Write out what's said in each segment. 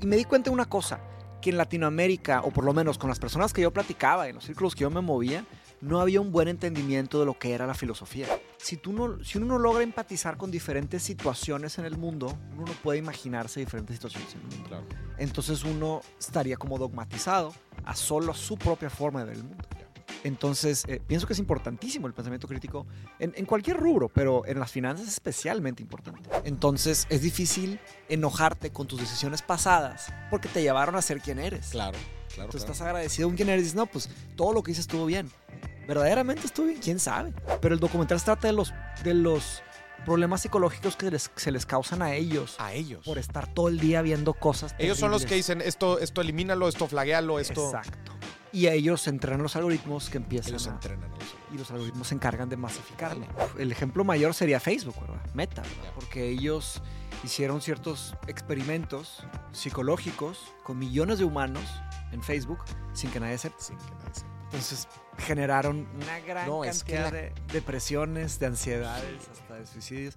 Y me di cuenta de una cosa, que en Latinoamérica, o por lo menos con las personas que yo platicaba, en los círculos que yo me movía, no había un buen entendimiento de lo que era la filosofía. Si, tú no, si uno no logra empatizar con diferentes situaciones en el mundo, uno no puede imaginarse diferentes situaciones en el mundo. Claro. Entonces uno estaría como dogmatizado a solo su propia forma de ver el mundo. Entonces, eh, pienso que es importantísimo el pensamiento crítico en, en cualquier rubro, pero en las finanzas es especialmente importante. Entonces, es difícil enojarte con tus decisiones pasadas porque te llevaron a ser quien eres. Claro, claro. Tú claro. estás agradecido con quien eres y dices, no, pues todo lo que hice estuvo bien. Verdaderamente estuvo bien, quién sabe. Pero el documental se trata de los, de los problemas psicológicos que les- se les causan a ellos A ellos. por estar todo el día viendo cosas. Ellos son los que dicen esto, esto elimínalo, esto flaguealo, esto. Exacto. Y a ellos entrenan los algoritmos que empiezan Ellos a- entrenan a los y los algoritmos se encargan de masificarlo. El ejemplo mayor sería Facebook, ¿verdad? Meta, ¿verdad? Porque ellos hicieron ciertos experimentos psicológicos con millones de humanos en Facebook sin que nadie sepa. Sin que nadie sepa. Entonces generaron una gran No, es que cantidad la- de depresiones, de ansiedades, hasta de suicidios.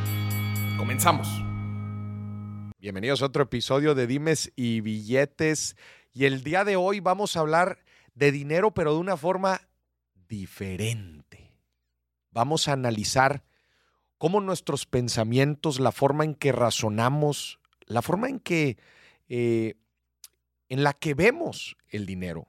Comenzamos. Bienvenidos a otro episodio de Dimes y Billetes. Y el día de hoy vamos a hablar de dinero, pero de una forma diferente. Vamos a analizar cómo nuestros pensamientos, la forma en que razonamos, la forma en que eh, en la que vemos el dinero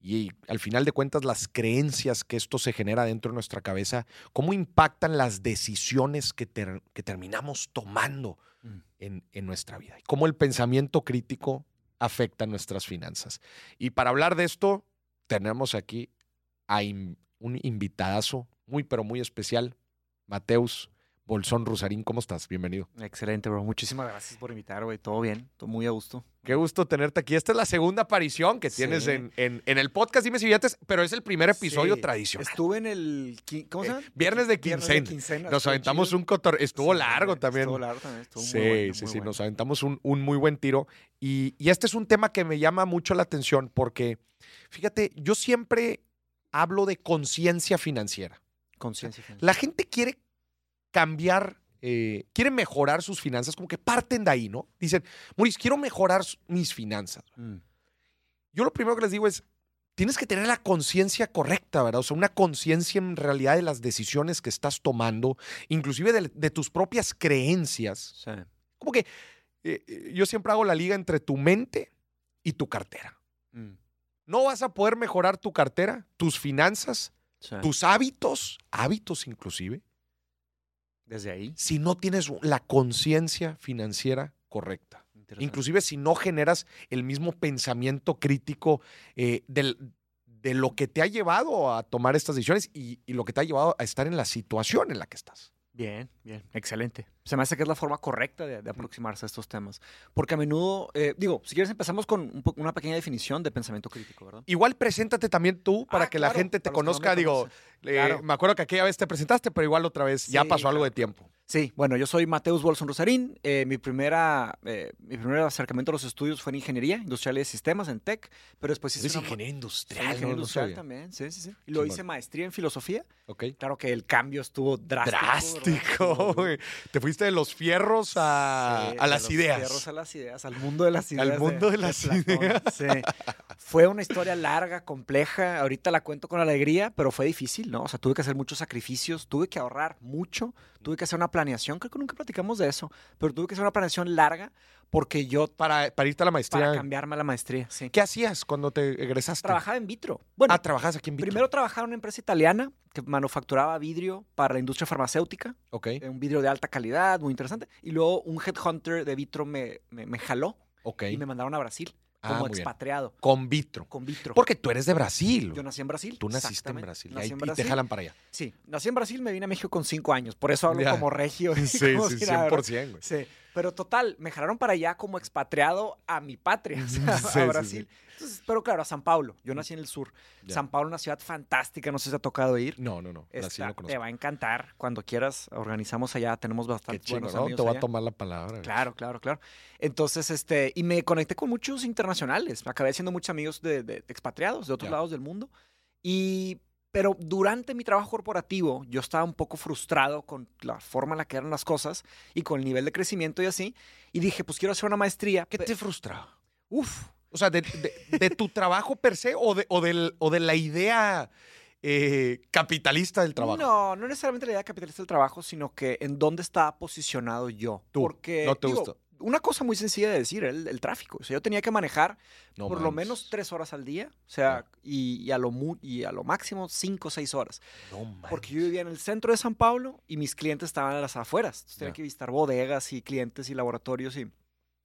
y al final de cuentas las creencias que esto se genera dentro de nuestra cabeza, cómo impactan las decisiones que, ter- que terminamos tomando Mm. en, en nuestra vida. Y cómo el pensamiento crítico afecta nuestras finanzas. Y para hablar de esto, tenemos aquí a in- un invitadazo muy, pero muy especial, Mateus Bolsón Rusarín. ¿Cómo estás? Bienvenido. Excelente, bro. Muchísimas gracias por invitar, güey. Todo bien, todo muy a gusto. Qué gusto tenerte aquí. Esta es la segunda aparición que tienes Sí. en, en- en el podcast Dime si Billetes, pero es el primer episodio Sí, tradicional. Estuve en el... ¿Cómo se Eh, llama? viernes de Viernes quincena. quincena, Nos estuvo aventamos chido. un cotor... Estuvo Sí, largo también. Estuvo largo también. Estuvo muy sí, bueno, sí, muy sí, bueno. nos aventamos un, un muy buen tiro. Y, y este es un tema que me llama mucho la atención porque, fíjate, yo siempre hablo de conciencia financiera. Conciencia. La gente quiere cambiar, eh, quiere mejorar sus finanzas, como que parten de ahí, ¿no? Dicen, Maurice, quiero mejorar mis finanzas. Mm. Yo lo primero que les digo es, tienes que tener la conciencia correcta, ¿verdad? O sea, una conciencia en realidad de las decisiones que estás tomando, inclusive de, de tus propias creencias. Sí. Como que eh, eh, yo siempre hago la liga entre tu mente y tu cartera. Mm. No vas a poder mejorar tu cartera, tus finanzas, Sí. tus hábitos, hábitos inclusive, Desde ahí. si no tienes la conciencia financiera correcta. Inclusive si no generas el mismo pensamiento crítico eh, del- de lo que te ha llevado a tomar estas decisiones y, y lo que te ha llevado a estar en la situación en la que estás. Bien, bien, excelente. Se me hace que es la forma correcta de, de aproximarse a estos temas. Porque a menudo, eh, digo, si quieres empezamos con un una pequeña definición de pensamiento crítico, ¿verdad? Igual preséntate también tú para Ah, que la claro, gente te que no conozca. me Digo, eh, Claro. me acuerdo que aquella vez te presentaste, pero igual otra vez ya Sí, pasó algo claro. de tiempo. Sí, bueno, yo soy Mateus Bolson Rosarín. Eh, mi, primera, eh, mi primer acercamiento a los estudios fue en ingeniería industrial y de sistemas en TEC, pero después hice Eres una- ingeniero industrial, ingeniero no, no industrial sabía. también, sí, sí, sí. Y Chingón. hice maestría en filosofía. Ok. Claro que el cambio estuvo drástico. Drástico. Te fuiste de los fierros a, Sí, a de las los ideas. fierros a las ideas, al mundo de las ideas. Al mundo de las ideas. sí. Fue una historia larga, compleja. Ahorita la cuento con alegría, pero fue difícil, ¿no? O sea, tuve que hacer muchos sacrificios, tuve que ahorrar mucho, tuve que hacer una planeación. Creo que nunca platicamos de eso, pero tuve que hacer una planeación larga porque yo, Para, para irte a la maestría. para cambiarme a la maestría, sí. ¿Qué hacías cuando te egresaste? Trabajaba en vitro. Bueno, ah, trabajas aquí en Vitro. primero trabajaba en una empresa italiana que manufacturaba vidrio para la industria farmacéutica. Ok, un vidrio de alta calidad, muy interesante. Y luego un headhunter de vitro me, me, me jaló ok. y me mandaron a Brasil como muy bien. expatriado Con Vitro. con vitro. Porque tú eres de Brasil. Yo nací en Brasil. Tú naciste en. Brasil. y Nací te jalan para allá. Sí, nací en Brasil, me vine a México con cinco años. Por eso hablo Ya. como regio. Sí, como sí, si nada, ¿verdad? 100%, güey. Sí. Pero total, me jalaron para allá como expatriado a mi patria, o sea, Sí, sí, a sí. Brasil. Entonces, pero claro, a San Paulo. Yo nací en el sur. San Paulo, una ciudad fantástica, no sé si te ha tocado ir. No, no, no. Está- no te va a encantar. Cuando quieras, organizamos allá. Tenemos Qué chido, buenos Te voy a tomar la palabra. Claro, claro, claro. Entonces, este, y me conecté con muchos internacionales. Me acabé haciendo muchos amigos de, de expatriados de otros lados del mundo. Y, pero durante mi trabajo corporativo, yo estaba un poco frustrado con la forma en la que eran las cosas y con el nivel de crecimiento y así. Y dije, pues quiero hacer una maestría. ¿Qué te frustraba? Uf, O sea, de, de- de tu trabajo per se o de, o del- o de la idea eh, capitalista del trabajo. No, no necesariamente la idea capitalista del trabajo, sino que en dónde estaba posicionado yo. Tú, Porque, no te digo, gusta. Una cosa muy sencilla de decir, el, el tráfico. O sea, yo tenía que manejar No por lo menos tres horas al día, o sea, y, y a lo mu- y a lo máximo cinco o seis horas. No. Porque yo vivía en el centro de San Paulo y mis clientes estaban en las afueras. Entonces tenía que visitar bodegas y clientes y laboratorios y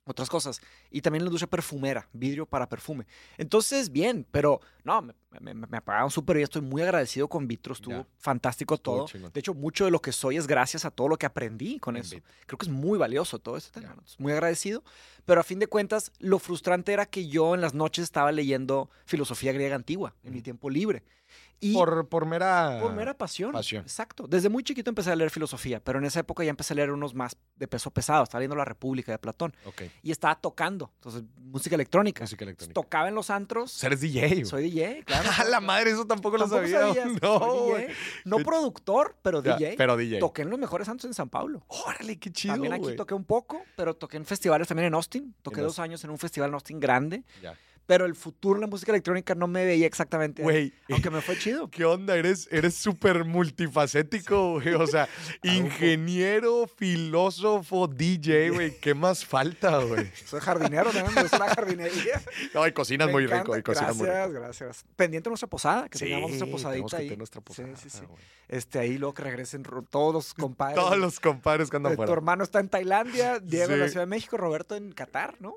otras cosas. Y también la industria perfumera, vidrio para perfume. Entonces, bien, pero no, me, me, me pagaron súper bien. Estoy muy agradecido con Vitro. Estuvo fantástico todo. De hecho, mucho de lo que soy es gracias a todo lo que aprendí con En eso. Creo que es muy valioso todo. ¿no? Entonces, Muy agradecido. Pero a fin de cuentas, lo frustrante era que yo en las noches estaba leyendo filosofía griega antigua en mi tiempo libre. Y Por, por mera. por mera pasión. pasión. Exacto. Desde muy chiquito empecé a leer filosofía, pero en esa época ya empecé a leer unos más de peso pesado. Estaba leyendo La República de Platón Ok. y estaba tocando. Entonces, música electrónica. Música electrónica. Tocaba en los antros. Eres DJ. Soy DJ, claro. A la madre, eso tampoco, Tampoco lo sabía. sabías. No. No productor, pero Ya, DJ. Pero DJ. Toqué en los mejores antros en San Pablo. Órale, qué chido. también aquí toqué un poco, pero toqué en festivales también en Austin. Toqué En dos años en un festival en Austin grande. Ya. Pero el futuro en la música electrónica no me veía exactamente. ahí, Güey, Aunque me fue chido. ¿Qué onda? Eres eres súper multifacético, güey. O sea, ingeniero, filósofo, DJ, güey. ¿Qué más falta, güey? Soy jardinero también, es una jardinería. No, y cocinas Me muy encanta. rico, y cocinas muy gracias, rico. gracias. Pendiente de nuestra posada, que tengamos nuestra posadita que ahí. tener nuestra posada, Sí, sí, sí. güey. Este, ahí luego que regresen todos los compadres. Todos los compadres que andan Eh, Tu fuera. hermano está en Tailandia, Diego en la Sí. Ciudad de México, Roberto en Qatar, ¿no?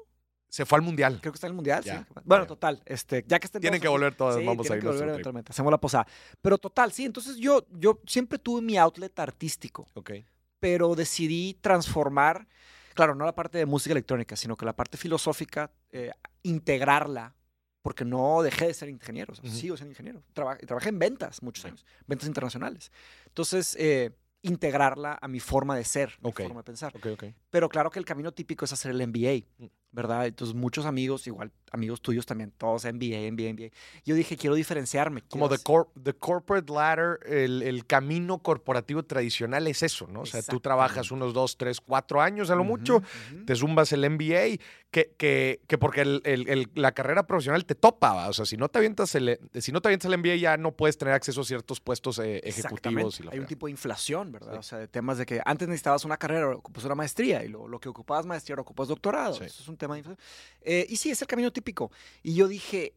Se fue al mundial. Creo que está en el Mundial, Ya, sí. Bueno, ya. total, este, ya que estén Tienen todos que volver todos, Sí, vamos a tienen ir que volver eventualmente. Hacemos la posada. Pero total, sí, entonces yo, yo siempre tuve mi outlet artístico, Ok. pero decidí transformar, claro, no la parte de música electrónica, sino que la parte filosófica, eh, integrarla, porque no dejé de ser ingeniero, o sea, Ujú. sigo siendo ingeniero. Traba- trabajé en ventas muchos años, ventas internacionales. Entonces, eh, integrarla a mi forma de ser, mi Ok. forma de pensar. Ok, ok. Pero claro que el camino típico es hacer el MBA, Mm. ¿Verdad? Entonces muchos amigos, igual amigos tuyos también, todos MBA, MBA, MBA. Yo dije, quiero diferenciarme. Como quiero the, cor- the corporate ladder, el, el camino corporativo tradicional es eso, ¿no? O sea, tú trabajas unos dos, tres, cuatro años a lo Ujú, mucho, ujú. te zumbas el MBA, que, que, que porque el- el- la carrera profesional te topa, ¿va? o sea, si no te avientas el, si no te avientas el MBA ya no puedes tener acceso a ciertos puestos eh, ejecutivos. Y la Hay un tipo de inflación, ¿verdad? Sí. O sea, de temas de que antes necesitabas una carrera, ocupas una maestría, y lo, lo que ocupabas maestría, ahora ocupas doctorado. Sí. Eso es un tema de inflación. Eh, y sí, es el camino típico. Y yo dije,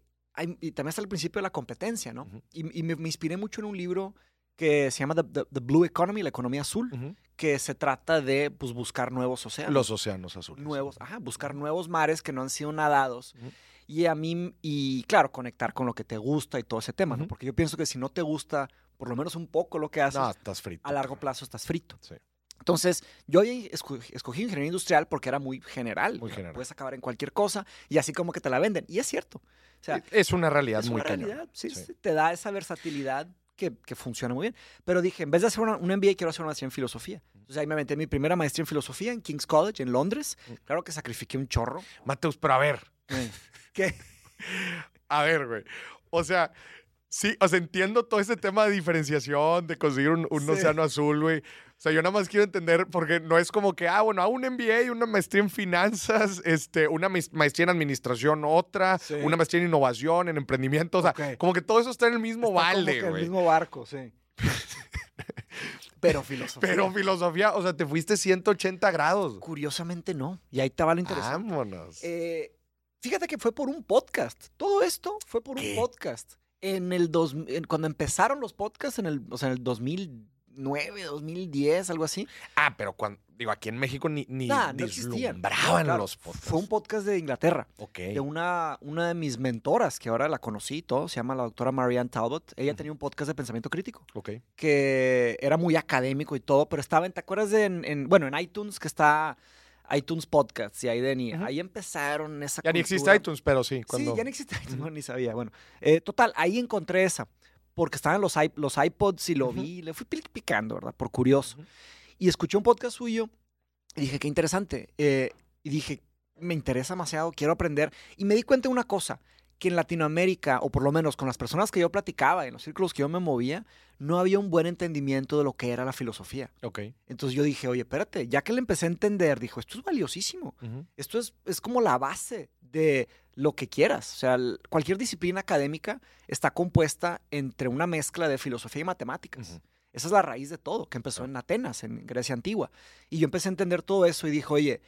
y también está el principio de la competencia, ¿no? Ujú. Y, y me, me inspiré mucho en un libro que se llama The, The- The Blue Economy, la economía azul, Ujú. que se trata de pues, buscar nuevos océanos. Los océanos azules. nuevos, ajá, buscar nuevos mares que no han sido nadados. Ujú. Y a mí, y claro, conectar con lo que te gusta y todo ese tema, ¿no? Porque yo pienso que si no te gusta por lo menos un poco lo que haces, No, estás frito. a largo plazo estás frito. Sí. Entonces, yo escogí, ingeniería industrial porque era muy general. Muy general. Puedes acabar en cualquier cosa y así como que te la venden. Y es cierto. O sea, es una realidad es muy una realidad. Sí, Sí. sí, te da esa versatilidad que, que funciona muy bien. Pero dije, en vez de hacer una- un MBA, quiero hacer una maestría en filosofía. Entonces ahí me metí en mi primera maestría en filosofía en King's College, en Londres. Mm. Claro que sacrifiqué un chorro. Mateus, pero a ver, ¿Qué? A ver, güey. O sea, sí, o sea, entiendo todo ese tema de diferenciación, de conseguir un, un Sí. océano azul, güey. O sea, yo nada más quiero entender, porque no es como que, ah, bueno, a un MBA, una maestría en finanzas, este, una maes- maestría en administración, otra, Sí. una maestría en innovación, en emprendimiento. O sea, como que todo eso está en el mismo Está como balde, que en el mismo barco, sí. Pero filosofía. Pero filosofía, o sea, te fuiste 180 grados. Curiosamente no. Y ahí estaba lo interesante. Vámonos. Eh, fíjate que fue por un podcast. Todo esto fue por ¿Qué? un podcast. En el dos, en- cuando empezaron los podcasts, en el, o sea, en el 2009, 2010, algo así. ah, pero cuando, digo, aquí en México ni, ni Nah, no deslumbraban claro, los podcasts. Fue un podcast de Inglaterra, Ok. de una, una de mis mentoras, que ahora la conocí y todo, se llama la doctora Marianne Talbot. Ella tenía un podcast de pensamiento crítico. Ok. que era muy académico y todo, pero estaba en, ¿te acuerdas de en, en- bueno, en iTunes que está iTunes Podcasts y iDenny. Ujú. Ahí empezaron esa Ya ni existe iTunes, pero sí. Cuando... Sí, ya no existe iTunes, bueno, ni sabía. Bueno, eh, total, ahí encontré esa. Porque estaban los, i- los iPods y lo Ujú. vi, le fui pi- picando, ¿verdad? Por curioso. Y escuché un podcast suyo y dije, qué interesante. Eh, y dije, me interesa demasiado, quiero aprender. Y me di cuenta de una cosa, que en Latinoamérica, o por lo menos con las personas que yo platicaba, en los círculos que yo me movía, no había un buen entendimiento de lo que era la filosofía. Ok. Entonces yo dije, oye, espérate, ya que le empecé a entender, dijo, esto es valiosísimo. Esto es, es como la base de lo que quieras. O sea, cualquier disciplina académica está compuesta entre una mezcla de filosofía y matemáticas. Esa es la raíz de todo, que empezó en Atenas, en Grecia antigua. Y yo empecé a entender todo eso y dije, oye,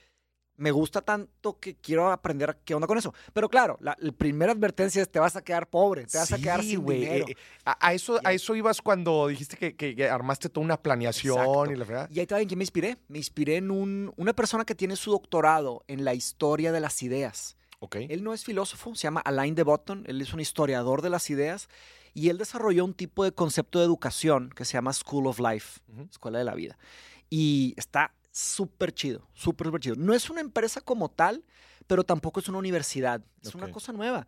me gusta tanto que quiero aprender qué onda con eso. Pero claro, la, la primera advertencia es te vas a quedar pobre, te vas a quedar sin güey, dinero. eh, eh, a, a eso, a eso ibas cuando dijiste que, que- que armaste toda una planeación Exacto. y la fregada. Y ahí también que me inspiré. Me inspiré en un- una persona que tiene su doctorado en la historia de las ideas. Ok. Él no es filósofo, se llama Alain de Botton, él es un historiador de las ideas y él desarrolló un tipo de concepto de educación que se llama School of Life. Escuela de la Vida. Y está súper chido, súper, súper chido. No es una empresa como tal, pero tampoco es una universidad, es una cosa nueva.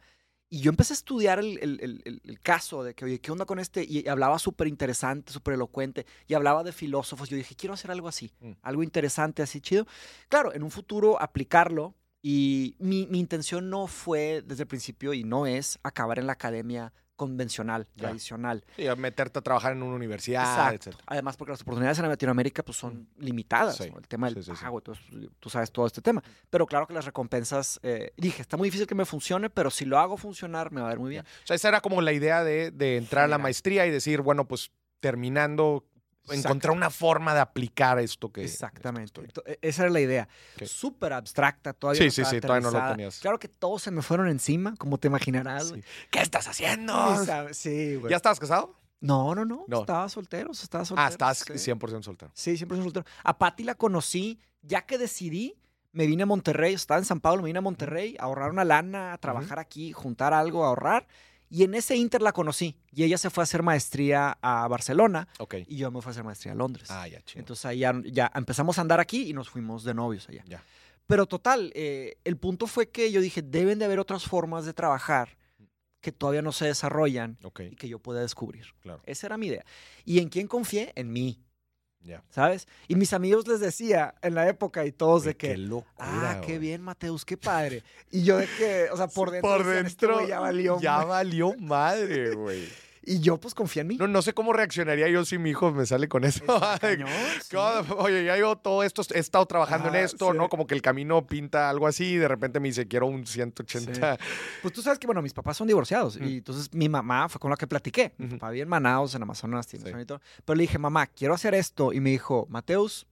Y yo empecé a estudiar el, el- el- el- el caso de que, oye, ¿qué onda con este? Y hablaba súper interesante, súper elocuente, y hablaba de filósofos. Yo dije, quiero hacer algo así, Mm. algo interesante, así chido. Claro, en un futuro aplicarlo. Y mi, mi intención no fue desde el principio y no es acabar en la academia convencional, tradicional. Sí, a meterte a trabajar en una universidad, Exacto. etc. Además, porque las oportunidades en Latinoamérica pues, son limitadas. Sí, ¿no? El tema del sí, pago, entonces, tú sabes todo este tema. Pero claro que las recompensas, eh, dije, está muy difícil que me funcione, pero si lo hago funcionar, me va a ver muy bien. O sea, esa era como la idea de, de entrar a la maestría y decir, bueno, pues terminando, encontrar una forma de aplicar esto que... Exactamente. esto que e- Esa era la idea. Ok. Súper abstracta, todavía Sí, no sí, sí, todavía no lo tenías. Claro que todos se me fueron encima, como te imaginarás. Sí. ¿Qué estás haciendo? Sí, güey. ¿Ya estabas casado? No, no, no, No. Estaba soltero, estaba soltero. Ah, estás sí. 100% soltero. Sí, siempre soy soltero. A Patti la conocí, ya que decidí, me vine a Monterrey, estaba en San Pablo, me vine a Monterrey a ahorrar una lana, a trabajar aquí, juntar algo, a ahorrar. Y en ese inter la conocí. Y ella se fue a hacer maestría a Barcelona Ok. y yo me fui a hacer maestría a Londres. Ah, ya, chido. Entonces ahí ya, ya empezamos a andar aquí y nos fuimos de novios allá. Ya. Pero total, eh, el punto fue que yo dije, deben de haber otras formas de trabajar que todavía no se desarrollan Ok, y que yo pueda descubrir. claro. Esa era mi idea. ¿Y en quién confié? En mí, ¿sabes? Y mis amigos les decía en la época y todos de Güey, Qué que, locura, ah, qué bien, Mateus, qué padre. Y yo de que, o sea, por dentro, Por "Este dentro ya valió. ya ma-". valió madre, güey. Y yo pues confié en mí. No, no sé cómo reaccionaría yo si mi hijo me sale con eso. Cañón, sí. Oye, ya yo todo esto, he estado trabajando en Ah, esto, sí. ¿no? Como que el camino pinta algo así y de repente me dice, quiero un 180. Pues tú sabes que, bueno, mis papás son divorciados. Y entonces mi mamá fue con la que platiqué. Mi papá vive en Manaus, en Amazonas, tiene Sí. y todo. Pero le dije, mamá, quiero hacer esto. Y me dijo, Mateus,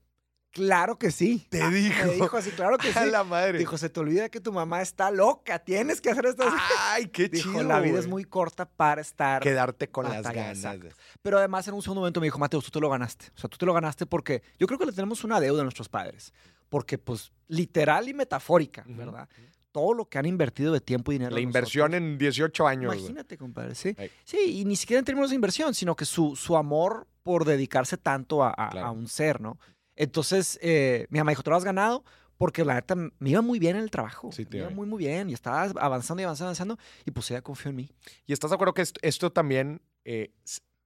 claro que sí. Te Ah, dijo. Me dijo así, claro que sí. A la madre. Dijo, se te olvida que tu mamá está loca. Tienes que hacer esto. Ay, qué Dijo, chido. la vida es muy corta para estar. Quedarte con las ganas. exacto. Pero además en un segundo momento me dijo, Mateus, tú te lo ganaste. O sea, tú te lo ganaste porque yo creo que le tenemos una deuda a nuestros padres. Porque pues literal y metafórica. ¿verdad? Todo lo que han invertido de tiempo y dinero. La inversión nosotros. en 18 años. Imagínate, compadre, sí. Sí, y ni siquiera en términos de inversión, sino que su, su amor por dedicarse tanto a, a- Claro. a un ser, ¿no? Entonces, eh, mi mamá dijo, te lo has ganado porque la neta me iba muy bien en el trabajo. Sí, me iba muy, muy bien y estaba avanzando y avanzando, avanzando y pues ella confió en mí. Y estás de acuerdo que esto, esto también eh,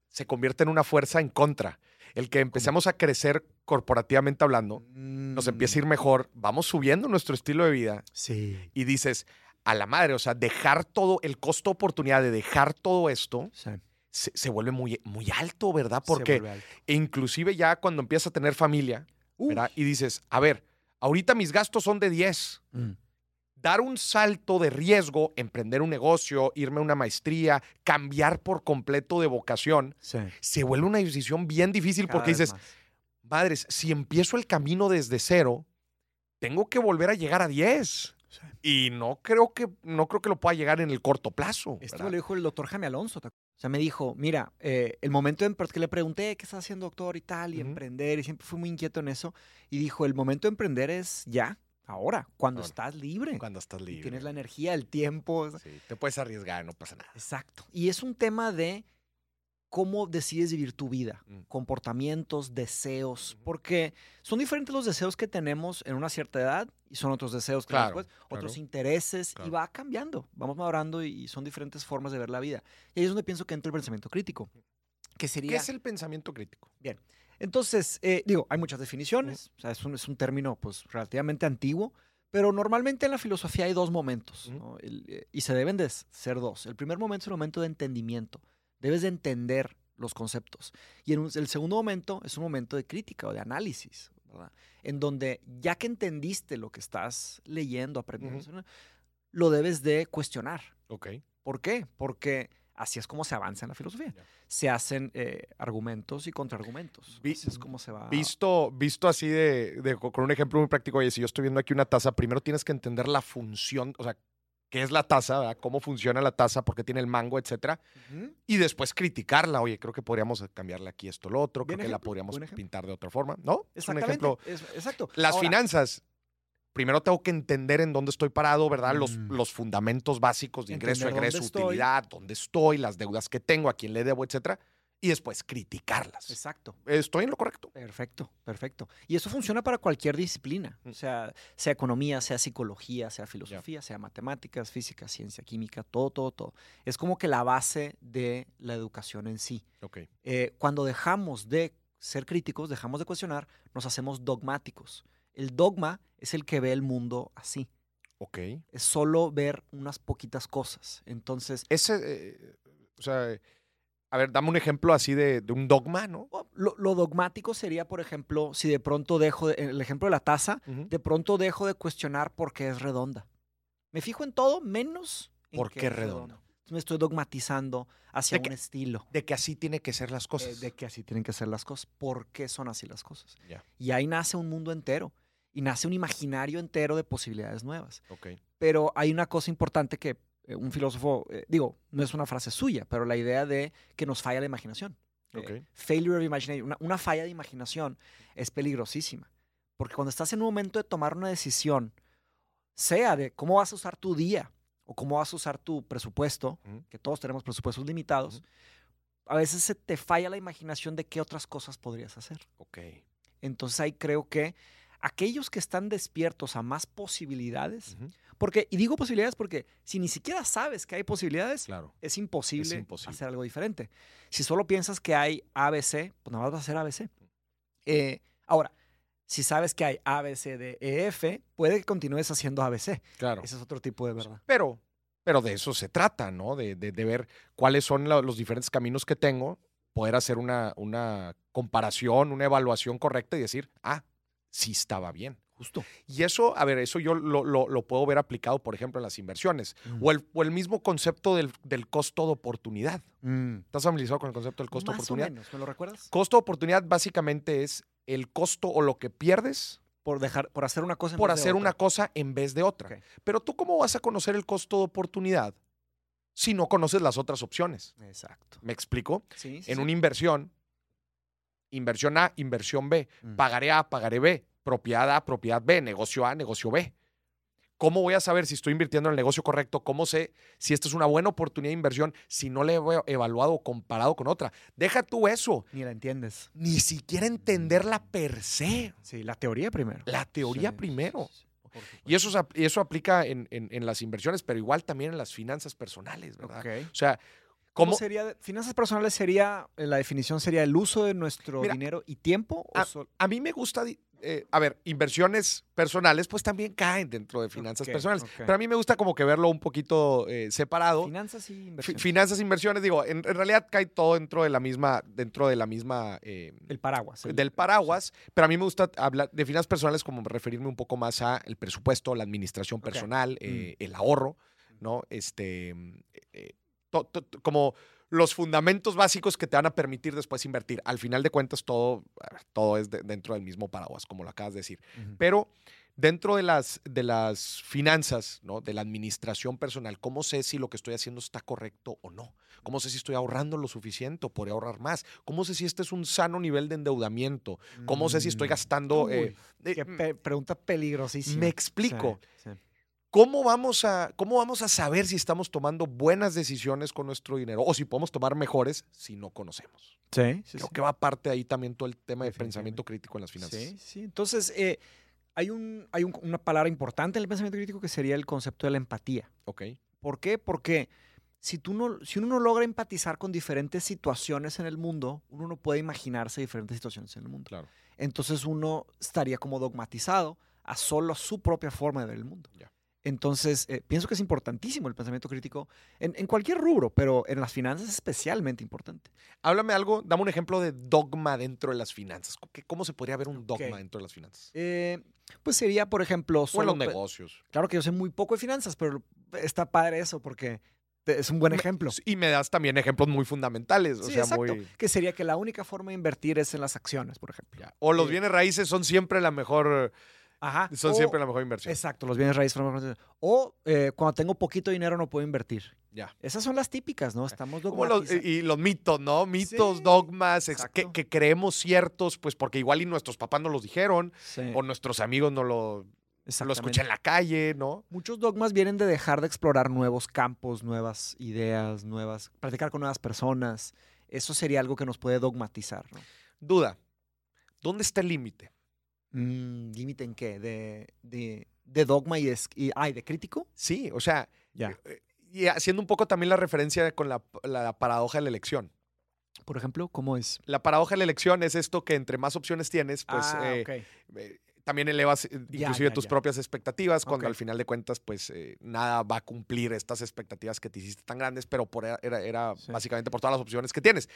se convierte en una fuerza en contra. El que empecemos a crecer corporativamente hablando, nos empieza a ir mejor, vamos subiendo nuestro estilo de vida Sí. y dices, a la madre, o sea, dejar todo, el costo oportunidad de dejar todo esto sí. Se, se vuelve muy, muy alto, ¿verdad? Porque alto. inclusive ya cuando empiezas a tener familia. ¿verdad? Y dices, a ver, ahorita mis gastos son de 10. Mm. Dar un salto de riesgo, emprender un negocio, irme a una maestría, cambiar por completo de vocación, Sí. se vuelve una decisión bien difícil Cada porque dices, más. madres, si empiezo el camino desde cero, tengo que volver a llegar a 10. Sí. Y no creo que no creo que lo pueda llegar en el corto plazo. Esto ¿verdad? lo dijo el doctor Jaime Alonso. O sea, me dijo, mira, eh, el momento en porque le pregunté qué estás haciendo, doctor, y tal, y emprender, y siempre fui muy inquieto en eso. Y dijo, el momento de emprender es ya, ahora, cuando Ahora. estás libre. Cuando estás libre. tienes la energía, el tiempo. Sí, te puedes arriesgar, no pasa nada. Exacto. Y es un tema de cómo decides vivir tu vida, Mm. comportamientos, deseos, porque son diferentes los deseos que tenemos en una cierta edad y son otros deseos que Claro, después, otros intereses Claro. y va cambiando, vamos madurando y, y son diferentes formas de ver la vida. Y ahí es donde pienso que entra el pensamiento crítico, que sería... ¿Qué es el pensamiento crítico? Entonces, eh, digo, hay muchas definiciones, o sea, es un, es un término pues relativamente antiguo, pero normalmente en la filosofía hay dos momentos, Ujú. ¿no? El, eh, y se deben de ser dos. El primer momento es el momento de entendimiento, debes de entender los conceptos. Y en un- el segundo momento es un momento de crítica o de análisis, ¿verdad? En donde ya que entendiste lo que estás leyendo, aprendiendo, lo debes de cuestionar. Ok. ¿Por qué? Porque así es como se avanza en la filosofía. Se hacen eh, argumentos y contraargumentos. Así es como se va. Visto, visto así de, de- con un ejemplo muy práctico, oye, si yo estoy viendo aquí una taza, primero tienes que entender la función, o sea, qué es la taza, ¿verdad? cómo funciona la taza, por qué tiene el mango, etcétera, y después criticarla. Oye, creo que podríamos cambiarle aquí esto, lo otro, creo que la podríamos pintar de otra forma, ¿no? Es un ejemplo. es- exacto. Las Ahora, finanzas. Primero tengo que entender en dónde estoy parado, ¿verdad? Los, Mm. los fundamentos básicos de ingreso, egreso, dónde estoy. utilidad, dónde estoy, las deudas que tengo, a quién le debo, etcétera. Y después criticarlas. Exacto. ¿Estoy en lo correcto? Perfecto, perfecto. Y eso funciona para cualquier disciplina, Mm. o sea, sea economía, sea psicología, sea filosofía, sea matemáticas, física, ciencia, química, todo, todo, todo. Es como que la base de la educación en sí. Ok. Eh, cuando dejamos de ser críticos, dejamos de cuestionar, nos hacemos dogmáticos. El dogma es el que ve el mundo así. Ok. Es solo ver unas poquitas cosas. Entonces, Ese, eh, o sea, a ver, dame un ejemplo así de, de un dogma, ¿no? o- lo, lo dogmático sería, por ejemplo, si de pronto dejo, de- el ejemplo de la taza, de pronto dejo de cuestionar por qué es redonda. Me fijo en todo menos en ¿Por qué es redonda? Entonces me estoy dogmatizando hacia De que- un estilo. De que así tiene que ser las eh, cosas. de que así tienen que ser las cosas. ¿Por qué son así las cosas? Y ahí nace un mundo entero. Y nace un imaginario entero de posibilidades nuevas. Pero hay una cosa importante que un filósofo, eh, digo, no es una frase suya, pero la idea de que nos falla la imaginación. Eh, Ok. failure of imagination, una, una falla de imaginación es peligrosísima. Porque cuando estás en un momento de tomar una decisión, sea de cómo vas a usar tu día o cómo vas a usar tu presupuesto, que todos tenemos presupuestos limitados, a veces se te falla la imaginación de qué otras cosas podrías hacer. Ok. Entonces ahí creo que aquellos que están despiertos a más posibilidades. Porque, y digo posibilidades porque si ni siquiera sabes que hay posibilidades, Claro. es imposible, imposible. hacer algo diferente. Si solo piensas que hay ABC, pues nada más vas a hacer ABC. Eh, ahora, si sabes que hay ABC de EF, puede que continúes haciendo ABC. Claro. Ese es otro tipo de verdad. Pero, pero de eso se trata, ¿no? De, de- de ver cuáles son la- los diferentes caminos que tengo, poder hacer una, una comparación, una evaluación correcta y decir, ah, sí estaba bien. Justo. Y eso, a ver, eso yo lo, lo- lo puedo ver aplicado, por ejemplo, en las inversiones. O el, o el mismo concepto del, del costo de oportunidad. Mm. ¿Estás familiarizado con el concepto del costo de oportunidad? o menos, ¿me lo recuerdas? Costo de oportunidad básicamente es el costo o lo que pierdes Por, dejar, por hacer una cosa en por vez de hacer una otra. cosa en vez de otra. Pero tú cómo vas a conocer el costo de oportunidad si no conoces las otras opciones? Exacto. ¿Me explico? Sí, En sí. una inversión, inversión A, inversión B, Mm. pagaré A, pagaré B, propiedad A, propiedad B, negocio A, negocio B. ¿Cómo voy a saber si estoy invirtiendo en el negocio correcto? ¿Cómo sé si esta es una buena oportunidad de inversión si no la he evaluado o comparado con otra? Deja tú eso. Ni la entiendes. Ni siquiera entenderla per se. Sí, la teoría primero. La teoría Sí, primero. sí, sí. Y eso, aplica en, en- en las inversiones, pero igual también en las finanzas personales, ¿verdad? O sea, ¿Cómo ¿cómo, sería? Finanzas personales sería, eh, la definición sería el uso de nuestro Mira, dinero y tiempo. a- mí me gusta, eh, a ver, inversiones personales pues también caen dentro de finanzas personales, pero a mí me gusta como que verlo un poquito eh, separado. Finanzas y inversiones. finanzas, inversiones, digo, en, en realidad cae todo dentro de la misma, dentro de la misma, eh, el paraguas. el- del paraguas, pero a mí me gusta hablar de finanzas personales como referirme un poco más a el presupuesto, la administración personal, eh, el ahorro, ¿no? Este, to- to- to- como los fundamentos básicos que te van a permitir después invertir. Al final de cuentas, todo, ver, todo es de- dentro del mismo paraguas, como lo acabas de decir. Pero dentro de las, de las finanzas, ¿no? de la administración personal, ¿cómo sé si lo que estoy haciendo está correcto o no? ¿Cómo sé si estoy ahorrando lo suficiente o podría ahorrar más? ¿Cómo sé si este es un sano nivel de endeudamiento? ¿Cómo sé si estoy Mm. gastando... eh, Uy, eh, Qué pe- pregunta peligrosísima. me explico. Sí, sí. ¿Cómo vamos, a, ¿Cómo vamos a saber si estamos tomando buenas decisiones con nuestro dinero o si podemos tomar mejores si no conocemos? Sí, sí, Creo que va aparte ahí también todo el tema de pensamiento crítico en las finanzas. Sí, sí. Entonces, eh, hay, un, hay un- una palabra importante en el pensamiento crítico que sería el concepto de la empatía. Ok. ¿Por qué? Porque si, tú no, si uno no logra empatizar con diferentes situaciones en el mundo, uno no puede imaginarse diferentes situaciones en el mundo. Claro. Entonces uno estaría como dogmatizado a solo su propia forma de ver el mundo. Ya. Entonces, eh, pienso que es importantísimo el pensamiento crítico en, en cualquier rubro, pero en las finanzas es especialmente importante. Háblame algo, dame un ejemplo de dogma dentro de las finanzas. ¿Qué- ¿Cómo se podría ver un dogma dentro de las finanzas? Eh, pues sería, por ejemplo, o en solo los negocios. Claro que yo sé muy poco de finanzas, pero está padre eso porque es un buen Me- ejemplo. Y me das también ejemplos muy fundamentales. O Sí, sea, exacto. muy. Que sería que la única forma de invertir es en las acciones, por ejemplo. ya. O los Eh, bienes raíces son siempre la mejor. Ajá. Son o- siempre la mejor inversión. Exacto, los bienes raíces. son los mejores. O eh, cuando tengo poquito dinero no puedo invertir. Ya. Esas son las típicas, ¿no? Estamos los- y los mitos, ¿no? Mitos, Sí, dogmas, que, que creemos ciertos, pues porque igual y nuestros papás nos los dijeron, Sí, o nuestros amigos no lo, lo escuchan en la calle, ¿no? Muchos dogmas vienen de dejar de explorar nuevos campos, nuevas ideas, nuevas, practicar con nuevas personas. Eso sería algo que nos puede dogmatizar, ¿no? Duda, ¿dónde está el límite? Mm, ¿Límite en qué? ¿De, de, de dogma y de, es- y, ay, de crítico? Sí, o sea, Ya. eh, y haciendo un poco también la referencia con la, la paradoja de la elección. Por ejemplo, ¿cómo es? La paradoja de la elección es esto que entre más opciones tienes, pues ah, eh, eh, también elevas eh, Ya, inclusive ya, tus ya. propias expectativas, cuando al final de cuentas, pues eh, nada va a cumplir estas expectativas que te hiciste tan grandes, pero por, era, era- era Sí. básicamente por todas las opciones que tienes.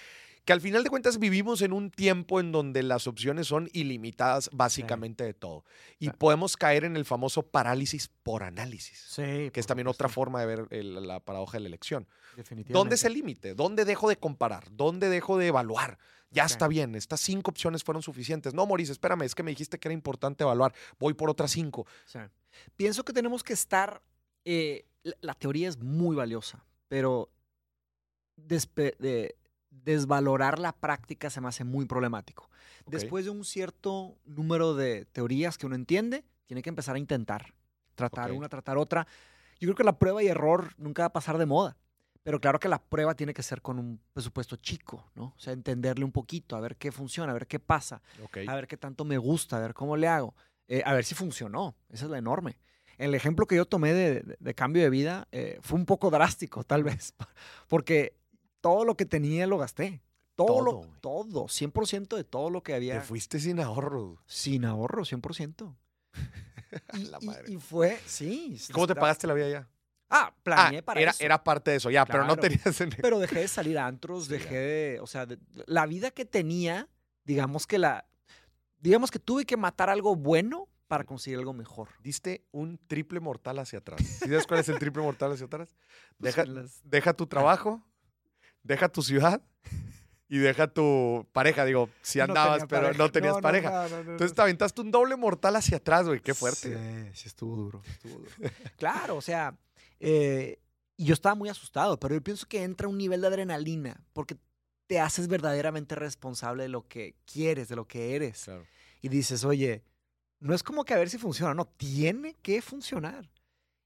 Que al final de cuentas vivimos en un tiempo en donde las opciones son ilimitadas básicamente de todo. Y podemos caer en el famoso parálisis por análisis, que es también otra forma de ver el- la paradoja de la elección. Definitivamente. ¿Dónde es el límite? ¿Dónde dejo de comparar? ¿Dónde dejo de evaluar? Ya está bien, estas cinco opciones fueron suficientes. No, Maurice, espérame, es que me dijiste que era importante evaluar. Voy por otras cinco. Sí. Pienso que tenemos que estar. eh, la, la teoría es muy valiosa, pero de- desvalorar la práctica se me hace muy problemático. Ok. Después de un cierto número de teorías que uno entiende, tiene que empezar a intentar. Tratar Ok. una, tratar otra. Yo creo que la prueba y error nunca va a pasar de moda. Pero claro que la prueba tiene que ser con un presupuesto chico, ¿no? O sea, entenderle un poquito, a ver qué funciona, a ver qué pasa Ok. a ver qué tanto me gusta, a ver cómo le hago, eh, a ver si funcionó. Esa es la enorme. El ejemplo que yo tomé de, de- de cambio de vida eh, fue un poco drástico, tal vez, porque todo lo que tenía lo gasté. Todo, Todo, lo, todo, 100% de todo lo que Te había. fuiste sin ahorro. Sin ahorro, 100%. Y, La y- madre. y fue, sí. ¿Y ¿Cómo te pagaste la vida ya? Ah, Ah, planeé para era, eso. era parte de eso, ya, pero no Claro. tenías... en- Pero dejé de salir a antros, dejé de, o sea, de- la vida que tenía, digamos que la, digamos que tuve que matar algo bueno para conseguir algo mejor. Diste un triple mortal hacia atrás. ¿Sí sabes cuál es el triple mortal hacia atrás? Pues Deja, las- deja tu trabajo, deja tu ciudad y deja tu pareja. Digo, si andabas, tenía pero pareja. no tenías no, pareja. no, Entonces te aventaste un doble mortal hacia atrás, güey. Qué fuerte. Sí, sí estuvo duro. estuvo duro. claro, o sea, eh, y yo estaba muy asustado, pero yo pienso que entra un nivel de adrenalina porque te haces verdaderamente responsable de lo que quieres, de lo que eres. Claro. Y dices, oye, no es como que a ver si funciona, no, tiene que funcionar.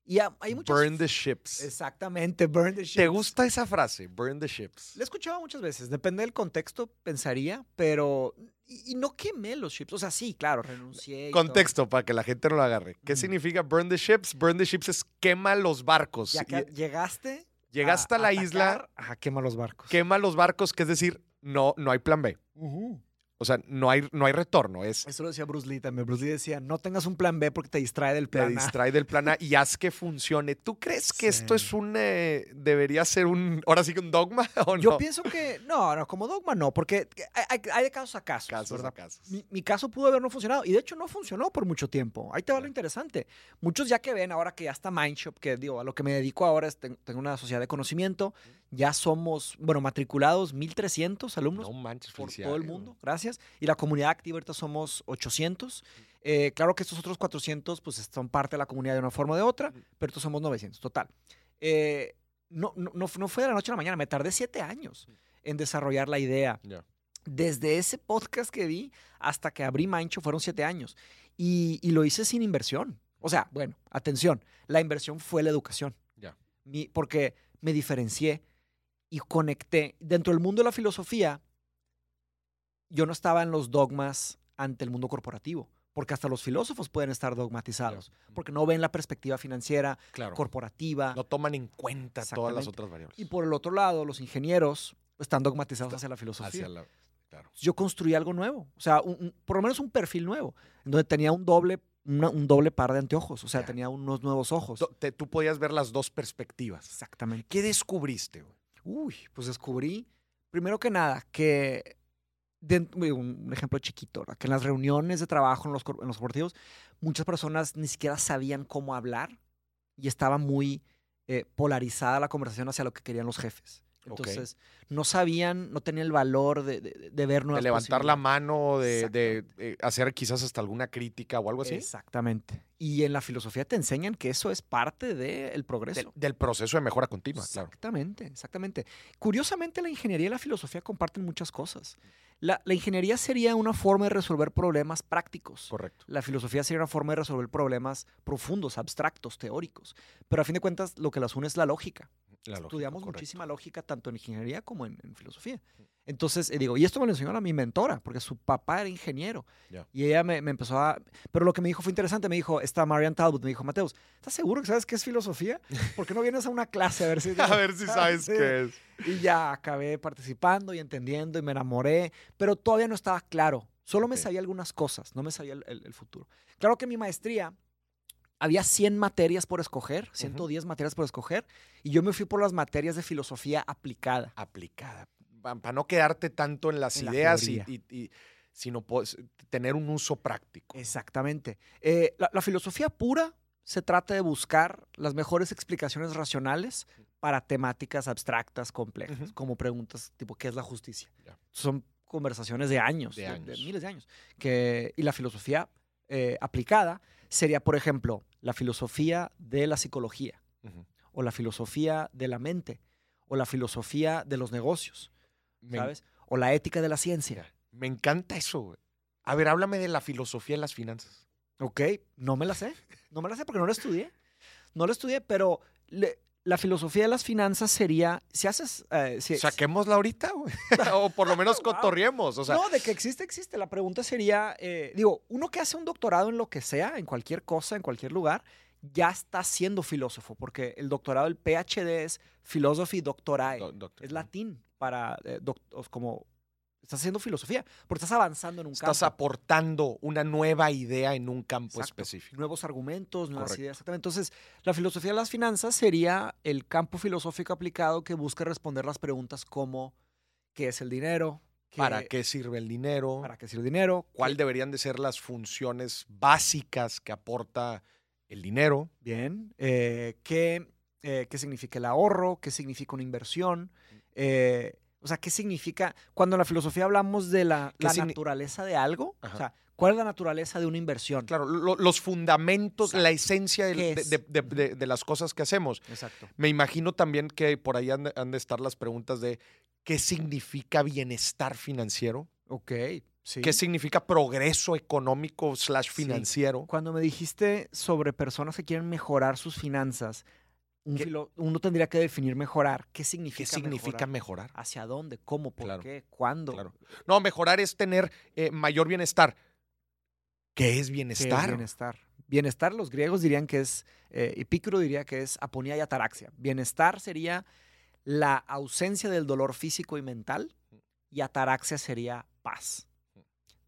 Y ha- hay muchas... Burn the ships. Exactamente, burn the ¿Te ships. gusta esa frase? Burn the ships. La he escuchado muchas veces, depende del contexto, pensaría, pero... Y, y no quemé los chips, o sea, sí, claro, renuncié. todo. Contexto para que la gente no lo agarre. ¿Qué Mm. significa burn the ships? Burn the ships es quema los barcos. Ya que llegaste... Llegaste a, la isla, Ajá, quema los barcos. quema los barcos, que es decir, no, no hay plan B. Ujú. O sea, no hay, no hay retorno. Es Eso lo decía Bruce Lee también. Bruce Lee decía, no tengas un plan B porque te distrae del te plan A. distrae del plan A y haz que funcione. ¿Tú crees que esto es un. eh, debería ser un. Ahora sí que un dogma o no? Yo pienso que, no, no, como dogma no, porque hay, de casos a casos, Casos a casos. Mi, mi caso pudo haber no funcionado y de hecho no funcionó por mucho tiempo. Ahí te va lo interesante. Muchos ya que ven ahora que ya está Mindshop, que digo, a lo que me dedico ahora es ten- tengo una sociedad de conocimiento, ya somos, bueno, matriculados 1300 alumnos No manches, por todo el mundo, gracias. Y la comunidad activa ahorita somos 800. Eh, claro que estos otros 400 pues son parte de la comunidad de una forma o de otra, pero estos somos 900, total. Eh, no, no, no fu- no fue de la noche a la mañana, me tardé siete años en desarrollar la idea. Desde ese podcast que vi hasta que abrí Mancho fueron siete años. Y, y lo hice sin inversión. O sea, bueno, atención, la inversión fue la educación. Mi- porque me diferencié y conecté. Dentro del mundo de la filosofía, yo no estaba en los dogmas ante el mundo corporativo, porque hasta los filósofos pueden estar dogmatizados, porque no ven la perspectiva financiera, Claro. corporativa. No toman en cuenta todas las otras variables. Y por el otro lado, los ingenieros están dogmatizados hacia la filosofía. Hacia la- claro. yo construí algo nuevo, o sea, un- un- por lo menos un perfil nuevo, en donde tenía un doble, una- un doble par de anteojos, o sea, tenía unos nuevos ojos. Te- tú podías ver las dos perspectivas. Exactamente. ¿Qué descubriste? güey? Uy, pues descubrí, primero que nada, que un ejemplo chiquito, ¿verdad? que en las reuniones de trabajo en los, en los corporativos, muchas personas ni siquiera sabían cómo hablar y estaba muy eh, polarizada la conversación hacia lo que querían los jefes. Entonces, no sabían, no tenían el valor de, de- de ver De nuevas levantar la mano, de, de, eh, hacer quizás hasta alguna crítica o algo así. Exactamente. Y en la filosofía te enseñan que eso es parte del progreso. Del, del proceso de mejora continua, claro. Exactamente, exactamente. Curiosamente, la ingeniería y la filosofía comparten muchas cosas. La, la ingeniería sería una forma de resolver problemas prácticos. Correcto. La filosofía sería una forma de resolver problemas profundos, abstractos, teóricos. Pero a fin de cuentas, lo que las une es la lógica. La Estudiamos muchísima lógica tanto en ingeniería como en, en filosofía. Entonces, eh, digo, y esto me lo enseñó a mi mentora, porque su papá era ingeniero. Ya. Y ella me, me empezó a... Pero lo que me dijo fue interesante. Me dijo, esta Marian Talbot, me dijo, Mateus, ¿estás seguro que sabes qué es filosofía? ¿Por qué no vienes a una clase a ver si... A ver si sabes Sí. qué es. Y ya acabé participando y entendiendo y me enamoré, pero todavía no estaba claro. Solo me sabía algunas cosas, no me sabía el, el- el futuro. Claro que mi maestría había 100 materias por escoger, 110 materias por escoger, y yo me fui por las materias de filosofía aplicada. Aplicada. Para no quedarte tanto en las En la ideas y, teoría. y- y- sino pues, tener un uso práctico. Exactamente. Eh, la, la filosofía pura se trata de buscar las mejores explicaciones racionales para temáticas abstractas, complejas, como preguntas tipo, ¿qué es la justicia? Son conversaciones de años, De de, de años. miles de años. Que, y la filosofía eh, aplicada sería, por ejemplo, la filosofía de la psicología, o la filosofía de la mente, o la filosofía de los negocios, Me, ¿sabes? O la ética de la ciencia. me encanta eso. güey. A ver, háblame de la filosofía en las finanzas. Ok, no me la sé. No me la sé porque no la estudié. No la estudié, pero le- la filosofía de las finanzas sería, si haces... eh, si- Saquémosla ahorita, güey. o por lo menos cotorriemos. O sea, no, de que existe, existe. La pregunta sería, eh, digo, uno que hace un doctorado en lo que sea, en cualquier cosa, en cualquier lugar, ya está siendo filósofo, porque el doctorado, el PhD es Philosophy Doctorae. do- doctor, es latín para, eh, como, estás haciendo filosofía, porque estás avanzando en un Estás campo. aportando una nueva idea en un campo Exacto. específico. nuevos argumentos, nuevas Correcto. ideas. Exactamente. Entonces, la filosofía de las finanzas sería el campo filosófico aplicado que busca responder las preguntas como ¿qué es el dinero? ¿Para qué sirve el dinero? ¿Para qué sirve el dinero? ¿Cuál ¿Qué- deberían de ser las funciones básicas que aporta el dinero? Bien. eh, ¿qué, eh, ¿Qué significa el ahorro? ¿Qué significa una inversión? Eh, o sea, ¿qué significa? Cuando en la filosofía hablamos de la, ¿Qué la signi- naturaleza de algo, Ajá. o sea, ¿cuál es la naturaleza de una inversión? Claro, lo- los fundamentos, Exacto. la esencia del- ¿Qué de, es? de- de- de- de las cosas que hacemos. Exacto. Me imagino también que por ahí han de, han de estar las preguntas de qué significa bienestar financiero, Ok. Sí. qué significa progreso económico slash Sí. financiero. Cuando me dijiste sobre personas que quieren mejorar sus finanzas, un ¿Qué- filo- uno tendría que definir mejorar. ¿Qué ¿Qué significa, significa mejorar? mejorar? ¿Hacia dónde? ¿Cómo? ¿Por Claro, qué? ¿Cuándo? Claro. No, mejorar es tener eh, mayor bienestar. ¿Qué es ¿Qué bienestar? es bienestar? Bienestar, los griegos dirían que es, eh, Epicuro diría que es aponía y ataraxia. Bienestar sería la ausencia del dolor físico y mental y ataraxia sería paz,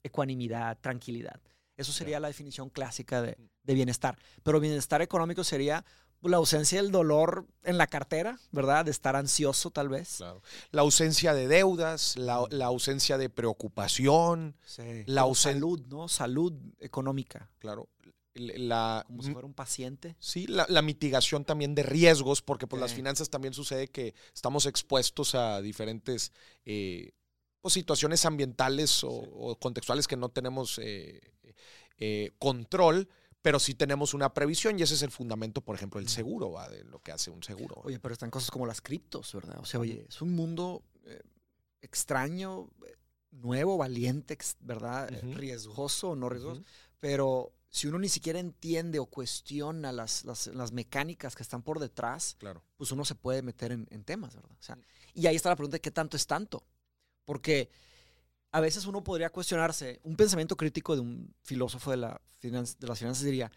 ecuanimidad, tranquilidad. Eso sería la definición clásica de, de bienestar. Pero bienestar económico sería la ausencia del dolor en la cartera, ¿verdad? De estar ansioso tal vez. Claro. La ausencia de deudas, la, la ausencia de preocupación, Sí. La Como ausen- salud, ¿no? Salud económica, claro. La, como si fuera un paciente. Sí, la, la mitigación también de riesgos, porque pues las finanzas también sucede que estamos expuestos a diferentes eh, pues, situaciones ambientales o, o contextuales que no tenemos eh, eh, control, pero sí tenemos una previsión y ese es el fundamento, por ejemplo, del seguro, ¿va? de lo que hace un seguro. Oye, pero están cosas como las criptos, ¿verdad? O sea, oye, es un mundo eh, extraño, eh, nuevo, valiente, ¿verdad? Eh. Riesgoso o no riesgoso. Ujú. Pero si uno ni siquiera entiende o cuestiona las, las, las mecánicas que están por detrás, Claro. pues uno se puede meter en, en temas, ¿verdad? O sea, y ahí está la pregunta de qué tanto es tanto. Porque a veces uno podría cuestionarse, un pensamiento crítico de un filósofo de, la de las finanzas diría,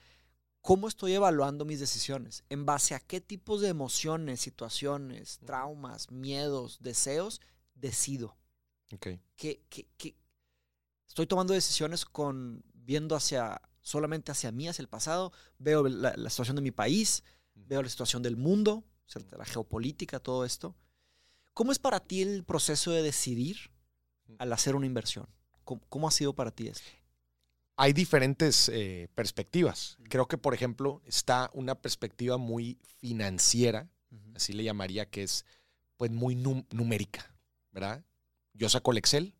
¿cómo estoy evaluando mis decisiones? ¿En base a qué tipos de emociones, situaciones, traumas, miedos, deseos decido? Ok. que, que- que estoy tomando decisiones con viendo hacia solamente hacia mí, hacia el pasado, veo la, la situación de mi país, veo la situación del mundo, o sea, la geopolítica, todo esto. ¿Cómo es para ti el proceso de decidir al hacer una inversión? ¿Cómo, cómo ha sido para ti esto? Hay diferentes eh, perspectivas. Creo que, por ejemplo, está una perspectiva muy financiera, así le llamaría, que es pues muy num- numérica, ¿verdad? Yo saco el Excel,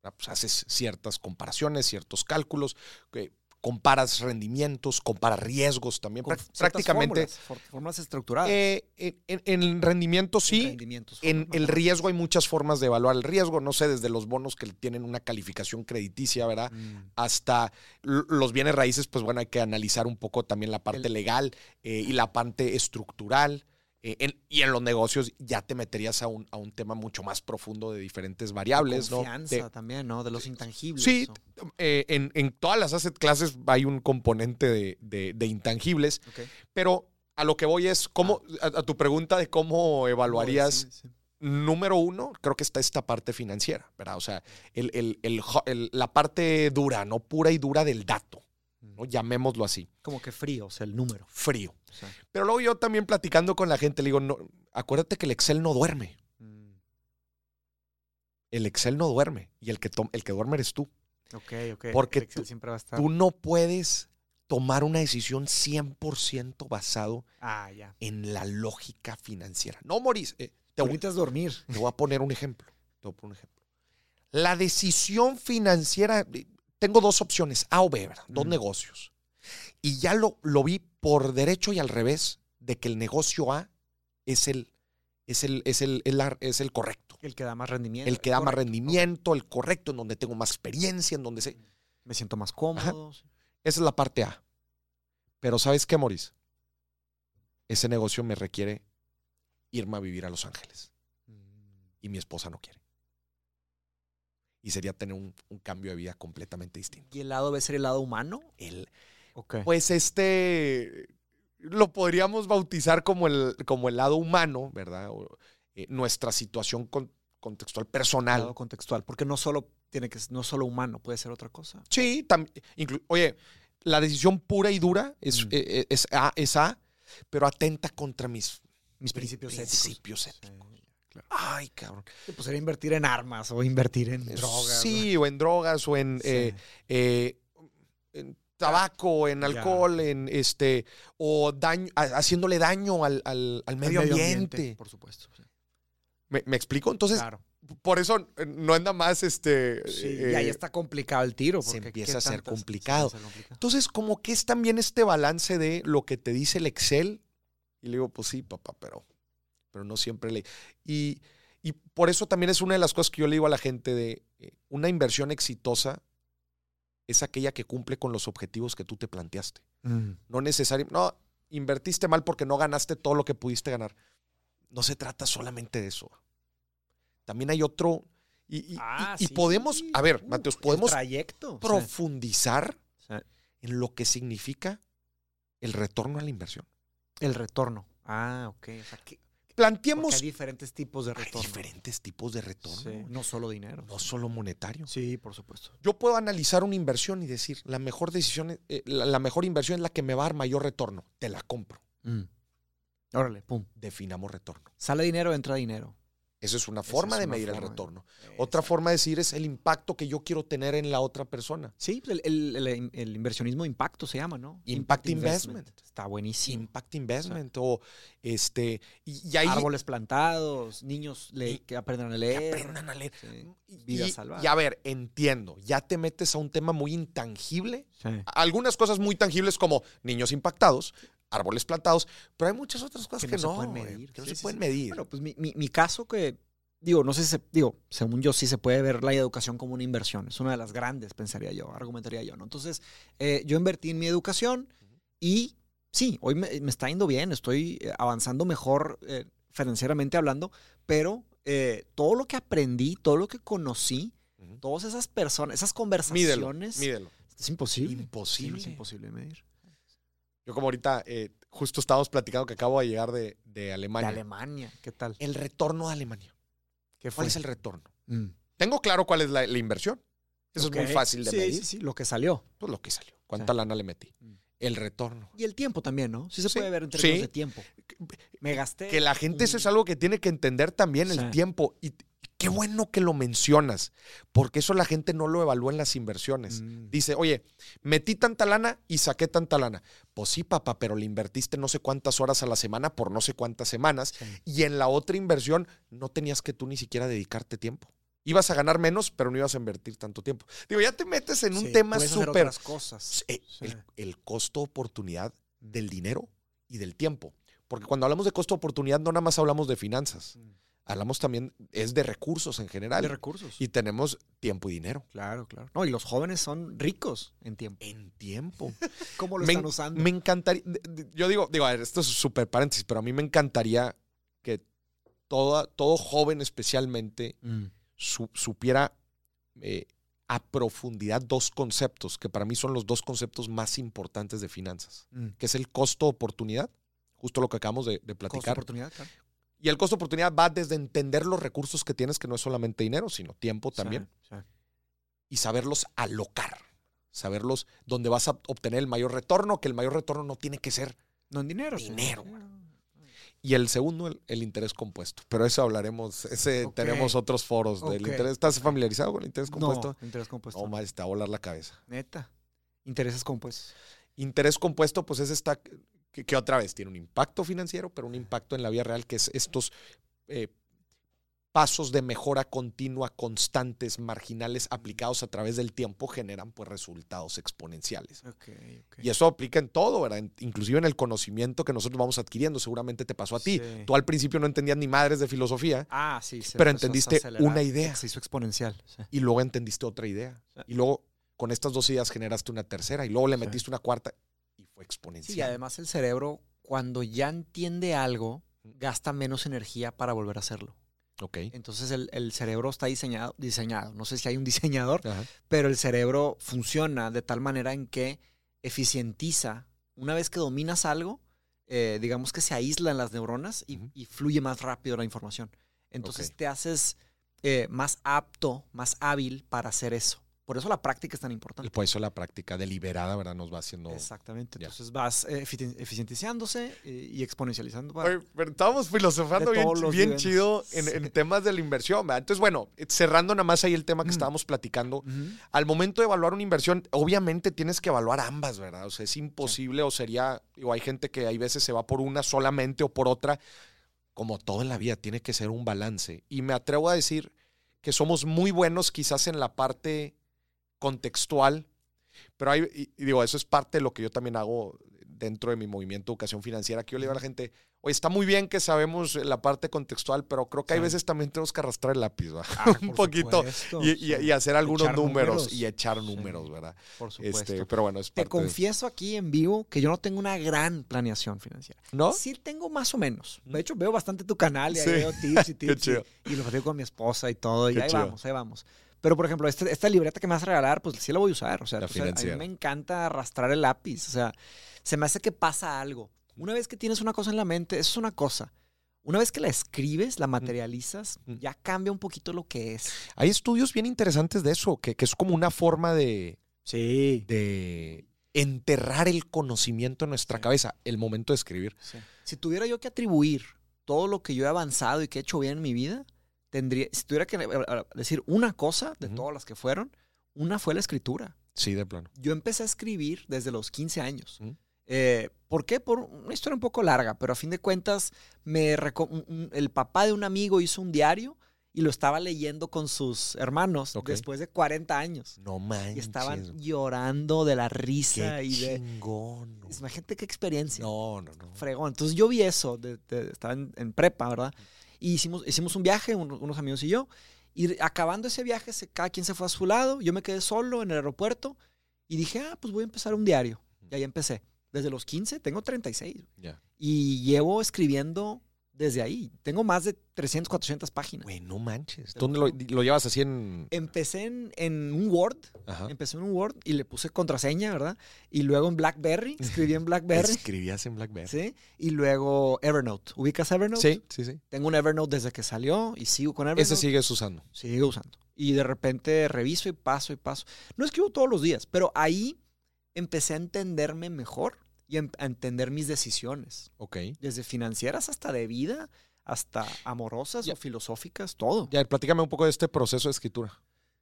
pues haces ciertas comparaciones, ciertos cálculos, que comparas rendimientos, comparas riesgos también. Con prácticamente, fórmulas, fórmulas estructuradas. eh, en, en- en rendimiento sí, rendimientos, en el riesgo hay muchas formas de evaluar el riesgo, no sé, desde los bonos que tienen una calificación crediticia, ¿verdad? Mm. hasta los bienes raíces, pues bueno, hay que analizar un poco también la parte El- legal eh, y la parte estructural. Eh, en- y en los negocios ya te meterías a un, a un tema mucho más profundo de diferentes variables, ¿no? Confianza De- también, ¿no? De los intangibles. sí, ¿no? eh, en, en todas las asset classes hay un componente de, de- de intangibles, pero a lo que voy es, ¿cómo, a, a tu pregunta de cómo evaluarías Sí, sí. número uno, creo que está esta parte financiera, ¿verdad? O sea, el- el- el la parte dura, no pura y dura del dato, ¿no? Llamémoslo así, Como que frío, o sea, el número. frío. Pero luego yo también platicando con la gente, le digo, no, acuérdate que el Excel no duerme. mm, El Excel no duerme y el que, el que duerme eres tú. ok, ok. Porque El Excel tú- siempre va a estar. Tú no puedes tomar una decisión 100% basado Ah, ya. en la lógica financiera. No, Maurice, eh, te, es dormir. te voy a poner un ejemplo. Te voy a poner un ejemplo. La decisión financiera, eh, tengo dos opciones, A o B, ¿verdad? Dos Mm. negocios. Y ya lo, lo vi por derecho y al revés, de que el negocio A es el, es el, es el, es el correcto. El que da más rendimiento. El que da más Correcto. rendimiento, el correcto, en donde tengo más experiencia, en donde sé. Me siento más cómodo. Esa es la parte A. Pero ¿sabes qué, Maurice? Ese negocio me requiere irme a vivir a Los Ángeles. Y mi esposa no quiere. Y sería tener un, un cambio de vida completamente distinto. ¿Y el lado B ser el lado humano? El, Pues este lo podríamos bautizar como el, como el lado humano, ¿verdad? O, eh, nuestra situación con- contextual personal. lado contextual. Porque no solo tiene que no solo humano, puede ser otra cosa. Sí, tam- inclu- oye, la decisión pura y dura es, Mm. eh, eh, es, A, es A, pero atenta contra mis Mis pri- principios éticos. principios éticos. Sí, claro. Ay, cabrón. Pues sería invertir en armas o invertir en drogas. Sí, o en drogas, o en, eh, Sí. eh, en tabaco, en alcohol, en este, o daño, ha- haciéndole daño al, al- medio, ambiente. Por supuesto. sí. ¿Me, me explico? Entonces, claro. por eso eh, no anda más este. Sí, eh, y ahí está complicado el tiro. se porque empieza ¿qué a ser tantas- se complicado. empieza a ser complicado. Entonces, como que es también este balance de lo que te dice el Excel. Y le digo, pues sí, papá, pero, pero no siempre le. Y, y por eso también es una de las cosas que yo le digo a la gente de eh, una inversión exitosa es aquella que cumple con los objetivos que tú te planteaste. No necesariamente, no, invertiste mal porque no ganaste todo lo que pudiste ganar. No se trata solamente de eso. También hay otro. Y, Ah, y sí. podemos, a ver, Uh, Mateos, podemos trayecto. profundizar O sea, en lo que significa el retorno a la inversión. el retorno. Ah, ok. O sea, porque Planteemos hay diferentes tipos de hay retorno. diferentes tipos de retorno, Sí, no solo dinero. no solo monetario. Sí, por supuesto. Yo puedo analizar una inversión y decir, la mejor decisión, eh, la, la mejor inversión es la que me va a dar mayor retorno. Te la compro. Órale, pum. Definamos retorno. Sale dinero, entra dinero. Esa es una Esa forma es de una medir el forma retorno. Otra forma de decir es el impacto que yo quiero tener en la otra persona. Sí, pues el, el- el- el inversionismo de impacto se llama, ¿no? Impact investment. Está buenísimo. Impact investment o este y, y ahí Árboles plantados, niños le- Y- que aprendan a que leer. aprendan a leer. Sí, Y, Vidas y- a ver, entiendo, ya te metes a un tema muy intangible. Sí. Algunas cosas muy tangibles como niños impactados, árboles plantados, pero hay muchas otras cosas que, Que no se pueden medir. que no Sí, se sí, pueden sí. medir. Bueno, pues mi, mi- mi caso que digo, no sé si se, digo, según yo sí se puede ver la educación como una inversión. Es una de las grandes, pensaría yo, argumentaría yo, ¿no? Entonces, eh, yo invertí en mi educación y sí, hoy me, me está yendo bien, estoy eh, avanzando mejor eh, financieramente hablando, pero eh, todo lo que aprendí, todo lo que conocí, todas esas personas, esas Mídelo, conversaciones, mídelo. es imposible. Imposible. Es imposible medir. Yo como ahorita, eh, justo estábamos platicando que acabo de llegar de, de De Alemania. Alemania, ¿qué tal? El retorno de Alemania. ¿Qué ¿Cuál es el retorno? Mm. Tengo claro cuál es la, la inversión. Eso es muy fácil de Sí, medir. Sí, sí, lo que salió. Pues lo que salió. ¿Cuánta Sí. lana le metí? Mm. El retorno. Y el tiempo también, ¿no? Sí se Sí, puede ver en términos de tiempo. Me gasté. Que la gente eso es algo que tiene que entender también, el tiempo. Y qué bueno que lo mencionas, porque eso la gente no lo evalúa en las inversiones. Mm. Dice, oye, metí tanta lana y saqué tanta lana. Pues sí, papá, pero le invertiste no sé cuántas horas a la semana por no sé cuántas semanas. Sí. Y en la otra inversión no tenías que tú ni siquiera dedicarte tiempo. Ibas a ganar menos, pero no ibas a invertir tanto tiempo. Digo, ya te metes en un Sí, tema súper... otras cosas. Eh, Sí. el, el costo-oportunidad del dinero y del tiempo. Porque cuando hablamos de costo-oportunidad no nada más hablamos de finanzas. Mm. Hablamos también, es de recursos en general. De recursos. y tenemos tiempo y dinero. claro, claro. No, y los jóvenes son ricos en tiempo. En tiempo. ¿Cómo lo me, están usando? me encantaría, yo digo, digo, a ver, esto es súper paréntesis, pero a mí me encantaría que toda, todo joven especialmente Mm. su- supiera eh, a profundidad dos conceptos, que para mí son los dos conceptos más importantes de finanzas, Mm. que es el costo-oportunidad, justo lo que acabamos de, de Costo platicar. oportunidad, claro. Y el costo-oportunidad va desde entender los recursos que tienes, que no es solamente dinero, sino tiempo también, Sí, sí. y saberlos alocar, saberlos donde vas a obtener el mayor retorno, que el mayor retorno no tiene que ser. No en dinero. Dinero. Sí. Y el segundo, el, el interés compuesto. Pero eso hablaremos, ese tenemos otros foros del interés. ¿Estás familiarizado con el interés compuesto? No, interés compuesto. No, más, te va a volar la cabeza. Neta. Intereses compuestos. Interés compuesto, pues es esta, que, que otra vez tiene un impacto financiero, pero un impacto en la vida real, que es estos eh, pasos de mejora continua, constantes, marginales, aplicados a través del tiempo, generan pues resultados exponenciales. Y eso aplica en todo, ¿verdad? En- inclusive en el conocimiento que nosotros vamos adquiriendo. Seguramente te pasó a ti. Sí. Tú al principio no entendías ni madres de filosofía Ah, sí. se Pero entendiste una idea. Se hizo exponencial. sí. y luego entendiste otra idea. Sí. Y luego con estas dos ideas generaste una tercera y luego le metiste una cuarta exponencial. Sí, y además el cerebro, cuando ya entiende algo, gasta menos energía para volver a hacerlo. Ok. Entonces el, el cerebro está diseñado, diseñado, no sé si hay un diseñador, Ajá. pero el cerebro funciona de tal manera en que eficientiza. Una vez que dominas algo, eh, digamos que se aíslan las neuronas y, fluye más rápido la información. Entonces te haces eh, más apto, más hábil para hacer eso. Por eso la práctica es tan importante. Por eso la práctica deliberada, ¿verdad? Nos va haciendo... Exactamente. Ya. Entonces vas eh, efici- eficientizándose eh, y exponencializando. Oye, pero estábamos filosofando bien, bien chido en, en temas de la inversión. ¿verdad? Entonces, bueno, cerrando nada más ahí el tema que Mm. estábamos platicando, al momento de evaluar una inversión, obviamente tienes que evaluar ambas, ¿verdad? O sea, es imposible o sería, digo, hay gente que hay veces se va por una solamente o por otra. Como todo en la vida, tiene que ser un balance. Y me atrevo a decir que somos muy buenos quizás en la parte contextual, pero hay, y, y digo, eso es parte de lo que yo también hago dentro de mi movimiento de educación financiera, que yo le digo a la gente, oye, está muy bien que sabemos la parte contextual, pero creo que hay veces también tenemos que arrastrar el lápiz, ¿va? Ah, un poquito. supuesto, Y, y- sí. y hacer algunos números, números. y echar Sí. números, ¿verdad? Por supuesto. Este, pero bueno, es Te de- confieso aquí en vivo que yo no tengo una gran planeación financiera. ¿No? Sí tengo más o menos. De hecho, veo bastante tu canal y ahí veo tips y Qué tips. chido. y, y lo platico con mi esposa y todo. Y Qué ahí chido. vamos, ahí vamos. Pero, por ejemplo, este- esta libreta que me vas a regalar, pues sí la voy a usar. O sea, La pues, a- mí me encanta arrastrar el lápiz. O sea, se me hace que pasa algo. Una vez que tienes una cosa en la mente, eso es una cosa. Una vez que la escribes, la materializas, Mm. ya cambia un poquito lo que es. Hay estudios bien interesantes de eso, que, que es como una forma de, Sí. de enterrar el conocimiento en nuestra Sí. cabeza, el momento de escribir. Si tuviera yo que atribuir todo lo que yo he avanzado y que he hecho bien en mi vida, tendría, si tuviera que decir una cosa de Ujú. todas las que fueron, una fue la escritura. Sí, de plano. Yo empecé a escribir desde los 15 años. Ujú. Eh, ¿Por qué? Por una historia un poco larga, pero a fin de cuentas, me el papá de un amigo hizo un diario y lo estaba leyendo con sus hermanos Ok. después de 40 años. No manches. Y estaban llorando de la risa Qué y de... chingón. Imagínate qué experiencia No, no, no. fregón. Entonces yo vi eso, de- de- estaba en, en prepa, ¿verdad? Y hicimos, hicimos un viaje, un- unos amigos y yo. Y acabando ese viaje, se- cada quien se fue a su lado. Yo me quedé solo en el aeropuerto. Y dije, ah, pues voy a empezar un diario. Y ahí empecé. Desde los 15, tengo 36. Ya. Y llevo escribiendo desde ahí. Tengo más de 300, 400 páginas. Güey, no manches. ¿Dónde lo, lo llevas así en...? Empecé en, en un Word. Ajá. Empecé en un Word y le puse contraseña, ¿verdad? Y luego en BlackBerry. Escribí en BlackBerry. Escribías en BlackBerry. ¿Sí? Y luego Evernote. ¿Ubicas Evernote? Sí, sí, sí. Tengo un Evernote desde que salió y sigo con Evernote. Ese sigues usando. Sigo usando. Y de repente reviso y paso y paso. No escribo todos los días, pero ahí empecé a entenderme mejor y a entender mis decisiones. Ok. Desde financieras hasta de vida, hasta amorosas Ya. o filosóficas, todo. Ya, platícame un poco de este proceso de escritura.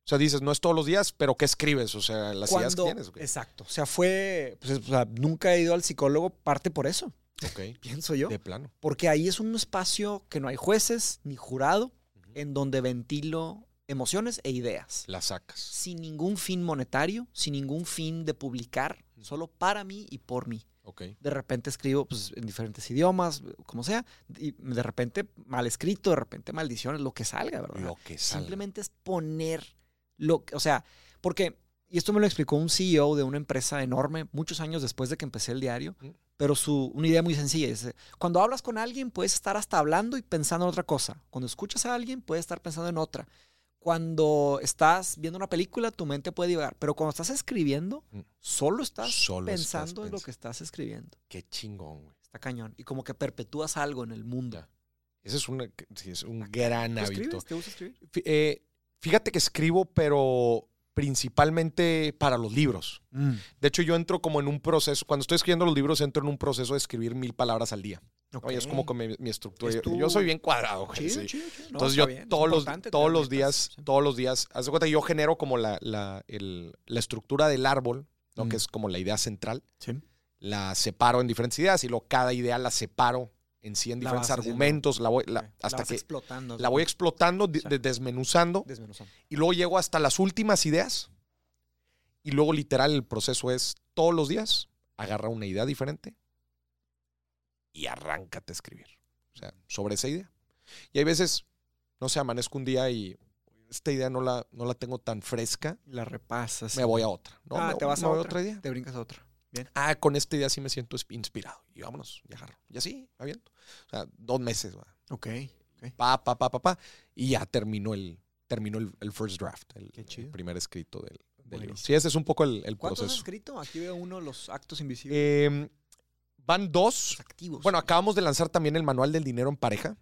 O sea, dices, no es todos los días, pero ¿qué escribes? O sea, las ideas que tienes. güey. Exacto. O sea, fue. pues, o sea, nunca he ido al psicólogo, parte por eso, Ok. pienso yo. De plano. Porque ahí es un espacio que no hay jueces ni jurado, en donde ventilo emociones e ideas. La sacas. Sin ningún fin monetario, sin ningún fin de publicar, solo para mí y por mí. De repente escribo pues, en diferentes idiomas, como sea, y de repente mal escrito, de repente maldiciones, lo que salga, ¿verdad? Lo que sale. Simplemente es poner lo que, o sea, porque, y esto me lo explicó un CEO de una empresa enorme muchos años después de que empecé el diario, Mm. pero su, una idea muy sencilla es, cuando hablas con alguien puedes estar hasta hablando y pensando en otra cosa. Cuando escuchas a alguien puedes estar pensando en otra. Cuando estás viendo una película, tu mente puede divagar, pero cuando estás escribiendo, Mm. solo estás Solo estás pensando en lo que estás escribiendo. Qué chingón, güey. Está cañón. Y como que perpetúas algo en el mundo. Ya. Ese es, una, sí, es un gran ¿Tú hábito. escribes? ¿Te gusta escribir? Eh, fíjate que escribo, pero principalmente para los libros. De hecho, yo entro como en un proceso, cuando estoy escribiendo los libros, entro en un proceso de escribir mil palabras al día. ¿no? Y es como que mi, mi estructura. Es Yo- tu- Yo soy bien cuadrado, güey. Chido, sí. chido, chido. No, Entonces yo bien, todos los, todos los días, sí. todos los días, haz de cuenta, yo genero como la, la, el- la estructura del árbol, ¿no? Mm. que es como la idea central, Sí. la separo en diferentes ideas y luego cada idea la separo en sí en La diferentes vas haciendo. argumentos, la voy, la- hasta que explotando. la voy explotando, de- Sí. de- desmenuzando desmenuzando. y luego llego hasta las últimas ideas y luego literal el proceso es todos los días agarra una idea diferente y arráncate a escribir. O sea, sobre esa idea. Y hay veces, no sé, amanezco un día y esta idea no la, no la tengo tan fresca, La repasas. me voy a otra. ¿no? Ah, me, te vas me a voy otra. idea. Te brincas a otra. Ah, con esta idea sí me siento inspirado. Y vámonos, y agarro. Y así, va viendo. O sea, dos meses, va. Ok. Pa, pa, pa, pa, pa. Y ya terminó el, terminó el, el first draft, el, primer escrito del, del libro. Sí, ese es un poco el, el ¿Cuántos has proceso. escrito? Aquí veo uno de los actos invisibles. Eh, van dos. los activos. Bueno, acabamos de lanzar también el manual del dinero en pareja.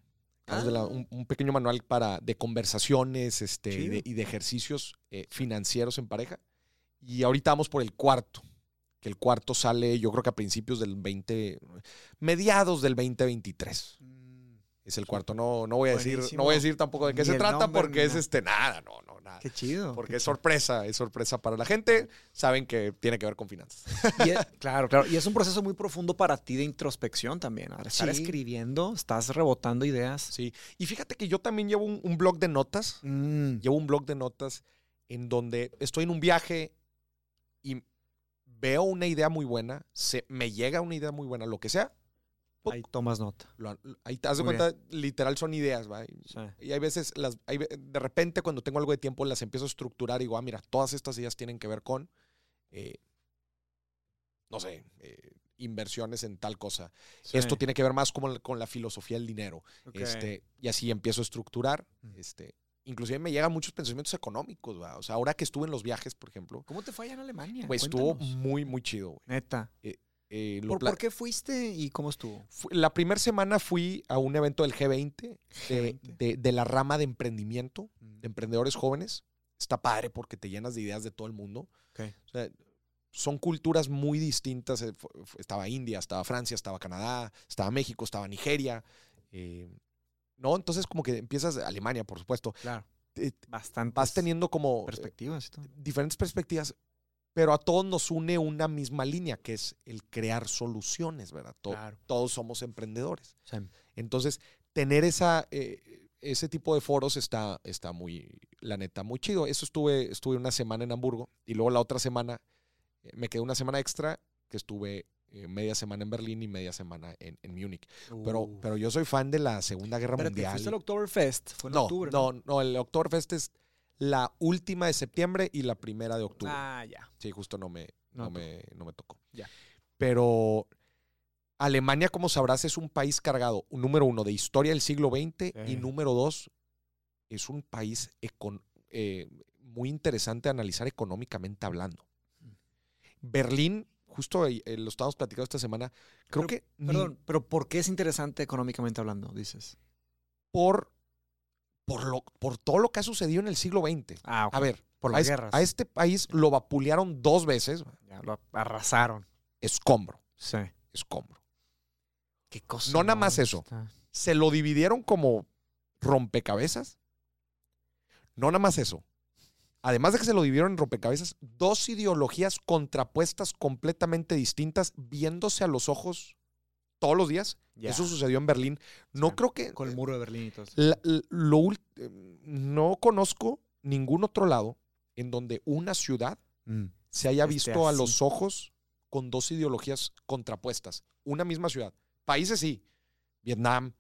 De la- Ah. un, un pequeño manual para, de conversaciones este, y, Chido. de, y de ejercicios eh, financieros en pareja. Y ahorita vamos por el cuarto. Que el cuarto sale, yo creo que a principios del 20, mediados del 2023. Mm, Es el cuarto. No, no voy a decir, no voy a decir tampoco de qué Ni se trata nombre, porque es nada. este nada, no, no, nada. Qué chido. Porque qué es chido. sorpresa, es sorpresa para la gente. Saben que tiene que ver con finanzas. Y es- claro, claro. Y es un proceso muy profundo para ti de introspección también. Al estar Sí. escribiendo, estás rebotando ideas. Sí. Y fíjate que yo también llevo un, un blog de notas. Mm, Llevo un blog de notas en donde estoy en un viaje y veo una idea muy buena, se, me llega una idea muy buena, lo que sea. ¡puc! Ahí tomas nota. lo- ahí te das de cuenta, literal son ideas, ¿va? Y, Sí. y hay veces, las, hay de repente cuando tengo algo de tiempo las empiezo a estructurar y digo, ah, mira, todas estas ideas tienen que ver con, eh, no sé, eh, inversiones en tal cosa. Sí. Esto tiene que ver más como con la filosofía del dinero. Este, y así empiezo a estructurar. Este, inclusive me llegan muchos pensamientos económicos. O sea, ahora que estuve en los viajes, por ejemplo, ¿Cómo te fue allá en Alemania? pues estuvo muy, muy chido. güey. Neta. Eh, lo ¿Por, qué fuiste y cómo estuvo? la primera semana fui a un evento del G20 de, G20. de- de la rama de emprendimiento, de emprendedores jóvenes. Está padre porque te llenas de ideas de todo el mundo. Ok. O sea, son culturas muy distintas. eh, Estaba India, estaba Francia, estaba Canadá, estaba México, estaba Nigeria. eh, ¿No? Entonces, como que empiezas, Alemania, por supuesto. Claro. eh, Bastante. vas teniendo como perspectivas y todo. diferentes perspectivas, pero a todos nos une una misma línea, que es el crear soluciones, ¿verdad? To- Claro. Todos somos emprendedores. Sí. Entonces, tener esa, eh, ese tipo de foros está, está muy, la neta, muy chido. Eso estuve, estuve una semana en Hamburgo y luego la otra semana eh, me quedé una semana extra que estuve eh, media semana en Berlín y media semana en, en Múnich. Pero, Uh. pero yo soy fan de la Segunda Guerra Espérate, Mundial. fuiste al Oktoberfest. Fue en no, octubre. no, no, el Oktoberfest es la última de septiembre y la primera de octubre. Ah, ya. Sí, justo no me, No, no, me, no me tocó. Ya. Pero Alemania, como sabrás, es un país cargado, número uno, de historia del siglo XX y Sí. número dos, es un país econ- eh, muy interesante analizar económicamente hablando. Berlín, justo eh, lo estábamos platicando esta semana, creo Pero, que ni Perdón, pero ¿por qué es interesante económicamente hablando, dices? por, por, lo, por todo lo que ha sucedido en el siglo XX. Ah, ok. A ver, por a, las es- guerras. a este país lo vapulearon dos veces. Ya lo arrasaron. Escombro, Sí. escombro. Qué cosa. No nada más eso. Está- se lo dividieron como rompecabezas. No nada más eso. Además de que se lo dividieron en rompecabezas, dos ideologías contrapuestas completamente distintas, viéndose a los ojos todos los días. Eso sucedió en Berlín. No creo que... Con el muro de Berlín y todo eso. la- lo eh, no conozco ningún otro lado en donde una ciudad Mm. se haya visto a los ojos con dos ideologías contrapuestas. Una misma ciudad. Países sí. Vietnam,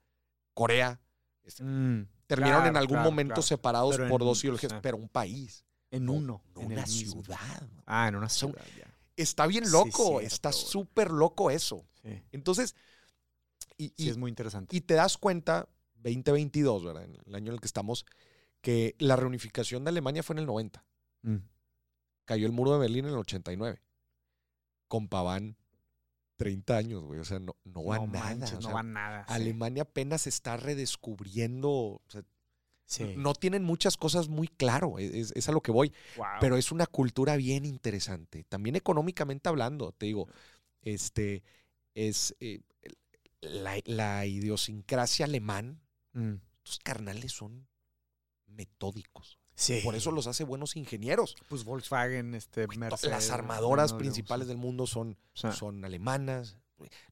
Corea. este, Mm. terminaron Claro, en algún claro, momento claro. separados Pero por en- dos ideologías, pero un país. En no- uno. no en una mismo. ciudad. Ah, en una ciudad, ya. Está bien loco, está súper loco eso. Sí. Entonces, y, Sí, es muy interesante. y te das cuenta, 2022, ¿verdad? En el año en el que estamos, que la reunificación de Alemania fue en el 90. Mm. Cayó el muro de Berlín en el 89. Con Paván, 30 años, güey. O sea, no, no va no nada. manches, o no va nada. sí. Alemania apenas está redescubriendo. o sea, Sí. No tienen muchas cosas muy claro. Es, es a lo que voy. Pero es una cultura bien interesante. También económicamente hablando, te digo, este es eh, la, la idiosincrasia alemán. Mm. Estos carnales son metódicos. Sí. Por eso los hace buenos ingenieros. Pues Volkswagen, este, Mercedes. Las armadoras no, principales del mundo son, o sea, son alemanas.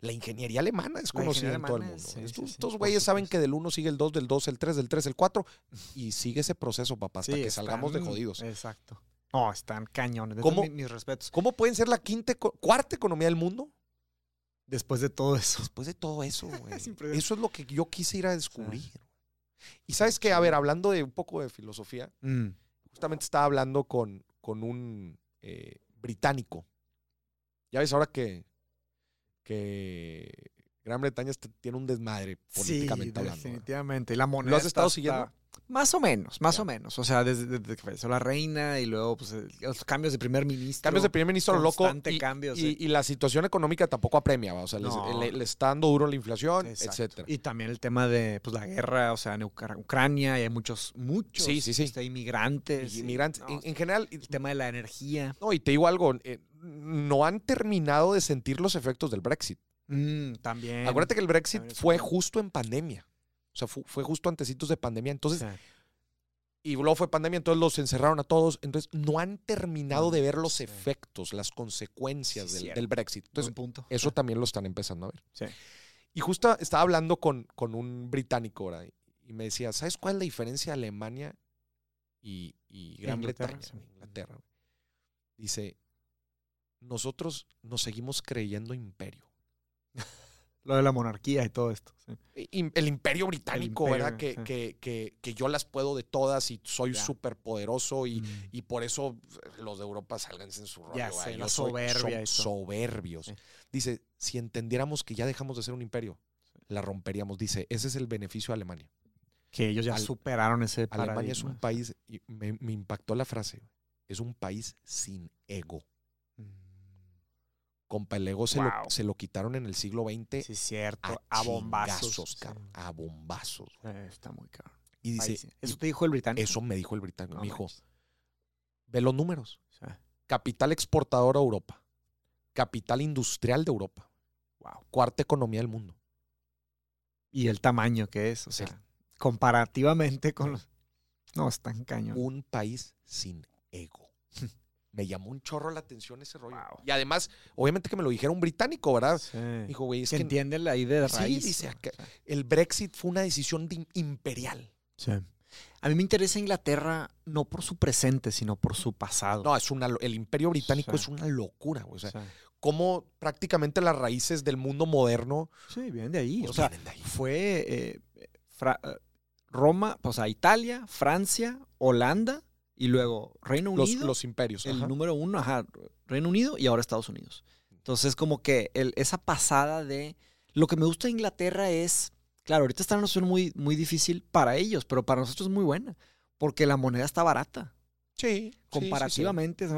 La ingeniería alemana es conocida en todo el mundo. sí, estos sí, güeyes saben que del 1 sigue el 2, del 2 el 3, del 3 el 4 y sigue ese proceso, papá, hasta que salgamos de jodidos. Exacto. No, están cañones. ¿Cómo? Mis respetos. ¿Cómo pueden ser la quinta, cuarta economía del mundo? Después de todo eso. Después de todo eso, güey. Es. Eso es lo que yo quise ir a descubrir. Y sabes que, a ver, hablando de un poco de filosofía, Mm. justamente estaba hablando con, con un eh, británico. Ya ves ahora que, que Gran Bretaña está- tiene un desmadre políticamente sí, hablando. definitivamente. Y la moneda has estado está- siguiendo? Más o menos, más o menos. O sea, desde, desde que falleció la reina y luego pues, los cambios de primer ministro. Cambios de primer ministro lo loco. Y, cambio, y- la situación económica tampoco apremia, ¿va? o sea, No. le, le está dando duro la inflación, Exacto. etcétera. Y también el tema de pues, la guerra, o sea, en Ucra- Ucrania y hay muchos, muchos Sí, sí, sí. este, inmigrantes. Y y, inmigrantes. no, en, en general, el tema de la energía. no, y te digo algo, eh, no han terminado de sentir los efectos del Brexit. Mm, también. Acuérdate que el Brexit fue justo en pandemia. O sea, fu- fue, justo antecitos de pandemia. Entonces, y luego fue pandemia, entonces los encerraron a todos. Entonces, no han terminado No, de ver los sí. efectos, las consecuencias Sí, del, Brexit. Entonces, punto. eso también lo están empezando a ver. Sí. Y justo estaba hablando con, con un británico ahora y me decía, ¿sabes cuál es la diferencia de Alemania y, y Gran Inglaterra, Bretaña? Inglaterra. Dice, nosotros nos seguimos creyendo imperio. Lo de la monarquía y todo esto. sí. el imperio británico, imperio, ¿verdad? Que, sí. que, que, que yo las puedo de todas y soy súper poderoso y, Mm. y por eso eh, los de Europa salgan en su rollo. Ya sé, Yo soy- soberbios. Sí. Dice, si entendiéramos que ya dejamos de ser un imperio, la romperíamos. Dice, ese es el beneficio de Alemania. Que ellos ya Al- superaron ese Alemania es un paradigma. país, y me, me impactó la frase, es un país sin ego. Compa, el ego se, lo, se lo quitaron en el siglo XX Sí, cierto. a, A, bombazos. sí. a bombazos. Eh, está muy caro. Y dice. Eso te dijo el británico. Eso me dijo el británico. No me dijo, ve los números. Capital exportador a Europa. Capital industrial de Europa. wow. Cuarta economía del mundo. Y el tamaño que es. O Sí. sea, comparativamente con los. No, están cañón. Un país sin ego. me llamó un chorro la atención ese rollo. Wow. Y además, obviamente que me lo dijera un británico, ¿verdad? Sí. Dijo, güey, es que que entiende la idea de Sí, raíz. dice O sea, el Brexit fue una decisión de- imperial. sí. A mí me interesa Inglaterra no por su presente, sino por su pasado. No, es una, lo- el imperio británico Sí. es una locura, güey. O sea, cómo prácticamente las raíces del mundo moderno Sí, vienen de ahí. pues, o sea, vienen de ahí. fue eh, Fra- eh, Roma, o sea, Italia, Francia, Holanda y luego Reino Los, Unido. los imperios. el ajá. número uno, ajá, Reino Unido y ahora Estados Unidos. Entonces, como que el- esa pasada de... Lo que me gusta de Inglaterra es, claro, ahorita está en una situación muy, muy difícil para ellos, pero para nosotros es muy buena, porque la moneda está barata, Sí, sí, sí, sí, comparativamente.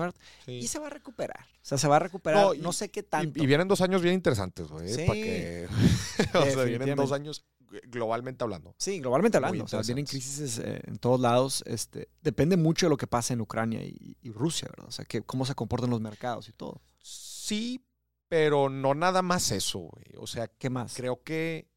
Y se va a recuperar. O sea, se va a recuperar, No, sé qué tanto. Y, vienen dos años bien interesantes, güey. Sí. Para que. o sea, vienen dos años eh, globalmente hablando. Sí, globalmente hablando. O sea, vienen crisis eh, en todos lados. Este, depende mucho de lo que pasa en Ucrania y, y Rusia, ¿verdad? O sea, que, cómo se comportan los mercados y todo. Sí, pero no nada más eso, güey. O sea, ¿Qué más? creo que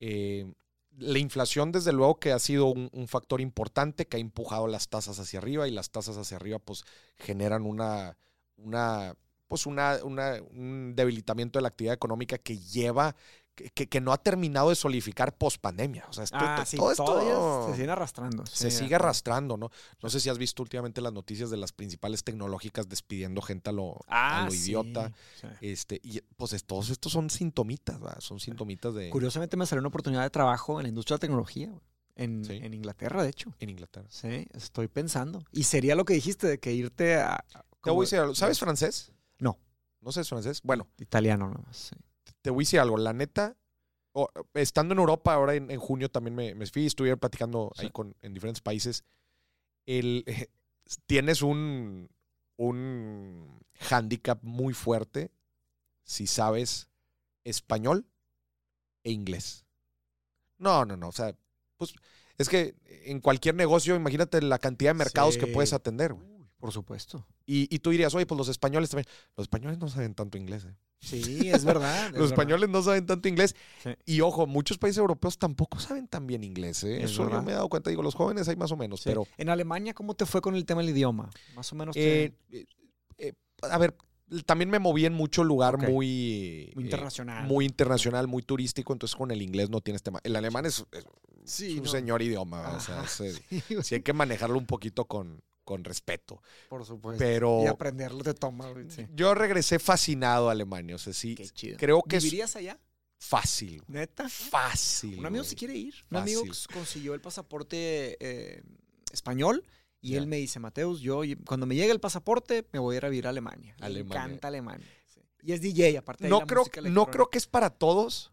eh, la inflación, desde luego, que ha sido un, un factor importante que ha empujado las tasas hacia arriba y las tasas hacia arriba, pues, generan una, una pues, una, una- un debilitamiento de la actividad económica que lleva, que, no ha terminado de solidificar post pandemia. O sea, esto- Ah, sí, todo esto se siguen arrastrando. se sí, sigue arrastrando, ¿no? No sé si has visto últimamente las noticias de las principales tecnológicas despidiendo gente a lo, a Ah, lo idiota. sí. Este, y pues es- todos estos son sintomitas, ¿verdad? Son sintomitas de Curiosamente me salió una oportunidad de trabajo en la industria de la tecnología. En, en Inglaterra, de hecho. en Inglaterra. Sí, estoy pensando. Y sería lo que dijiste de que irte a... a- Te como- voy a decir algo. ¿Sabes francés? No. ¿No sabes francés? Bueno, Italiano nomás, sí. Te voy a decir algo. La neta, estando en Europa ahora en, en junio también me, me fui, estuve platicando ahí con, en diferentes países. El, tienes un, un handicap muy fuerte si sabes español e inglés. No, no, no. O sea, pues es que en cualquier negocio, imagínate la cantidad de mercados que puedes atender. Por supuesto. Y, y tú dirías, oye, pues los españoles también. Los españoles no saben tanto inglés. ¿eh? Sí, es verdad. es Los verdad. españoles no saben tanto inglés. Sí. Y ojo, muchos países europeos tampoco saben tan bien inglés. ¿eh? Es Eso yo verdad. me he dado cuenta. Digo, los jóvenes hay más o menos. Sí. Pero, En Alemania, ¿cómo te fue con el tema del idioma? Más o menos. eh, eh, eh, a ver, también me moví en mucho lugar muy... muy eh, internacional. muy internacional, muy turístico, entonces con el inglés no tienes tema. El alemán es, es sí, un no. señor idioma, o sea, es, sí, sí hay que manejarlo un poquito con, con respeto. por supuesto. Pero Y aprenderlo te toma. Sí. yo regresé fascinado a Alemania, o sea, sí, Qué chido. creo que ¿Vivirías allá? fácil, ¿Neta? fácil. Un amigo se quiere ir. Un amigo consiguió el pasaporte eh, español y él me dice, Mateus, yo cuando me llegue el pasaporte me voy a ir a vivir a Alemania. Le Alemania. encanta Alemania. sí. Y es DJ, aparte de No la creo, no creo que es para todos.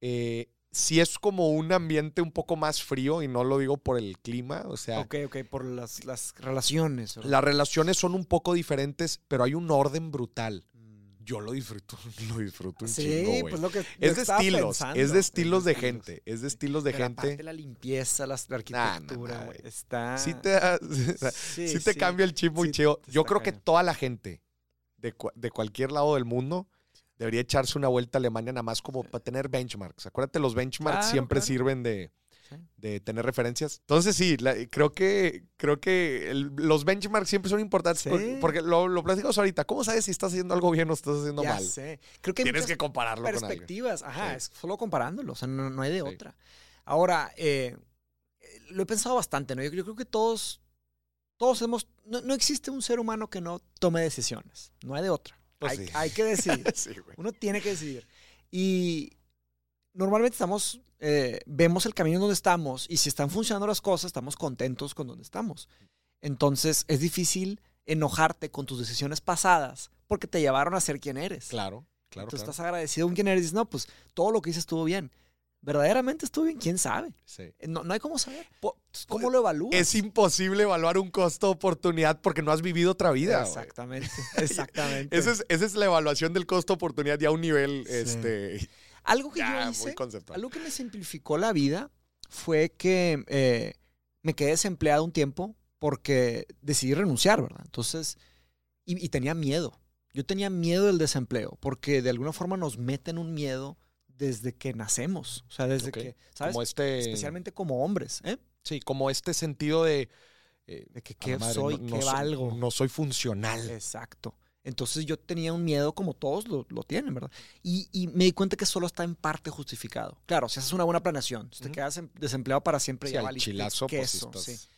Eh, sí es como un ambiente un poco más frío y no lo digo por el clima, o sea, Ok, ok, por las, las relaciones. ¿verdad? las relaciones son un poco diferentes, pero hay un orden brutal. Mm. Yo lo disfruto, lo disfruto un Sí, chingo, pues lo que Es de estilos, pensando, es de estilos de estilos. gente, es de estilos de Pero gente. la limpieza, la Nah, nah, nah, arquitectura, está... Sí te, Sí, sí te cambia el chip muy chido. Yo creo que toda la gente de, de cualquier lado del mundo debería echarse una vuelta a Alemania nada más como para tener benchmarks. Acuérdate, los benchmarks Claro, siempre claro. sirven de, Sí. de tener referencias. Entonces sí, la- creo que, creo que el- los benchmarks siempre son importantes Sí. por- porque lo, lo platicamos ahorita. ¿Cómo sabes si estás haciendo algo bien o estás haciendo Ya mal? sé. Creo que Tienes que compararlo con perspectivas. Ajá, Sí. es solo comparándolo, o sea, no, no hay de otra. Ahora, eh, lo he pensado bastante, ¿no? Yo, yo creo que todos, todos hemos, no, no existe un ser humano que no tome decisiones, no hay de otra. Pues hay, sí. hay que decidir. Sí. Uno tiene que decidir. Y normalmente estamos, eh, vemos el camino en donde estamos y si están funcionando las cosas, estamos contentos con donde estamos. Entonces es difícil enojarte con tus decisiones pasadas porque te llevaron a ser quien eres. Claro, claro. Tú claro. estás agradecido con quien eres y dices, no, pues todo lo que hice estuvo bien. Verdaderamente estuvo bien, quién sabe. Sí. No, no hay cómo saber. ¿Cómo lo evalúas? Es imposible evaluar un costo-oportunidad porque no has vivido otra vida. Exactamente, exactamente. Esa es, esa es la evaluación del costo-oportunidad ya a un nivel Sí. este, Algo que ya yo hice, algo que me simplificó la vida fue que eh, me quedé desempleado un tiempo porque decidí renunciar, ¿verdad? Entonces, y, y tenía miedo. Yo tenía miedo del desempleo porque de alguna forma nos meten un miedo desde que nacemos. O sea, desde que, ¿sabes? Como este, Especialmente como hombres, ¿eh? sí, como este sentido de, eh, De que qué madre, soy, no- qué no soy- valgo. No soy funcional. Exacto. Entonces yo tenía un miedo como todos lo, lo tienen, ¿verdad? Y, y me di cuenta que solo está en parte justificado. Claro, si haces una buena planeación, si te quedas em- desempleado para siempre, Sí, ya al valiste chilazo, pues, queso, estás- sí.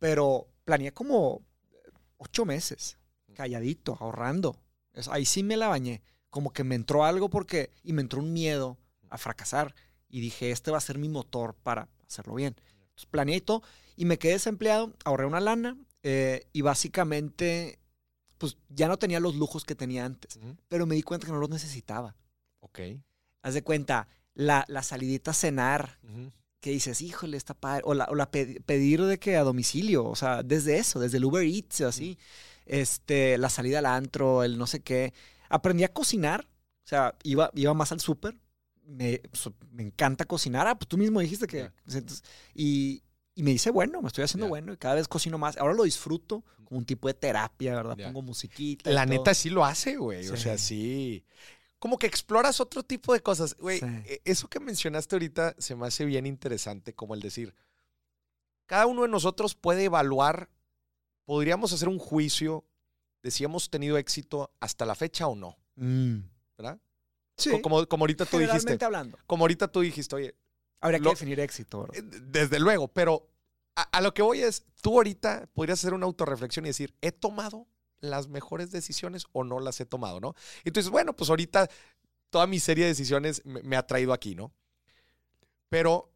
Pero planeé como ocho meses, calladito, ahorrando. Ahí sí me la bañé. Como que me entró algo porque, y me entró un miedo a fracasar. Y dije, este va a ser mi motor para hacerlo bien. Entonces planeé y todo, y me quedé desempleado, ahorré una lana, eh, y básicamente, pues ya no tenía los lujos que tenía antes. Ujú. Pero me di cuenta que no los necesitaba. Ok. Haz de cuenta, la, la salidita a cenar, Ujú. que dices, híjole, está padre. O la, o la pe- pedir de que a domicilio, o sea, desde eso, desde el Uber Eats o así. Este, la salida al antro, el no sé qué. Aprendí a cocinar, o sea, iba, iba más al súper. Me, so- me encanta cocinar. Ah, pues tú mismo dijiste que. Entonces, y, y me dice, bueno, me estoy haciendo bueno y cada vez cocino más. Ahora lo disfruto como un tipo de terapia, ¿verdad? Pongo musiquita. La neta sí lo hace, güey. O sea, sí. Como que exploras otro tipo de cosas. Güey, Sí. e- eso que mencionaste ahorita se me hace bien interesante, como el decir, cada uno de nosotros puede evaluar, podríamos hacer un juicio de si hemos tenido éxito hasta la fecha o no, Mm. ¿verdad? Sí. Co- Como, como ahorita tú dijiste, hablando. como ahorita tú dijiste, oye, Habría que Lo- definir éxito, eh, desde luego, pero a, a lo que voy es, tú ahorita podrías hacer una autorreflexión y decir, ¿he tomado las mejores decisiones o no las he tomado, no? Entonces, bueno, pues ahorita toda mi serie de decisiones me, me ha traído aquí, ¿no? Pero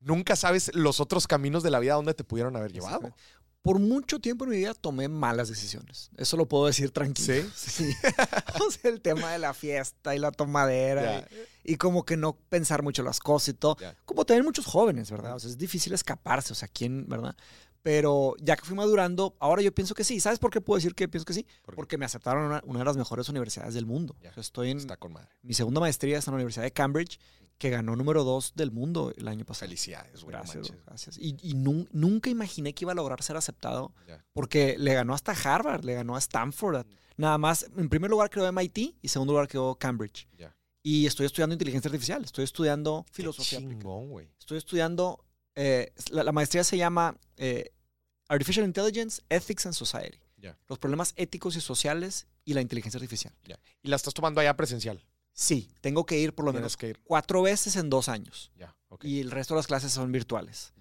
nunca sabes los otros caminos de la vida a dónde te pudieron haber llevado. Por mucho tiempo en mi vida tomé malas decisiones. Eso lo puedo decir tranquilo. ¿Sí? Sí. o sea, el tema de la fiesta y la tomadera. Y, y como que no pensar mucho las cosas y todo. Como también muchos jóvenes, ¿verdad? O sea, es difícil escaparse. O sea, ¿quién, verdad? Pero ya que fui madurando, ahora yo pienso que sí. ¿Sabes por qué puedo decir que pienso que sí? Porque Porque me aceptaron a una, una de las mejores universidades del mundo. Ya. Estoy en está con madre. mi segunda maestría está en la Universidad de Cambridge, que ganó número dos del mundo el año pasado. Felicidades, güey. Gracias, gracias. Y, y nun- nunca imaginé que iba a lograr ser aceptado Ya. porque le ganó hasta Harvard, le ganó a Stanford. a- Nada más, en primer lugar quedó MIT y segundo lugar quedó Cambridge. Ya. Y estoy estudiando inteligencia artificial, estoy estudiando Qué filosofía. chingón, güey. Estoy estudiando, eh, la, la maestría se llama eh, Artificial Intelligence, Ethics and Society. Ya. Los problemas éticos y sociales y la inteligencia artificial. Y la estás tomando allá presencial. Sí, tengo que ir por lo menos que ir. cuatro veces en dos años. Ya. Y el resto de las clases son virtuales.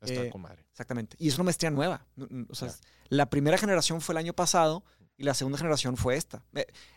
está eh, con madre. Exactamente. Y es una maestría nueva. O sea, Ya. la primera generación fue el año pasado y la segunda generación fue esta.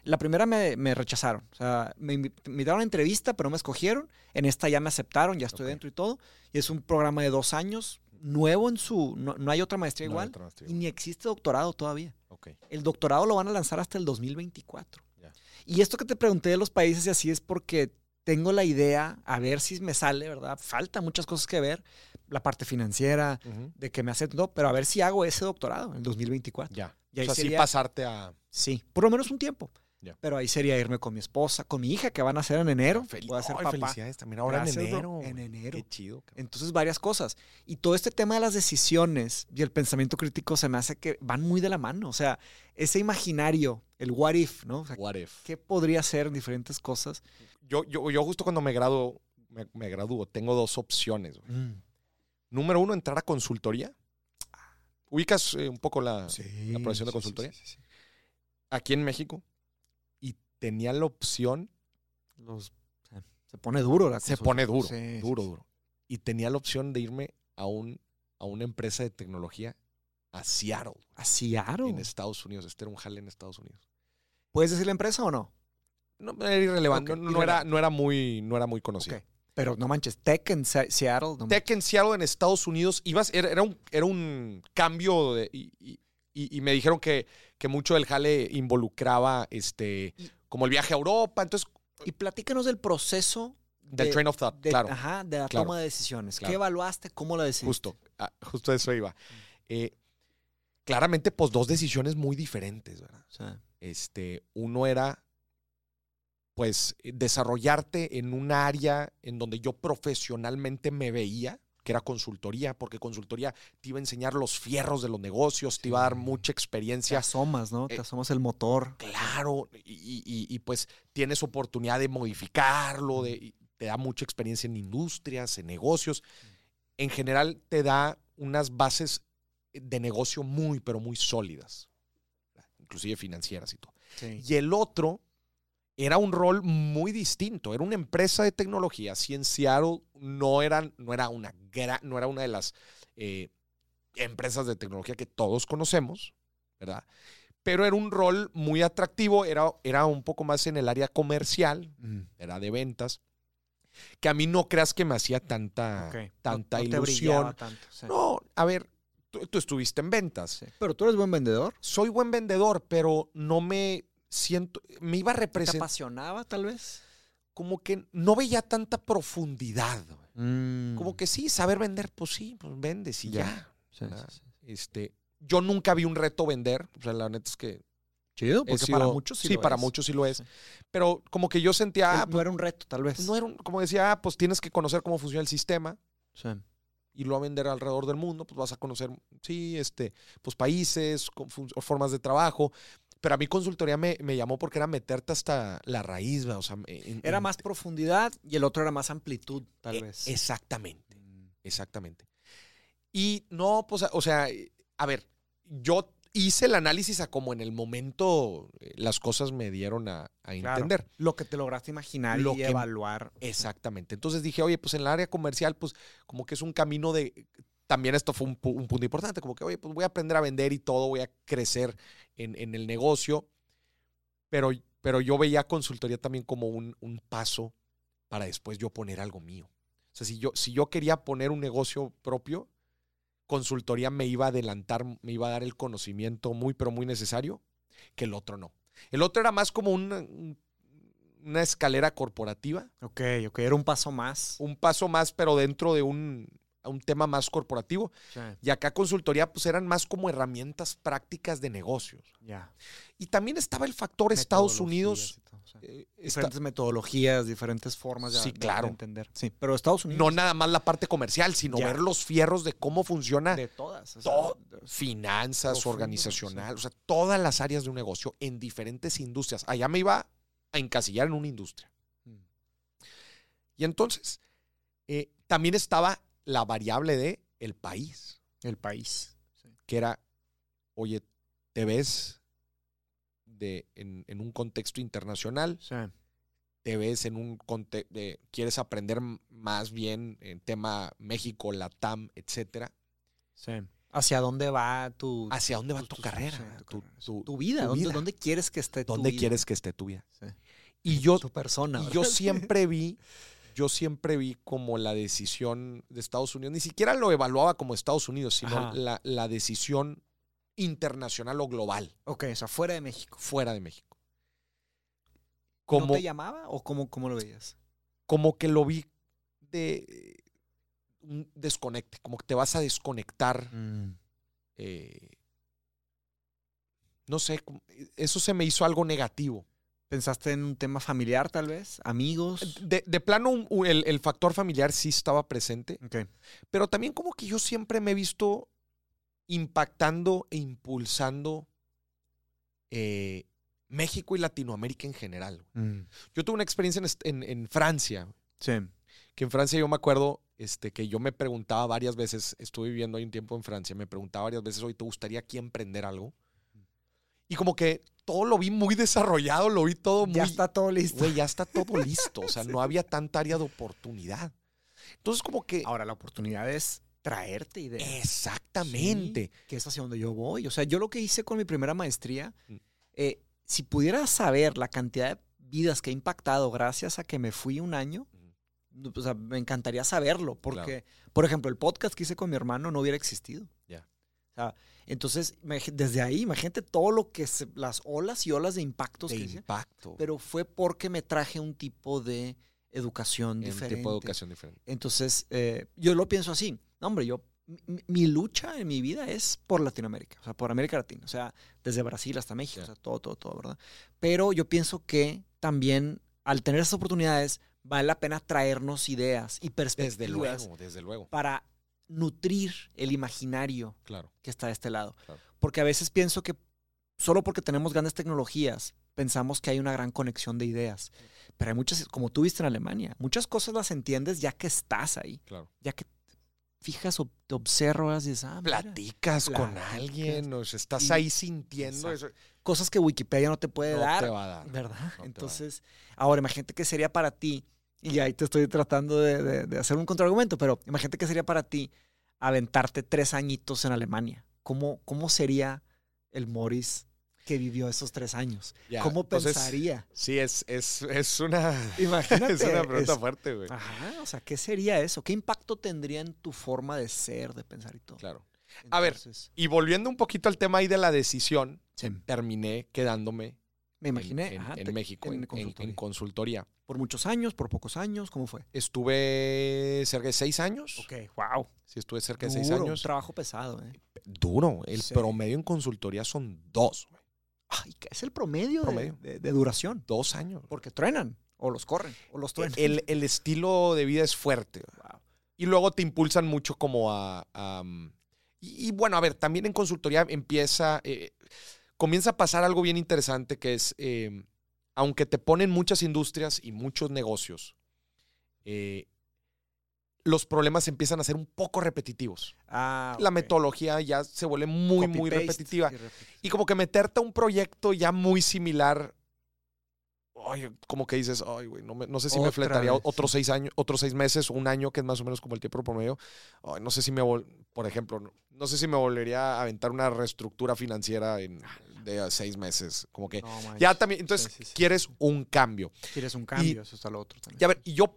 La primera me, me rechazaron. O sea, me invi- me invitaron a entrevista, pero no me escogieron. En esta ya me aceptaron, ya estoy dentro y todo. Y es un programa de dos años, nuevo en su... No, no hay otra maestría No, igual. otra maestría Y ni existe doctorado todavía. Ok. El doctorado lo van a lanzar hasta el 2024. Ya. Y esto que te pregunté de los países y así es porque tengo la idea, a ver si me sale, ¿verdad? Falta muchas cosas que ver. La parte financiera, de que me aceptó, pero a ver si hago ese doctorado en el 2024. Ya. Y o ahí sea, sí pasarte a... Sí, por lo menos un tiempo. Ya. Pero ahí sería irme con mi esposa, con mi hija, que van a hacer en enero. Voy a ser papá. felicidades también ahora Gracias, en enero. En enero. Qué chido. cabrón. Entonces, varias cosas. Y todo este tema de las decisiones y el pensamiento crítico se me hace que van muy de la mano. O sea, ese imaginario, el what if, ¿no? O sea, What if? ¿qué podría ser en diferentes cosas? Yo, yo, yo justo cuando me graduo, me, me gradúo, tengo dos opciones. güey. Número uno, entrar a consultoría. ¿Ubicas eh, un poco la, la profesión de consultoría? Aquí en México. Y tenía la opción, Los, se pone duro la se pone duro, Sí, duro, sí, sí. duro. Y tenía la opción de irme a, un, a una empresa de tecnología a Seattle, A Seattle. en Estados Unidos. Este era un jale en Estados Unidos. ¿Puedes decir la empresa o no? No, era irrelevante. No, no era, no, era muy, no era muy conocido. Ok. Pero no manches, Tech en Se- Seattle. no Tech en Seattle, en Estados Unidos, ibas, era, era un, era un cambio de, y, y- y- y me dijeron que, que mucho del jale involucraba este, como el viaje a Europa, entonces, Y platícanos del proceso del de- train of thought, de, claro, ajá, de la claro, toma de decisiones. claro. ¿Qué evaluaste? ¿Cómo la decidiste? justo, ah, justo eso iba. Eh, claramente, pues dos decisiones muy diferentes, ¿verdad? Este, uno era, pues, desarrollarte en un área en donde yo profesionalmente me veía, que era consultoría, porque consultoría te iba a enseñar los fierros de los negocios, te iba a dar mucha te experiencia. asomas, ¿no? eh, te asomas el motor. Claro, y, y- pues tienes oportunidad de modificarlo, de, te da mucha experiencia en industrias, en negocios. En general te da unas bases de negocio muy, pero muy sólidas, inclusive financieras y todo. Sí. Y el otro era un rol muy distinto. Era una empresa de tecnología. Si en Seattle no, eran, no, era, una no era una de las eh, empresas de tecnología que todos conocemos, ¿verdad? pero era un rol muy atractivo, era, era un poco más en el área comercial, era de ventas, que a mí no creas que me hacía tanta, tanta No- no te ilusión. brillaba tanto, sí. No, a ver, tú, tú estuviste en ventas. Sí. Pero tú eres buen vendedor. Soy buen vendedor, pero no me siento, me iba a ¿Te representar, apasionaba, tal vez? como que no veía tanta profundidad. Mm. Como que sí, saber vender, pues sí, pues vendes y ya. Ya. Sí, ¿verdad? sí, sí. Este, yo nunca vi un reto vender, o sea, la neta es que Chido, porque sido- para muchos sí, sí, lo para es. muchos sí lo es. Sí. Pero como que yo sentía, ah, no era un reto, tal vez. no era un- como decía, ah, pues tienes que conocer cómo funciona el sistema Sí. y lo va a vender alrededor del mundo, pues vas a conocer, sí, este, pues países, con formas de trabajo. Pero a mí consultoría me, me llamó porque era meterte hasta la raíz, ¿verdad? o sea, en- Era en- más profundidad y el otro era más amplitud, tal e- vez. Exactamente, Mm. exactamente. Y no, pues, o sea, a ver, yo hice el análisis a como en el momento eh, las cosas me dieron a, a Claro. entender. Lo que te lograste imaginar Lo y que- evaluar. Exactamente. Entonces dije, oye, pues en el área comercial, pues como que es un camino de... También esto fue un, un punto importante, como que, oye, pues voy a aprender a vender y todo, voy a crecer en, en el negocio, pero, pero yo veía consultoría también como un, un paso para después yo poner algo mío. O sea, si yo, si yo quería poner un negocio propio, consultoría me iba a adelantar, me iba a dar el conocimiento muy, pero muy necesario, que el otro no. El otro era más como una, un- una escalera corporativa Ok, ok. Era un paso más. un paso más, pero dentro de un, un tema más corporativo. Sí, Y acá consultoría, pues eran más como herramientas prácticas de negocios. ya. Y también estaba el factor Estados Unidos. eh, Diferentes metodologías, diferentes formas de, Sí, de- claro. de entender. Sí, pero Estados Unidos. no nada más la parte comercial, sino Ya. ver los fierros de cómo funciona de todas. o sea, todo. de- finanzas, organizacional, o sea, todas las áreas de un negocio en diferentes industrias. Allá me iba a encasillar en una industria. Mm. Y entonces, eh, también estaba la variable de el país. El país. Sí. que era, oye, te ves de, en, en un contexto internacional, Sí. te ves en un contexto, quieres aprender más bien en tema México, Latam, etcétera. sí. ¿Hacia dónde va tu, ¿Hacia dónde va tu carrera? tu Tu, carrera, sí. tu- tu vida? ¿Dónde, vida. dónde quieres que esté tu ¿Dónde vida? quieres que esté tu vida? Sí. Y yo, Tu persona. y yo siempre vi, yo siempre vi como la decisión de Estados Unidos, ni siquiera lo evaluaba como Estados Unidos, sino la, la decisión internacional o global, Ok, o sea, fuera de México. fuera de México. ¿No Como, te llamaba o cómo, cómo lo veías? como que lo vi de un desconecte, como que te vas a desconectar. eh, no sé, eso se me hizo algo negativo. ¿Pensaste en un tema familiar, tal vez? ¿Amigos? De, de plano, un- el, el factor familiar sí estaba presente, pero también como que yo siempre me he visto impactando e impulsando eh, México y Latinoamérica en general. Yo tuve una experiencia en, en- en Francia, Sí. que en Francia yo me acuerdo este, que yo me preguntaba varias veces, estuve viviendo ahí un tiempo en Francia, me preguntaba varias veces, oye, ¿te gustaría aquí emprender algo? Y como que todo lo vi muy desarrollado, lo vi todo muy... Ya está todo listo. Güey, ya está todo listo, o sea, no había tanta área de oportunidad. Entonces como que... Ahora, la oportunidad es traerte ideas. Exactamente. Sí, que es hacia donde yo voy. O sea, yo lo que hice con mi primera maestría, Mm. eh, si pudiera saber la cantidad de vidas que he impactado gracias a que me fui un año, o sea, me encantaría saberlo. Porque, por ejemplo, el podcast que hice con mi hermano no hubiera existido. Ya. Sea, entonces, desde ahí, imagínate todo lo que, se- las olas y olas de impactos De que hice. impacto. Pero fue porque me traje un tipo de educación en un diferente. tipo de educación diferente. Entonces, eh, yo lo pienso así. No, hombre, yo, mi, mi lucha en mi vida es por Latinoamérica, o sea, por América Latina, o sea, desde Brasil hasta México, o sea, todo, todo, todo, ¿verdad? Pero yo pienso que también al tener esas oportunidades, vale la pena traernos ideas y perspectivas Desde luego, desde luego. para nutrir el imaginario Claro, que está de este lado. Claro. Porque a veces pienso que solo porque tenemos grandes tecnologías, pensamos que hay una gran conexión de ideas. Pero hay muchas, como tú viste en Alemania, muchas cosas las entiendes ya que estás ahí, claro. ya que fijas o te observas y dices, ah, mira. Platicas con alguien, o sea, estás Y- ahí sintiendo eso. cosas que Wikipedia no te puede No dar. te va a dar. ¿Verdad? No Entonces, ahora imagínate que sería para ti, y ahí te estoy tratando de, de- de hacer un contraargumento, pero imagínate que sería para ti aventarte tres añitos en Alemania. ¿Cómo, cómo sería el Morris que vivió esos tres años. Ya, ¿Cómo entonces, pensaría? Sí, es, es, es una, Imagínate. es una pregunta es- fuerte, güey. Ajá, o sea, ¿qué sería eso? ¿Qué impacto tendría en tu forma de ser, de pensar y todo? Claro. A ver, Y volviendo un poquito al tema ahí de la decisión, sí, terminé quedándome me imaginé. en, en- ajá, en te- México, en, en- en consultoría. Por muchos años, por pocos años, ¿cómo fue? Estuve cerca de seis años. Ok, wow. Sí, estuve cerca de seis años. Un trabajo pesado, ¿eh? Duro. El Sí. promedio en consultoría son dos. Ay, ¿qué es el promedio, de- Promedio. De, de duración? Dos años. Porque truenan, o los corren, o los truenan. El, el estilo de vida es fuerte. Wow. Y luego te impulsan mucho como a... a, um, y, y bueno, a ver, también en consultoría empieza... eh, comienza a pasar algo bien interesante que es, eh, aunque te ponen muchas industrias y muchos negocios, eh, los problemas empiezan a ser un poco repetitivos. Ah, La metodología ya se vuelve muy, muy repetitiva. y como que meterte a un proyecto ya muy similar, ay, como que dices, ay, güey, no, sé si me fletaría vez, otros seis años, otros seis meses, un año, que es más o menos como el tiempo promedio. Ay, no sé si me, por ejemplo, no, no sé si me volvería a aventar una reestructura financiera en, de seis meses. Como que No ya también, entonces Sí, sí, sí. quieres un cambio. Quieres un cambio, eso está lo otro también. Y a ver, y yo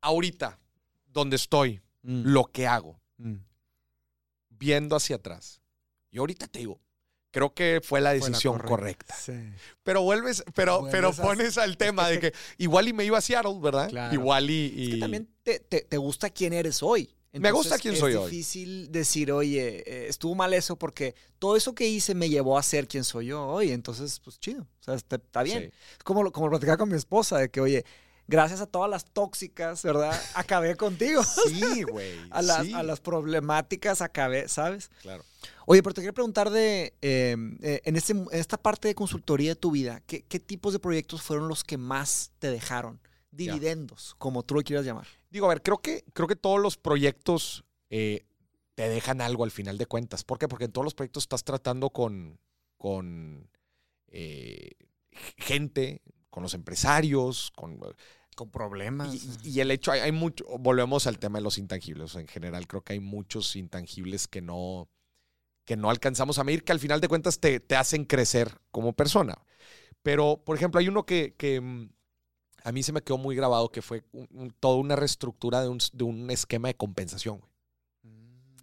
ahorita, donde estoy, Mm, lo que hago, mm. viendo hacia atrás, y ahorita te digo, creo que fue la Fue la decisión correcta. Sí. Pero vuelves, pero, Vuelves pero a- pones al tema de que que igual y me iba a Seattle, ¿verdad? Claro. Igual y. Es que y- también te, te- te gusta quién eres hoy. Me gusta quién soy hoy. Es difícil decir, oye, eh, estuvo mal eso porque todo eso que hice me llevó a ser quien soy yo hoy. Entonces, pues chido. O sea, está, está bien. Sí. Es como, lo- como lo platicaba con mi esposa, de que, oye, gracias a todas las tóxicas, ¿verdad? Acabé contigo. Sí, güey. A las, sí. a las problemáticas acabé, ¿sabes? Claro. Oye, pero te quería preguntar de, eh, eh, en, este, en esta parte de consultoría de tu vida, ¿qué, qué tipos de proyectos fueron los que más te dejaron? Dividendos, como tú lo quieras llamar. Digo, a ver, creo que, creo que todos los proyectos eh, te dejan algo al final de cuentas. ¿Por qué? Porque en todos los proyectos estás tratando con, con eh, gente, con los empresarios, con Con problemas. Y, y el hecho, hay, hay mucho, volvemos al tema de los intangibles. En general, creo que hay muchos intangibles que no, que no alcanzamos a medir, que al final de cuentas te, te hacen crecer como persona. Pero, por ejemplo, hay uno que, que, mm, a mí se me quedó muy grabado, que fue un- un- toda una reestructura de un, de un esquema de compensación, güey.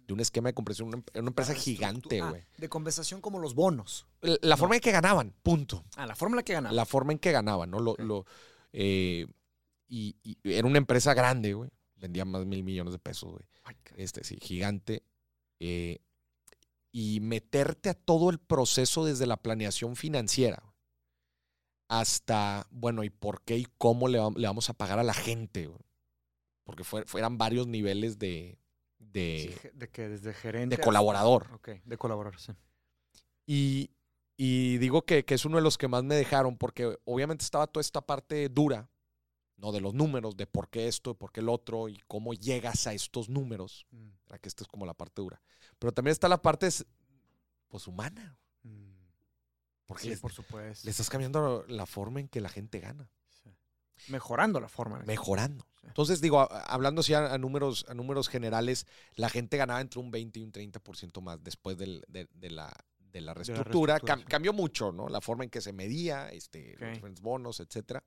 De un esquema de compensación, una, una empresa gigante, Ah, güey. de compensación como los bonos. La, la forma en que ganaban, punto. Ah, la fórmula que ganaba. La forma en que ganaban, ¿no? Lo, lo, eh, y, y era una empresa grande, güey. Vendía más de mil millones de pesos, güey. Este, sí, gigante. Eh, y meterte a todo el proceso desde la planeación financiera hasta, bueno, ¿y por qué y cómo le, le vamos a pagar a la gente? Porque fue, fueran varios niveles de, de, Sí, de que desde gerente. de colaborador. Ok, de colaborador, sí. Y, y digo que, que es uno de los que más me dejaron, porque obviamente estaba toda esta parte dura, ¿no? De los números, de por qué esto, por qué el otro, y cómo llegas a estos números. ¿verdad? Que esta es como la parte dura. Pero también está la parte, pues, humana. Porque Sí, por supuesto. le estás cambiando la forma en que la gente gana, Sí. Mejorando la forma. de- mejorando. Sí. Entonces, digo, a- hablando así a, a números, a números generales, la gente ganaba entre un 20 y un 30% más después del- de, de la, de la reestructura. reestructura, Cam- sí. cambió mucho, ¿no? La forma en que se medía, este, los bonos, etcétera.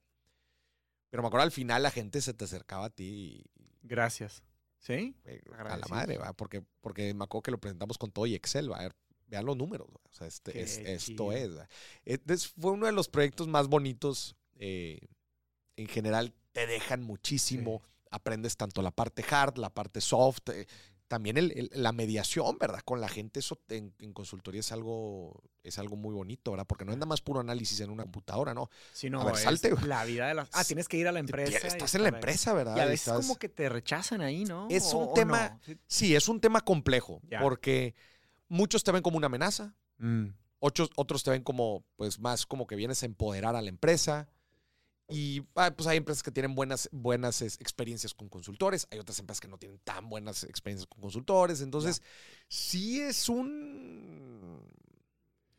Pero me acuerdo al final la gente se te acercaba a ti y, Gracias. ¿Sí? eh, a la madre, ¿va? Porque, porque me acuerdo que lo presentamos con todo y Excel, ¿va? A ver, vean los números. O sea, este, es- esto es, fue uno de los proyectos más bonitos. eh, en general, te dejan muchísimo. Aprendes tanto la parte hard, la parte soft. eh, también el- el- la mediación, ¿verdad? Con la gente, eso en, en consultoría es algo, es algo muy bonito, ¿verdad? Porque no es nada más puro análisis en una computadora, ¿no? Sí, no, A ver, es salte, la vida de las... Ah, tienes que ir a la empresa. Estás en la empresa, ¿verdad? Y a veces estás- como que te rechazan ahí, ¿no? Es un o tema- no. Sí. Sí, es un tema complejo, Ya. porque muchos te ven como una amenaza, Mm. otros, otros te ven como, pues, más como que vienes a empoderar a la empresa. Y ah, pues hay empresas que tienen buenas, buenas experiencias con consultores, hay otras empresas que no tienen tan buenas experiencias con consultores. Entonces, sí es un.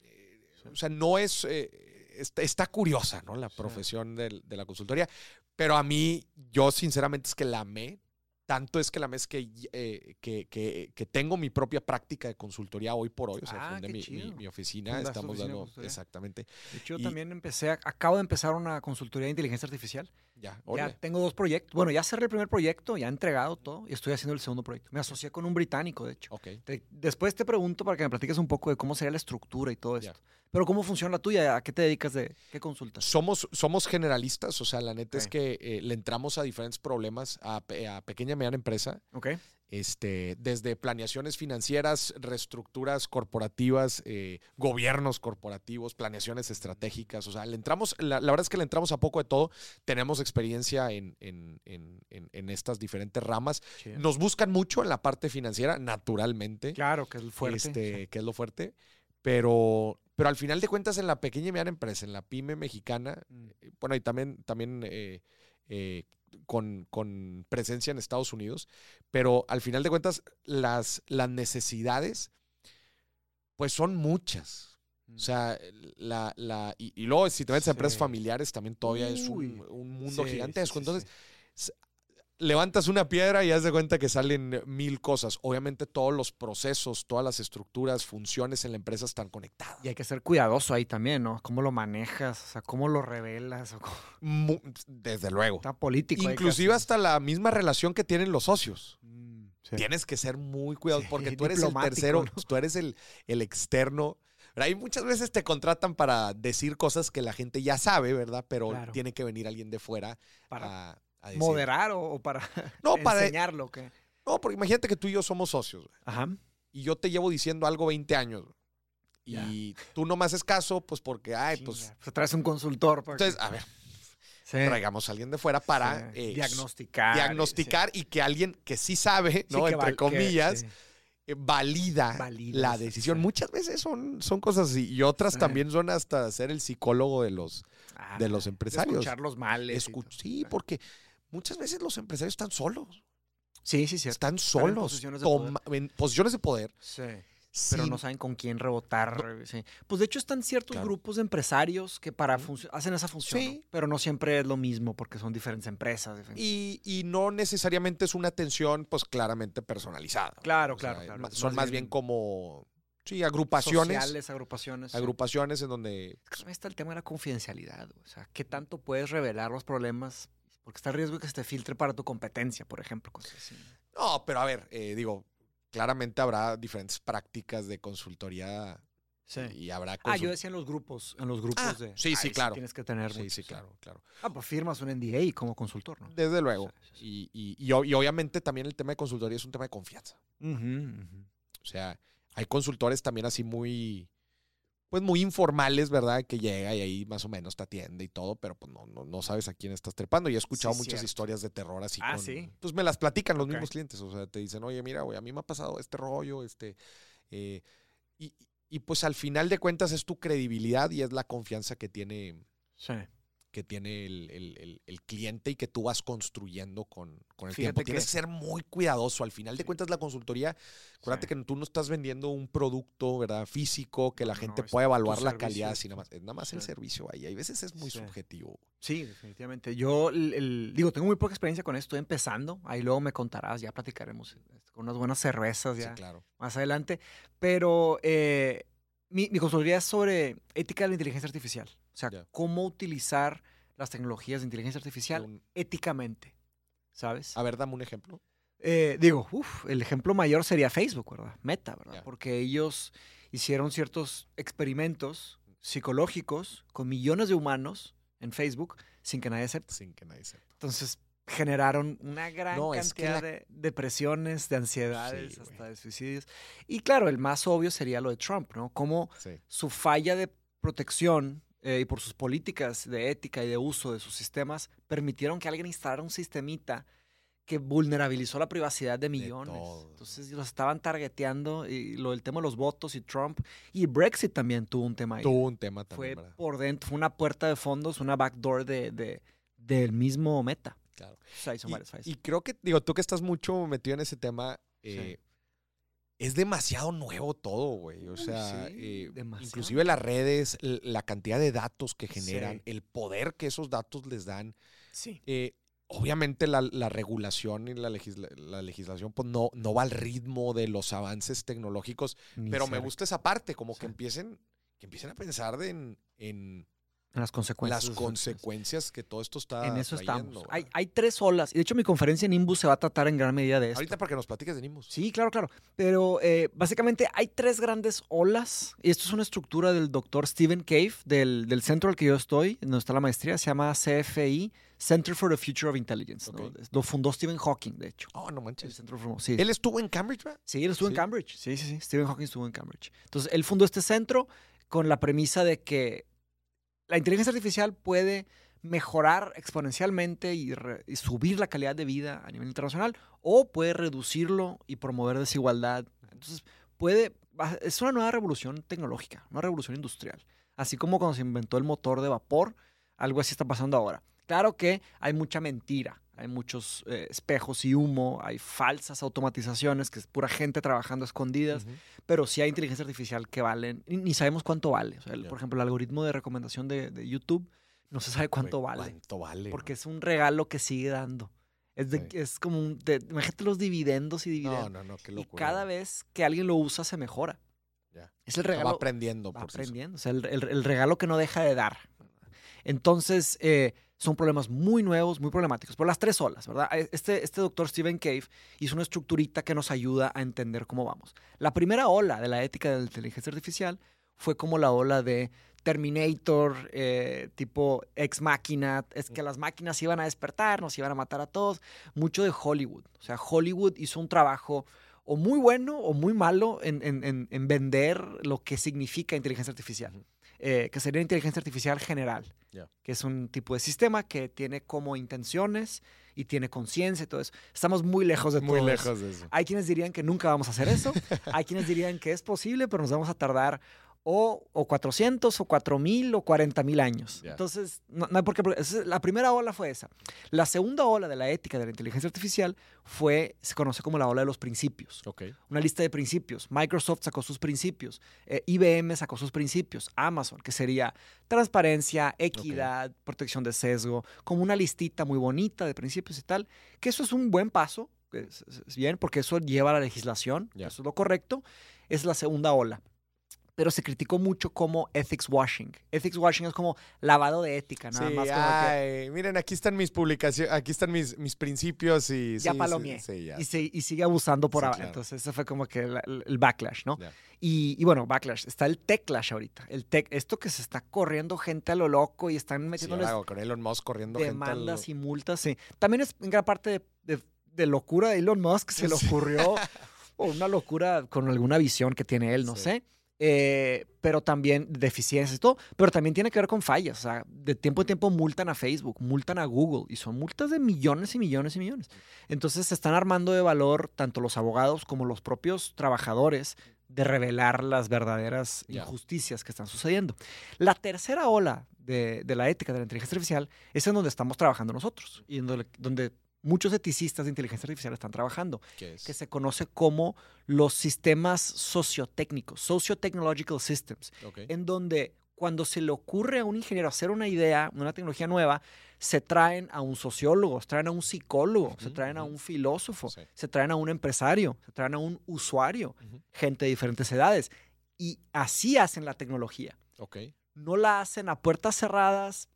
eh, o sea, no es. eh, está, está curiosa, ¿no? La Sí. profesión del- de la consultoría. Pero a mí, yo sinceramente es que la amé tanto es que la mes que, eh, que, que, que tengo mi propia práctica de consultoría hoy por hoy, o sea, Ah, fundé mi, mi- mi oficina, estamos oficina dando, exactamente, De hecho, yo Y- también empecé, a- acabo de empezar una consultoría de inteligencia artificial. ya, Ya tengo dos proyectos. Bueno, ya cerré el primer proyecto, ya he entregado todo y estoy haciendo el segundo proyecto. Me asocié con un británico, de hecho. ok. Te- después te pregunto para que me platiques un poco de cómo sería la estructura y todo esto. Pero ¿cómo funciona la tuya? ¿A qué te dedicas de qué consultas? Somos, somos generalistas, o sea, la neta es que eh, le entramos a diferentes problemas a, pe- a pequeña y mediana empresa, ¿Ok? este, desde planeaciones financieras, reestructuras corporativas, eh, gobiernos corporativos, planeaciones estratégicas. O sea, le entramos, la, la verdad es que le entramos a poco de todo. Tenemos experiencia en, en- en- en- estas diferentes ramas. Nos buscan mucho en la parte financiera, naturalmente, Claro, que es el fuerte. este, que es lo fuerte. Pero, pero al final de cuentas, en la pequeña y mediana empresa, en la pyme mexicana, Mm. eh, bueno, y también, también eh, eh, con, con presencia en Estados Unidos, pero al final de cuentas las, las necesidades pues son muchas. O sea, la, la, y, y luego si te metes a empresas Sí. familiares también todavía es un, mundo Sí, gigantesco. sí, sí, Entonces, sí. Levantas una piedra y haz de cuenta que salen mil cosas. Obviamente todos los procesos, todas las estructuras, funciones en la empresa están conectadas. Y hay que ser cuidadoso ahí también, ¿no? ¿Cómo lo manejas? O sea, ¿cómo lo revelas? O cómo- Mu- Desde luego. Está político. Inclusive hasta la misma relación que tienen los socios. Mm, sí. Tienes que ser muy cuidadoso Sí, porque tú eres el tercero, ¿no? tú eres el, el externo. Pero Ahí muchas veces te contratan para decir cosas que la gente ya sabe, ¿verdad? Pero Claro. tiene que venir alguien de fuera Para a decir. moderar o, o para No, para- enseñarlo. ¿qué? No, porque imagínate que tú y yo somos socios güey, Ajá. y yo te llevo diciendo algo 20 años güey, y tú no me haces caso, pues porque, ay, pues. Chinga, pues traes un consultor. para que- Entonces, a ver, Sí, traigamos a alguien de fuera para sí, eh, diagnosticar. diagnosticar y que alguien que sí sabe. ¿no? Que Entre val- que- comillas, eh, valida, la decisión. Muchas veces son, son cosas así y otras también son hasta ser el psicólogo de los... Ah, de los empresarios. Escuchar los males. escu- sí, porque muchas veces los empresarios están solos. Sí, sí, cierto. Están solos. posiciones de toma- en posiciones de poder. Sí. Pero no saben con quién rebotar. sí. Pues de hecho están ciertos Claro. grupos de empresarios que para hacen esa función, Sí. ¿no? pero no siempre es lo mismo porque son diferentes empresas. Y, y no necesariamente es una atención, pues claramente personalizada. Claro, O sea, claro, claro. Son más más bien bien como, sí, agrupaciones. Sociales, agrupaciones. sí. Agrupaciones en donde... Es que también está el tema de la confidencialidad. O sea, ¿qué tanto puedes revelar los problemas? Porque está el riesgo de que se te filtre para tu competencia, por ejemplo. Cosas así. No, pero a ver, eh, digo, claramente habrá diferentes prácticas de consultoría Sí. y habrá Ah, consul- yo decía en los grupos, en los grupos Ah, de. sí, sí, Ahí claro. Tienes que tener Sí, sí, claro, claro. Ah, pues firmas un NDA como consultor, ¿no? Desde luego. Sí, sí, sí. Y, y- y obviamente también el tema de consultoría es un tema de confianza. Ujú. O sea, hay consultores también así muy, pues muy informales, ¿verdad? Que llega y ahí más o menos te atiende y todo, pero pues no, no, no sabes a quién estás trepando. Y he escuchado Sí, muchas cierto. historias de terror así. Ah, con- ¿sí? Pues me las platican los mismos clientes. O sea, te dicen, oye, mira, güey, a mí me ha pasado este rollo, este... eh, y, y pues al final de cuentas es tu credibilidad y es la confianza que tiene, Sí. Que tiene el, el- el- el cliente y que tú vas construyendo con, con el Fíjate tiempo. Tienes que- que ser muy cuidadoso. Al final de Sí. cuentas, la consultoría, acuérdate Sí. que tú no estás vendiendo un producto, ¿verdad? Físico, que la No, gente pueda evaluar la servicio, calidad, sino más, es nada más el servicio ahí. Hay veces es muy subjetivo. Sí, definitivamente. Yo, digo, tengo muy poca experiencia con esto, estoy empezando. Ahí luego me contarás, ya platicaremos este, con unas buenas cervezas Sí, ya claro. más adelante. Pero eh, mi, mi consultoría es sobre ética de la inteligencia artificial. O sea, cómo utilizar las tecnologías de inteligencia artificial Un- éticamente, ¿sabes? a ver, dame un ejemplo. Eh, digo, uf, el ejemplo mayor sería Facebook, ¿verdad? Meta, ¿verdad? Porque ellos hicieron ciertos experimentos psicológicos con millones de humanos en Facebook sin que nadie sepa. Sin que nadie sepa. Entonces generaron una gran No, es que cantidad la- de depresiones, de ansiedades, Sí, hasta de suicidios. Y claro, el más obvio sería lo de Trump, ¿no? Cómo Sí. su falla de protección eh, y por sus políticas de ética y de uso de sus sistemas permitieron que alguien instalara un sistemita que vulnerabilizó la privacidad de millones. Entonces los estaban targeteando y lo del tema de los votos y Trump y Brexit también tuvo un tema ahí. Tuvo un tema fue también, ¿verdad? por dentro, fue una puerta de fondos, una backdoor de, de- del mismo meta. Claro. O sea, hizo Y, varias fallas. y creo que, digo, tú que estás mucho metido en ese tema, Sí. eh, es demasiado nuevo todo, güey. O sea, sí, eh, inclusive las redes, la cantidad de datos que generan, Sí. el poder que esos datos les dan. sí. eh, obviamente la, la regulación y la, legisla- la legislación pues no, no va al ritmo de los avances tecnológicos, Ni pero me gusta esa parte, como que empiecen, que empiecen a pensar de en, en Las consecuencias. las consecuencias que todo esto está En eso trayendo, estamos. Hay, tres olas. Y de hecho, mi conferencia en Nimbus se va a tratar en gran medida de esto. Ahorita para que nos platiques de Nimbus. Sí, claro, claro. Pero eh, básicamente hay tres grandes olas. Y esto es una estructura del doctor Stephen Cave, del, del centro al que yo estoy, donde está la maestría. Se llama CFI, Center for the Future of Intelligence. Lo fundó Stephen Hawking, de hecho. Oh, no El manches. centro formó- sí. Él estuvo en Cambridge, ¿verdad? Sí, él estuvo Sí. en Cambridge. Sí, sí, sí. Stephen Hawking estuvo en Cambridge. Entonces, él fundó este centro con la premisa de que la inteligencia artificial puede mejorar exponencialmente y, subir la calidad de vida a nivel internacional o puede reducirlo y promover desigualdad. Entonces, puede, es una nueva revolución tecnológica, una revolución industrial. Así como cuando se inventó el motor de vapor, algo así está pasando ahora. Claro que hay mucha mentira, hay muchos eh, espejos y humo, hay falsas automatizaciones, que es pura gente trabajando a escondidas, pero sí hay inteligencia artificial que valen, ni, sabemos cuánto vale. O sea, el- Ya. Por ejemplo, el algoritmo de recomendación de, de YouTube no se sabe cuánto vale, ¿Cuánto vale? porque no? es un regalo que sigue dando. Es, de- Sí. es como un, de- imagínate los dividendos y dividendos. No, no, no, qué y locura. cada güey. vez que alguien lo usa se mejora. Es el regalo va aprendiendo va por sí aprendiendo. O sea, el, el- el regalo que no deja de dar. Entonces, eh, son problemas muy nuevos, muy problemáticos. Por las tres olas, ¿verdad? Eh, Este, este doctor Stephen Cave hizo una estructurita que nos ayuda a entender cómo vamos. La primera ola de la ética de la inteligencia artificial fue como la ola de Terminator, eh, tipo ex máquina, es que las máquinas iban a despertar, nos iban a matar a todos, mucho de Hollywood. O sea, Hollywood hizo un trabajo o muy bueno o muy malo en, en- en- en vender lo que significa inteligencia artificial. Eh, que sería inteligencia artificial general, que es un tipo de sistema que tiene como intenciones y tiene conciencia y todo eso. Estamos muy lejos de Muy todo eso. lejos de eso. Hay quienes dirían que nunca vamos a hacer eso. Hay quienes dirían que es posible, pero nos vamos a tardar o, o 400 o 4000 o 40 mil años. Ya. Entonces, no, no hay por qué. La primera ola fue esa. La segunda ola de la ética de la inteligencia artificial fue, se conoce como la ola de los principios. Ok. Una lista de principios. Microsoft sacó sus principios. eh, IBM sacó sus principios. Amazon, que sería transparencia, equidad, protección de sesgo, como una listita muy bonita de principios y tal. Que eso es un buen paso, es, es- bien, porque eso lleva a la legislación. Eso es lo correcto. Es la segunda ola. Pero se criticó mucho como ethics washing. Ethics washing es como lavado de ética, nada sí, más como que ay, miren, aquí están mis publicaciones, aquí están mis, mis principios y ya sí, ya. y, se- y sigue abusando por ahora. claro. Entonces, ese fue como que el, el backlash, ¿no? Y, y bueno, backlash. Está el techlash ahorita. El tech, esto que se está corriendo gente a lo loco y están metiéndoles ahora con Elon Musk corriendo gente demandas y multas. Sí. También es en gran parte de, de- de locura de Elon Musk. Se le ocurrió o una locura con alguna visión que tiene él, no Sí. sé. Eh, pero también deficiencias y todo, pero también tiene que ver con fallas. O sea, de tiempo en tiempo multan a Facebook, multan a Google y son multas de millones y millones y millones. Entonces se están armando de valor tanto los abogados como los propios trabajadores de revelar las verdaderas injusticias que están sucediendo. La tercera ola de, de la ética de la inteligencia artificial es en donde estamos trabajando nosotros y en donde, donde muchos eticistas de inteligencia artificial están trabajando ¿Qué es? que se conoce como los sistemas sociotécnicos, socio-technological systems, Ok. en donde cuando se le ocurre a un ingeniero hacer una idea, una tecnología nueva, se traen a un sociólogo, se traen a un psicólogo, se Ujú, traen a ujú. un filósofo, Sí. se traen a un empresario, se traen a un usuario, Ujú. gente de diferentes edades. Y así hacen la tecnología. Ok. No la hacen a puertas cerradas,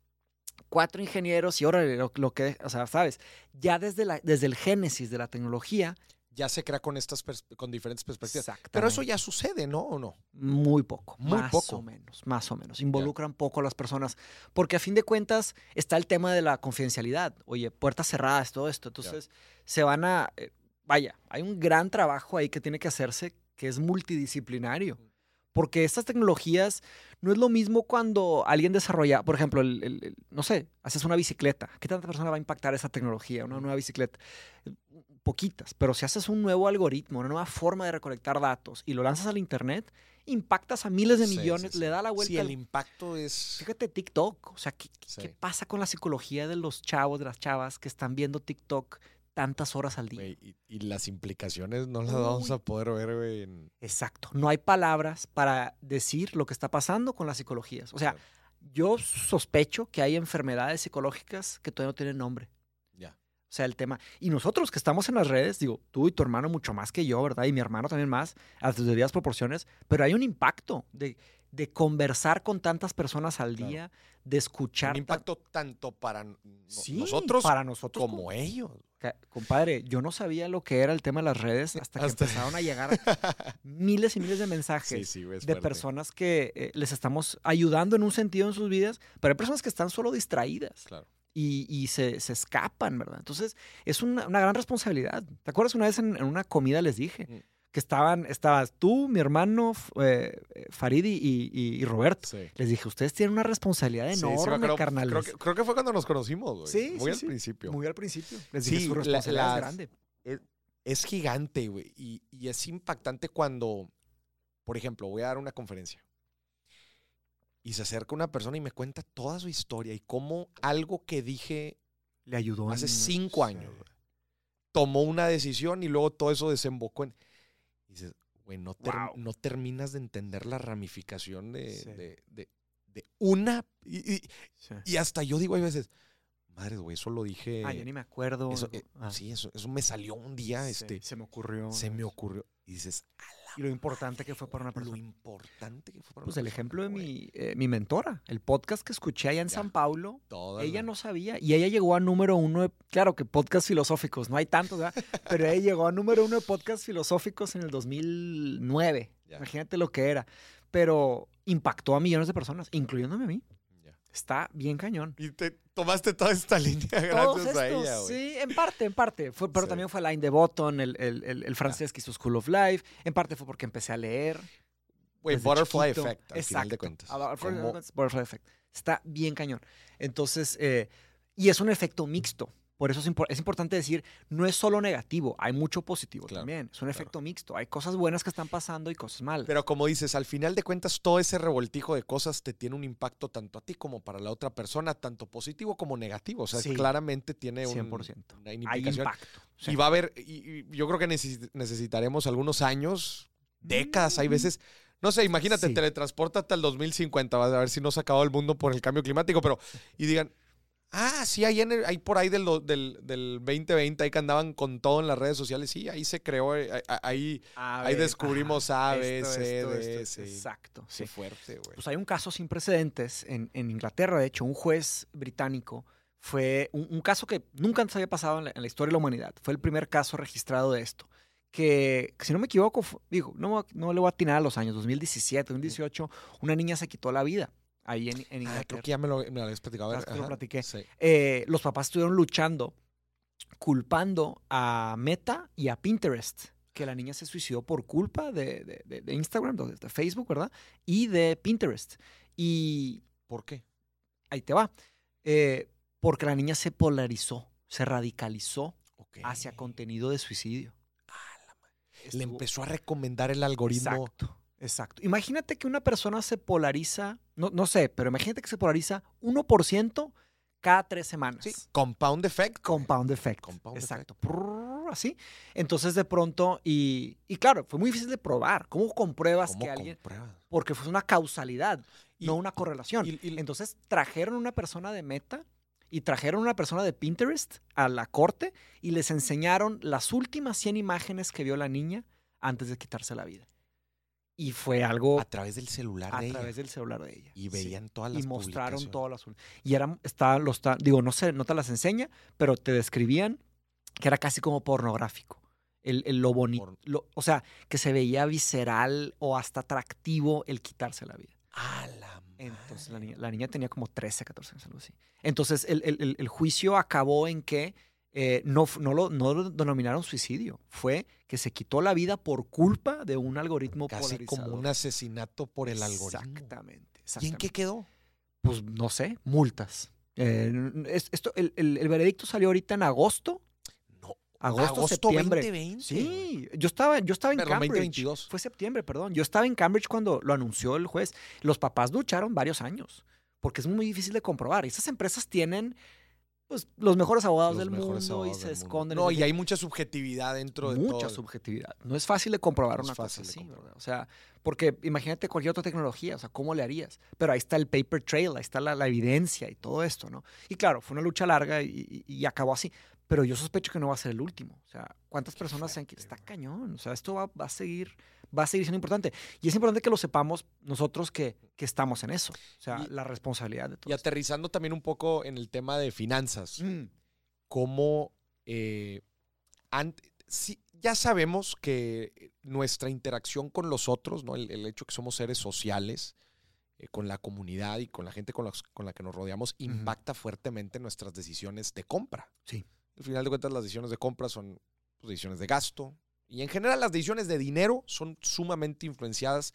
cuatro ingenieros y ahora lo, lo que, o sea, sabes, ya desde, la, desde el génesis de la tecnología. Ya se crea con estas con diferentes perspectivas. Pero eso ya sucede, ¿no? ¿O no? Muy poco, Muy más poco. o menos, más o menos. Involucran poco a las personas, porque a fin de cuentas está el tema de la confidencialidad. Oye, puertas cerradas, todo esto. Entonces, se van a, eh, vaya, hay un gran trabajo ahí que tiene que hacerse que es multidisciplinario. Porque estas tecnologías no es lo mismo cuando alguien desarrolla, por ejemplo, el- el- el- no sé, haces una bicicleta. ¿Qué tanta persona va a impactar esa tecnología, una nueva bicicleta? Poquitas, pero si haces un nuevo algoritmo, una nueva forma de recolectar datos y lo lanzas al Internet, impactas a miles de Sí, millones, sí, le da la vuelta. Sí, el impacto es... Fíjate TikTok, o sea, ¿qué, qué pasa con la psicología de los chavos, de las chavas que están viendo TikTok tantas horas al día? y, y las implicaciones no las vamos a poder ver, güey. en- Exacto. No hay palabras para decir lo que está pasando con las psicologías. O sea, yo sospecho que hay enfermedades psicológicas que todavía no tienen nombre. Ya. O sea, el tema. Y nosotros que estamos en las redes, digo, tú y tu hermano mucho más que yo, ¿verdad? Y mi hermano también más, a debidas proporciones, pero hay un impacto de, de conversar con tantas personas al Claro. día, de escuchar. Un impacto tanto para no- Sí, nosotros para nosotros como ellos. Compadre, yo no sabía lo que era el tema de las redes hasta que Hasta- empezaron a llegar miles y miles de mensajes Sí, sí, es de personas que eh, les estamos ayudando en un sentido en sus vidas, pero hay personas que están solo distraídas Claro. y, y se, se escapan, ¿verdad? Entonces, es una, una gran responsabilidad. ¿Te acuerdas una vez en, en una comida les dije Mm. Que estaban, estabas tú, mi hermano, eh, eh, Farid y, y- y Roberto? Sí. Les dije, ustedes tienen una responsabilidad Sí, sí me enorme, carnales. Creo que, creo que fue cuando nos conocimos, güey. Sí, Muy sí, al sí. principio. Muy al principio. Les Sí, dije, su la- responsabilidad las- es grande. es gigante, güey. Y, y es impactante cuando, por ejemplo, voy a dar una conferencia y se acerca una persona y me cuenta toda su historia y cómo algo que dije Le ayudó. hace en- cinco sí. años tomó una decisión y luego todo eso desembocó en. Y dices, güey, no, ter- Wow. no terminas de entender la ramificación de, Sí. de- de- de una. Y, y- Sí. y hasta yo digo, hay veces, madre, güey, eso lo dije. Ah, ya ni me acuerdo. eso, eh, Ah, Sí, eso, eso me salió un día, sí, este, se me ocurrió. se me ocurrió. Y dices, Y lo importante que fue para una lo persona. importante que fue para Pues una el persona, ejemplo de mi, eh, mi mentora, el podcast que escuché allá en Ya. San Paulo, ella no sabía y ella llegó a número uno, de- claro que podcast filosóficos, no hay tantos, ¿verdad? Pero ella llegó a número uno de podcast filosóficos en el 2009. Ya. Imagínate lo que era. Pero impactó a millones de personas, incluyéndome a mí. Está bien cañón. Y te tomaste toda esta línea gracias a estos, ella, güey. Sí, en parte, en parte. Fue, pero Sí. también fue Line de Botton, el, el, el, el francés que hizo School of Life. En parte fue porque empecé a leer. Güey, Butterfly chiquito. Effect, al final de Exacto. cuentas. Ah, Butterfly Effect. Está bien cañón. Entonces, eh, y es un efecto mixto. Por eso es, impor- es importante decir, no es solo negativo, hay mucho positivo Claro, también. Es un claro. efecto mixto. Hay cosas buenas que están pasando y cosas malas. Pero como dices, al final de cuentas, todo ese revoltijo de cosas te tiene un impacto tanto a ti como para la otra persona, tanto positivo como negativo. O sea, Sí. claramente tiene un, 100%. una hay impacto. Sí. Y va a haber, y, y yo creo que necesi- necesitaremos algunos años, décadas, hay Mm. veces. No sé, imagínate, Sí. teletransportate al 2050, vas a ver si no se ha acabado el mundo por el cambio climático, pero, y digan, ah, sí, ahí, en el- ahí por ahí del, del, del 2020, ahí que andaban con todo en las redes sociales, sí, ahí se creó, eh, ahí, ahí, A ahí ver, descubrimos A, B, esto, C, D, esto, sí. Exacto. Qué Sí. fuerte, güey. Pues hay un caso sin precedentes en, en Inglaterra, de hecho, un juez británico fue un, un caso que nunca antes había pasado en la, en la historia de la humanidad. Fue el primer caso registrado de esto. Que, si no me equivoco, digo, no, no le voy a atinar a los años, 2017, 2018, una niña se quitó la vida ahí en, en Ah, Inglaterra. creo que ya me lo, me lo habías platicado. ver, lo platiqué. sí. Eh, los papás estuvieron luchando, culpando a Meta y a Pinterest, que la niña se suicidó por culpa de, de- de- de Instagram, de, Facebook, ¿verdad? Y de Pinterest. Y ¿Por qué? ahí te va. Eh, porque la niña se polarizó, se radicalizó hacia contenido de suicidio. Le Estuvo- empezó a recomendar el algoritmo. Exacto, exacto. Imagínate que una persona se polariza, no, no sé, pero imagínate que se polariza 1% cada tres semanas. Sí, compound effect. Compound effect. Compound Exacto. Prrr, así. Entonces, de pronto, y, y claro, fue muy difícil de probar. ¿Cómo compruebas ¿Cómo que alguien.? compruebas? Porque fue una causalidad, Y- no una correlación. y- y- Entonces, trajeron una persona de Meta y trajeron una persona de Pinterest a la corte y les enseñaron las últimas 100 imágenes que vio la niña antes de quitarse la vida. Y fue algo a través del celular a de través ella. del celular de ella. Y Sí. veían todas las y mostraron todas las y eran estaban los digo no sé no te las enseña pero te describían que era casi como pornográfico. El, el lo bonito o sea que se veía visceral o hasta atractivo el quitarse la vida. A la entonces la niña, la niña tenía como 13 14 años algo así. Entonces el- el- el juicio acabó en que eh, no, no, lo, no lo denominaron suicidio fue que se quitó la vida por culpa de un algoritmo Casi como polarizador. un asesinato por el algoritmo. Exactamente, ¿Y en qué quedó? Pues no sé, multas. Eh, esto, el, el- el veredicto salió ahorita en agosto. No. Agosto, septiembre. 2020. Sí, yo estaba, yo estaba en Perdón, Cambridge. 2022. Fue septiembre, perdón. Yo estaba en Cambridge cuando lo anunció el juez. Los papás lucharon varios años porque es muy difícil de comprobar. Esas empresas tienen pues, los mejores abogados Los del mejores mundo abogados y se del esconden. No, y hay mucha subjetividad dentro de mucha todo. subjetividad. No es fácil de comprobar No una cosa así. ¿verdad? O sea, porque imagínate cualquier otra tecnología, o sea, ¿cómo le harías? Pero ahí está el paper trail, ahí está la, la evidencia y todo esto, ¿no? Y claro, fue una lucha larga y, y- y acabó así. pero yo sospecho que no va a ser el último. O sea, ¿cuántas personas se han fuerte, Está cañón. O sea, esto va, va a seguir, va a seguir siendo importante. Y es importante que lo sepamos nosotros que, que estamos en eso. O sea, Y- la responsabilidad de todo. Y esto. aterrizando también un poco en el tema de finanzas. Mm, cómo eh, ant- sí, ya sabemos que nuestra interacción con los otros, ¿no? el, el hecho que somos seres sociales, eh, con la comunidad y con la gente con, los- con la que nos rodeamos, impacta fuertemente nuestras decisiones de compra. Sí. Al final de cuentas, las decisiones de compra son pues, decisiones de gasto. Y en general, las decisiones de dinero son sumamente influenciadas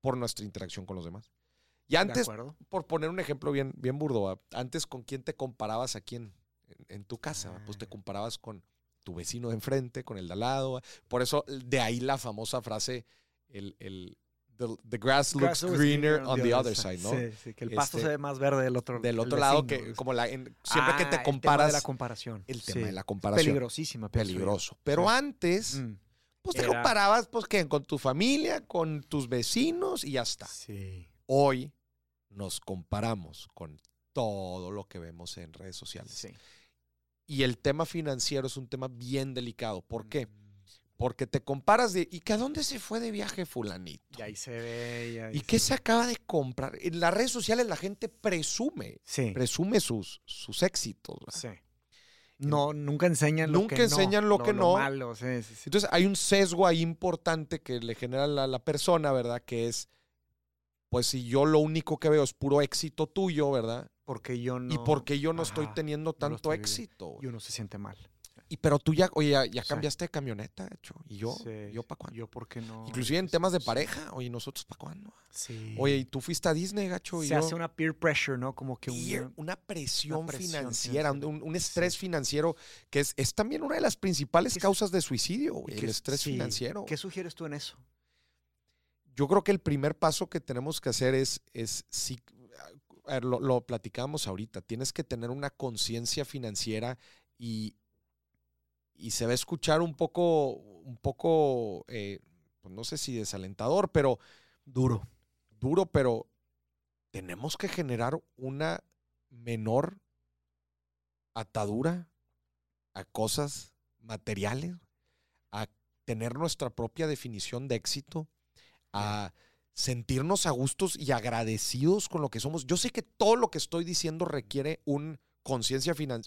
por nuestra interacción con los demás. Y ¿De antes, por poner un ejemplo bien, bien burdo, ¿va? antes con quién te comparabas aquí en, en- en tu casa, pues te Ah. comparabas con tu vecino de enfrente, con el de al lado. Por eso, de ahí la famosa frase, el, el the, the grass looks Grass greener on the other side, ¿no? Sí, sí, que el pasto Este, se ve más verde del otro Del el otro lado, que como la, en- siempre que Ah, te el tema comparas, de la comparación. el tema Sí. de la comparación. Peligrosísima. Peligroso. Pero Sí. antes, Mm, pues te comparabas, pues, ¿qué? Con tu familia, con tus vecinos y ya está. Sí. Hoy nos comparamos con todo lo que vemos en redes sociales. Sí. Y el tema financiero es un tema bien delicado. ¿Por qué? Mm, Porque te comparas de, ¿y que a dónde se fue de viaje fulanito? Y ahí se ve. y ahí ¿Y qué se se acaba de comprar? En las redes sociales la gente presume, Sí. presume sus, sus éxitos. Sí. No, nunca enseñan lo Nunca que no. enseñan lo que no. malo, sí. Entonces hay un sesgo ahí importante que le genera a la, la persona, ¿verdad? Que es, pues si yo lo único que veo es puro éxito tuyo, ¿verdad? Porque yo no. y porque yo no estoy teniendo tanto éxito. Y uno se siente mal. Y pero tú ya, oye, ya, ya Sí. cambiaste de camioneta, hecho. Y yo, Sí, yo para cuándo. Yo, ¿por qué no? Inclusive en temas de pareja, oye, nosotros para cuándo. Sí. Oye, y tú fuiste a Disney, gacho, y se yo. hace una peer pressure, ¿no? Como que Peer- una. una presión, una presión financiera, un, financiera. un estrés financiero que es, es también una de las principales ¿Qué es- causas de suicidio, güey, el estrés financiero. ¿Qué sugieres tú en eso? Yo creo que el primer paso que tenemos que hacer es, es si, ver, lo, lo platicamos ahorita, tienes que tener una conciencia financiera y, y se va a escuchar un poco, un poco, eh, pues no sé si desalentador, pero Duro. duro, pero tenemos que generar una menor atadura a cosas materiales, a tener nuestra propia definición de éxito, a sentirnos a gustos y agradecidos con lo que somos. Yo sé que todo lo que estoy diciendo requiere un conciencia finan-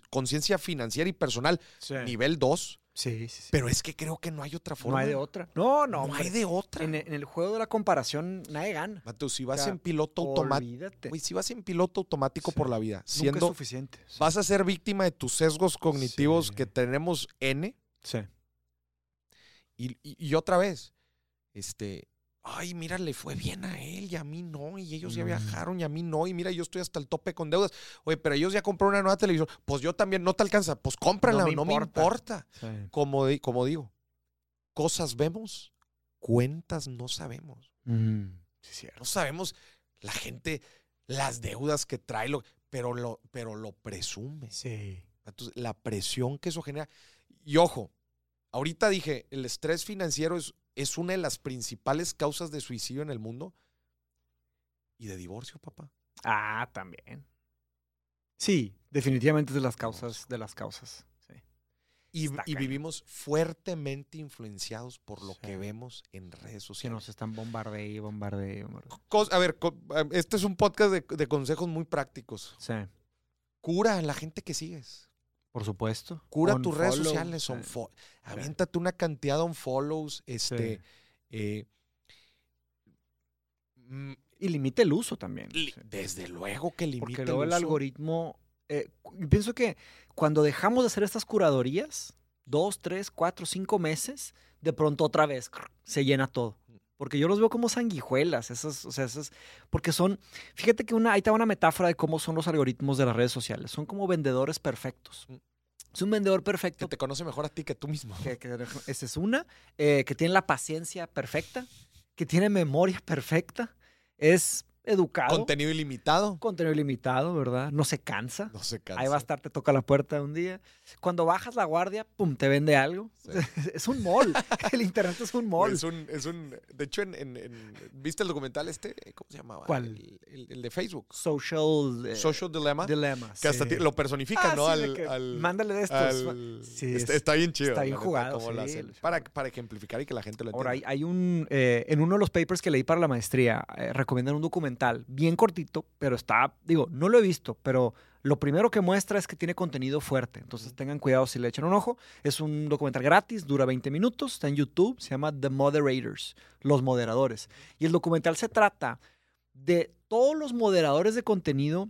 financiera y personal nivel 2, Sí, sí, sí. pero es que creo que no hay otra no forma. hay de otra. No, no. No, hay de otra. En, en el juego de la comparación, nadie gana. Mateo, si vas O sea, en piloto automático, si vas en piloto automático Sí. por la vida, Nunca es siendo, suficiente. Sí. vas a ser víctima de tus sesgos cognitivos que tenemos N. Sí. Y, y- y otra vez, este, ay, mira, le fue bien a él y a mí no, y ellos ya Mm. viajaron y a mí no, y mira, yo estoy hasta el tope con deudas. Oye, pero ellos ya compraron una nueva televisión, pues yo también, no te alcanza, pues cómprala, no No me me importa. importa. Como, como digo, cosas vemos, cuentas no sabemos. Mm, sí. No sabemos la gente, las deudas que trae, lo, pero, lo, pero lo presume. Sí. Entonces, la presión que eso genera. Y ojo, ahorita dije, el estrés financiero es, es una de las principales causas de suicidio en el mundo y de divorcio, papá. Ah, también. Sí, definitivamente es de las causas, de las causas. Sí. Y, y vivimos fuertemente influenciados por lo Sí. que vemos en redes Que sociales. nos están bombardeando y bombardeando. A ver, este es un podcast de, de consejos muy prácticos. Sí, Cura a la gente que sigues. Por supuesto. Cura tus redes sociales. sí. unfo- Aviéntate una cantidad de unfollows. Este, eh, mm, Y limita el uso también. li- desde luego que limita Porque el luego el uso. algoritmo. eh, pienso que cuando dejamos de hacer estas curadorías, dos, tres, cuatro, cinco meses, de pronto otra vez se llena todo. Porque yo los veo como sanguijuelas, esas, o sea, esas, porque son, fíjate que una, ahí te va una metáfora de cómo son los algoritmos de las redes sociales. Son como vendedores perfectos. Mm. Es un vendedor Que perfecto te conoce mejor a ti que tú mismo. que, que- esa es una, eh, que tiene la paciencia perfecta, que tiene memoria perfecta, es educado. Contenido ilimitado. Contenido ilimitado, ¿verdad? No se cansa. No se cansa. Ahí va a estar, te toca la puerta un día. Cuando bajas la guardia, pum, te vende algo. Sí. es un mall. El internet es un mall. Es un, es un, de hecho, en, en- en- ¿viste el documental este? ¿Cómo se llamaba? ¿Cuál? El, el- el de Facebook. Social, eh, Social Dilemma. dilemma. que hasta sí. ti- lo personifica, Ah, ¿no? sí, al, que al- mándale de estos. al- Sí, está, es- está bien chido. está bien jugado, Para, para ejemplificar y que la gente lo entienda. Ahora, hay, hay un. eh, en uno de los papers que leí para la maestría, eh, recomiendan un documental bien cortito, pero está. Digo, no lo he visto, pero lo primero que muestra es que tiene contenido fuerte. Entonces tengan cuidado si le echan un ojo. Es un documental gratis, dura 20 minutos, está en YouTube, se llama The Moderators, los moderadores. Y el documental se trata de todos los moderadores de contenido.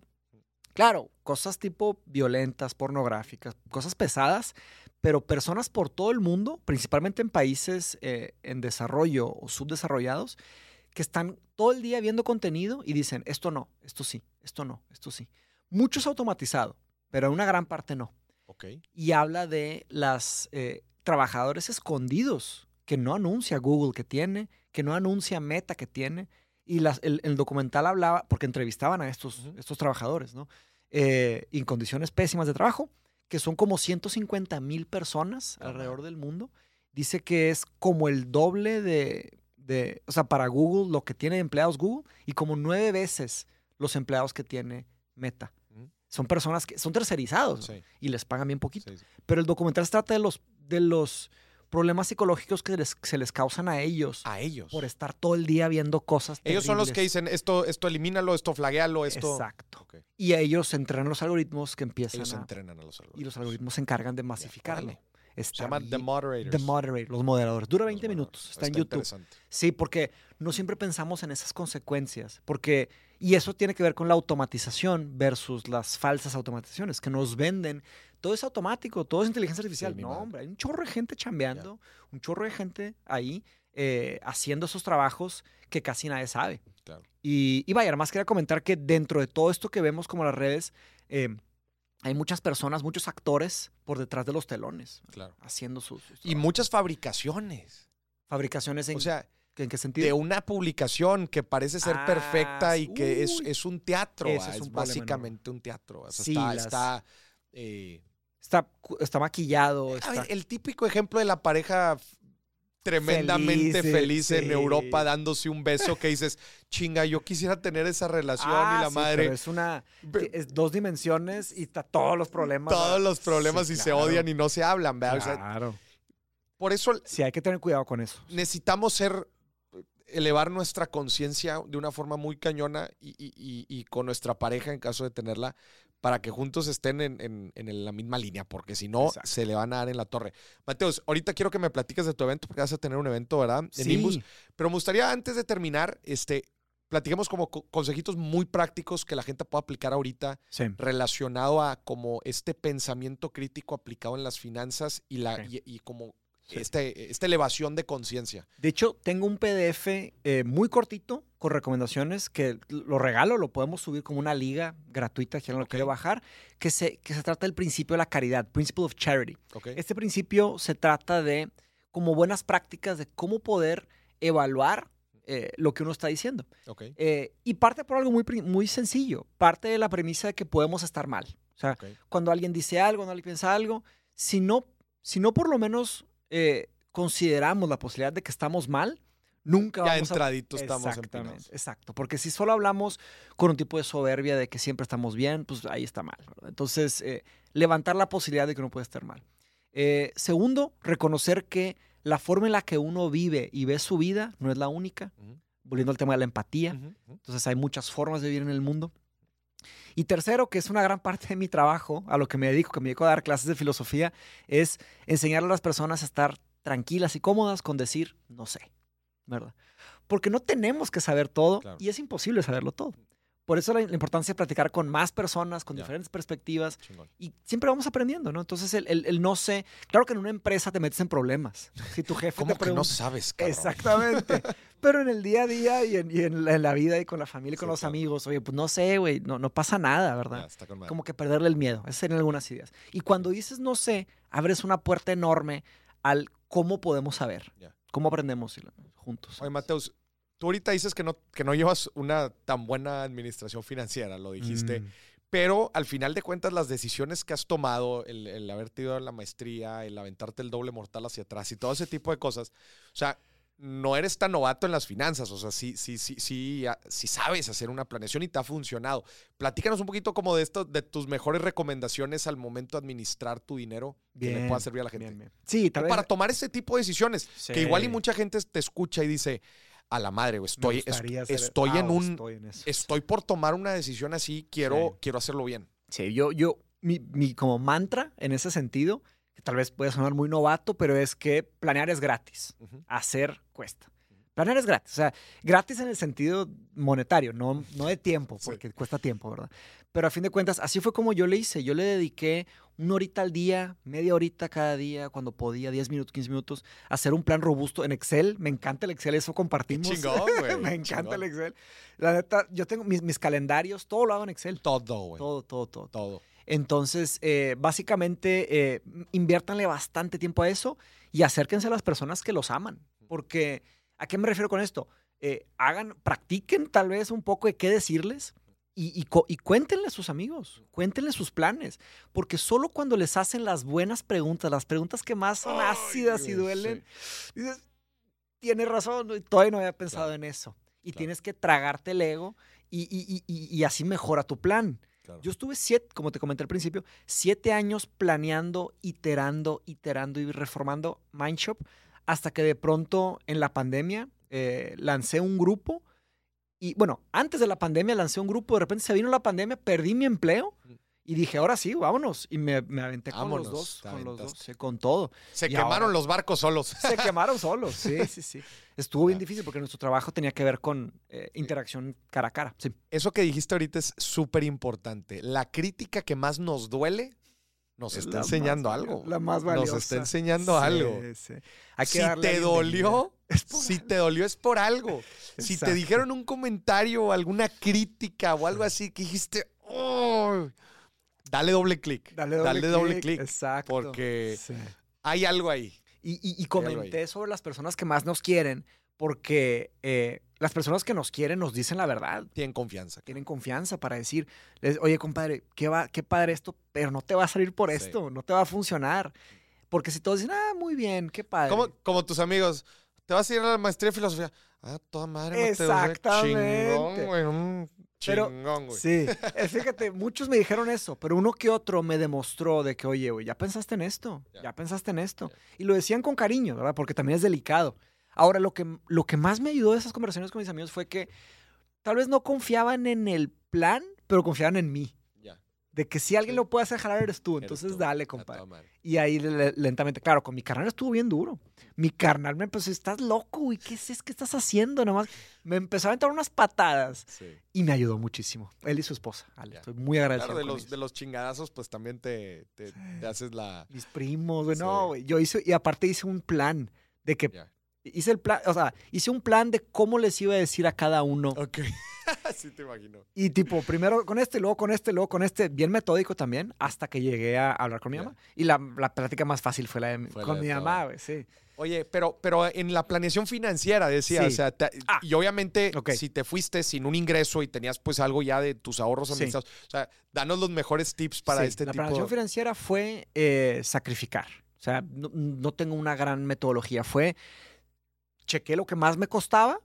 Claro, cosas tipo violentas, pornográficas, cosas pesadas, pero personas por todo el mundo, principalmente en países eh, en desarrollo o subdesarrollados, que están todo el día viendo contenido y dicen, esto no, esto sí, esto no, esto sí. Mucho es automatizado, pero una gran parte no. Ok. Y habla de las eh, trabajadores escondidos que no anuncia Google que tiene, que no anuncia Meta que tiene. Y las- el, el documental hablaba, porque entrevistaban a estos, Ujú. estos trabajadores, ¿no? Eh, en condiciones pésimas de trabajo, que son como 150 mil personas alrededor del mundo. Dice que es como el doble de, de, o sea, para Google, lo que tiene de empleados Google, y como nueve veces los empleados que tiene Meta. Son personas que son tercerizados y les pagan bien poquito. sí, sí. Pero el documental se trata de los, de los problemas psicológicos que les- se les causan a ellos A ellos. por estar todo el día viendo cosas. Ellos son los que dicen esto, esto elimínalo, esto flaguealo, esto. Exacto. Y a ellos entrenan los algoritmos que empiezan Ellos a... entrenan a los algoritmos. Y los algoritmos se encargan de masificarlo. Se llama The Moderators. The Moderator, los moderadores. Dura Los 20 moderadores. minutos, está, en YouTube. Sí, porque no siempre pensamos en esas consecuencias, porque y eso tiene que ver con la automatización versus las falsas automatizaciones que nos venden. Todo es automático, todo es inteligencia artificial. mi no, madre. hombre, hay un chorro de gente chambeando, un chorro de gente ahí eh, haciendo esos trabajos que casi nadie sabe. Claro. Y, y vaya, además quería comentar que dentro de todo esto que vemos como las redes, eh, hay muchas personas, muchos actores por detrás de los telones, Claro. haciendo sus, sus Y muchas fabricaciones. fabricaciones en, O sea, ¿en qué sentido? de una publicación que parece ser perfecta Ah, y que es, es un teatro. Es es un problema básicamente un teatro. O sea, Sí, está, las- está, eh, Está, está maquillado. Está, ver, el típico ejemplo de la pareja tremendamente feliz en sí. Europa dándose un beso que dices, chinga, yo quisiera tener esa relación Ah, y la sí, madre. pero es una. Es dos dimensiones y está todos los problemas. todos ¿verdad? los problemas Sí, y se odian y no se hablan, ¿verdad? O sea, Claro. por eso Sí, hay que tener cuidado con eso. necesitamos ser elevar nuestra conciencia de una forma muy cañona y, y- y- y con nuestra pareja en caso de tenerla para que juntos estén en, en- en la misma línea, porque si no, Exacto. se le van a dar en la torre. Mateos, ahorita quiero que me platiques de tu evento, porque vas a tener un evento, ¿verdad? En Sí. Nimbus. Pero me gustaría, antes de terminar, este, platiquemos como co- consejitos muy prácticos que la gente pueda aplicar ahorita Sí. relacionado a como este pensamiento crítico aplicado en las finanzas y, la, y como Sí. este, esta elevación de conciencia. De hecho, tengo un PDF eh, muy cortito con recomendaciones que lo regalo, lo podemos subir como una liga gratuita, quien lo Ok. quiere bajar, que se, que se trata del principio de la caridad, Principle of Charity. ¿ok? Este principio se trata de como buenas prácticas de cómo poder evaluar eh, lo que uno está diciendo. Ok, Eh, y parte por algo muy, muy sencillo. Parte de la premisa de que podemos estar mal. O sea, ok. cuando alguien dice algo, cuando alguien piensa algo, si no, si no por lo menos eh, consideramos la posibilidad de que estamos mal, nunca Ya vamos a... entraditos estamos Exactamente, empinados. exacto. Porque si solo hablamos con un tipo de soberbia de que siempre estamos bien, pues ahí está mal. ¿verdad? Entonces, eh, levantar la posibilidad de que uno puede estar mal. Eh, segundo, reconocer que la forma en la que uno vive y ve su vida no es la única. Volviendo al tema de la empatía. Entonces hay muchas formas de vivir en el mundo. Y tercero, que es una gran parte de mi trabajo, a lo que me dedico, que me dedico a dar clases de filosofía, es enseñarle a las personas a estar tranquilas y cómodas con decir no sé, ¿verdad? Porque no tenemos que saber todo Claro. y es imposible saberlo todo. Por eso la, la importancia de platicar con más personas, con Ya. diferentes perspectivas, Chingón. y siempre vamos aprendiendo, ¿no? Entonces, el, el- el no sé, claro que en una empresa te metes en problemas. Si tu jefe ¿Cómo te que no pregunta, sabes, cabrón? Exactamente. Pero en el día a día y en, y en la, en la vida y con la familia y con Sí, los claro. amigos, oye, pues no sé, güey, no, no pasa nada, ¿verdad? está con. Como que perderle el miedo. Esas serían algunas ideas. Y cuando dices no sé, abres una puerta enorme al cómo podemos saber. ¿Cómo aprendemos juntos? Oye, Mateus, tú ahorita dices que no, que no llevas una tan buena administración financiera, lo dijiste. Mm. Pero al final de cuentas, las decisiones que has tomado, el, el haberte ido a la maestría, el aventarte el doble mortal hacia atrás y todo ese tipo de cosas, o sea, no eres tan novato en las finanzas, o sea, sí, sí, sí, sí, sí sabes hacer una planeación y te ha funcionado. Platícanos un poquito como de esto, de tus mejores recomendaciones al momento de administrar tu dinero que le pueda servir a la gente. bien, bien. Sí, tal vez. Para tomar ese tipo de decisiones, que igual y mucha gente te escucha y dice, a la madre, güey, Me estoy, est- estoy en un, Estoy en eso. estoy por tomar una decisión así, quiero, Sí. quiero hacerlo bien. Sí, yo, yo, mi, mi como mantra en ese sentido, que tal vez puede sonar muy novato, pero es que planear es gratis, hacer cuesta. Planear es gratis, o sea, gratis en el sentido monetario, no, no de tiempo, Sí. porque cuesta tiempo, ¿verdad? Pero a fin de cuentas, así fue como yo le hice. Yo le dediqué una horita al día, media horita cada día, cuando podía, 10 minutos, 15 minutos, hacer un plan robusto en Excel. Me encanta el Excel, eso compartimos. Chingón, güey. Me encanta chingón. el Excel. La neta, yo tengo mis, mis calendarios, todo lo hago en Excel. Todo, güey. Todo, todo, todo. Todo. Entonces, eh, básicamente, eh, inviértanle bastante tiempo a eso y acérquense a las personas que los aman. Porque, ¿a qué me refiero con esto? Eh, hagan, practiquen tal vez un poco de qué decirles y, y, co- y cuéntenle a sus amigos, cuéntenle sus planes. Porque solo cuando les hacen las buenas preguntas, las preguntas que más son ácidas y duelen, dices, tienes razón, todavía no había pensado Claro. en eso. Y Claro. tienes que tragarte el ego y, así mejora tu plan. Claro. Yo estuve siete, como te comenté al principio, siete años planeando, iterando, iterando y reformando Mindshop hasta que de pronto en la pandemia eh, lancé un grupo y bueno, antes de la pandemia lancé un grupo, de repente se vino la pandemia, perdí mi empleo y dije, ahora sí, vámonos. Y me, me aventé con Vámonos, los dos, con los dos, sí, con todo. Se Y quemaron ahora- los barcos solos. Se quemaron solos, sí, sí, sí. Estuvo bien difícil porque nuestro trabajo tenía que ver con eh, interacción cara a cara. Sí. Eso que dijiste ahorita es súper importante. La crítica que más nos duele nos Es está enseñando más algo. La más Nos valiosa. está enseñando Sí, algo. sí. Hay que Si te dolió, si algo. te dolió es por algo. Si te dijeron un comentario o alguna crítica o algo así que dijiste, "Oh", dale doble clic. Dale doble, doble clic. Exacto. porque- Sí. Hay algo ahí. Y, comenté sobre las personas que más nos quieren, porque eh, las personas que nos quieren nos dicen la verdad. Tienen confianza. Tienen confianza para decir, les- oye, compadre, qué, va, qué padre esto, pero no te va a salir por Sí. esto, no te va a funcionar. Porque si todos dicen, ah, muy bien, qué padre. Como, como tus amigos, te vas a ir a la maestría de filosofía. Ah, toda madre, Mateo, Exactamente. Chingón, güey. un chingón, güey. Sí, fíjate, muchos me dijeron eso, pero uno que otro me demostró de que, oye, güey, ya pensaste en esto, Ya. ya, pensaste en esto. Ya. Y lo decían con cariño, ¿verdad? Porque también es delicado. Ahora, lo que, lo que más me ayudó de esas conversaciones con mis amigos fue que tal vez no confiaban en el plan, pero confiaban en mí. Ya. De que si alguien Sí. lo puede hacer jalar eres tú, eres entonces tú, dale, compadre. Y ahí le- le- lentamente, claro, con mi carnal estuvo bien duro. Mi carnal me empezó, estás loco, güey, ¿qué es, es que estás haciendo? Nomás me empezó a aventar unas patadas Sí. y me ayudó muchísimo. Él y su esposa. Ale. Estoy muy agradecido. Claro, de con los, ellos. de los chingadazos, pues también te, te, te haces la. Mis primos, güey. No, güey. Yo hice, y aparte hice un plan de que. Ya. Hice el plan, o sea, hice un plan de cómo les iba a decir a cada uno. Ok. sí, te imagino. Y tipo, primero con este, luego con este, luego con este, bien metódico también, hasta que llegué a hablar con mi mamá. Y la, la plática más fácil fue la de mi- Fue la con de mi todo. mamá, güey, sí. Oye, pero, pero en la planeación financiera, decía, Sí. o sea, te- Ah. y obviamente si te fuiste sin un ingreso y tenías pues algo ya de tus ahorros Sí. administrados, o sea, danos los mejores tips para Sí, este la tipo planeación financiera fue eh, sacrificar. O sea, no, no tengo una gran metodología. Fue, chequé lo que más me costaba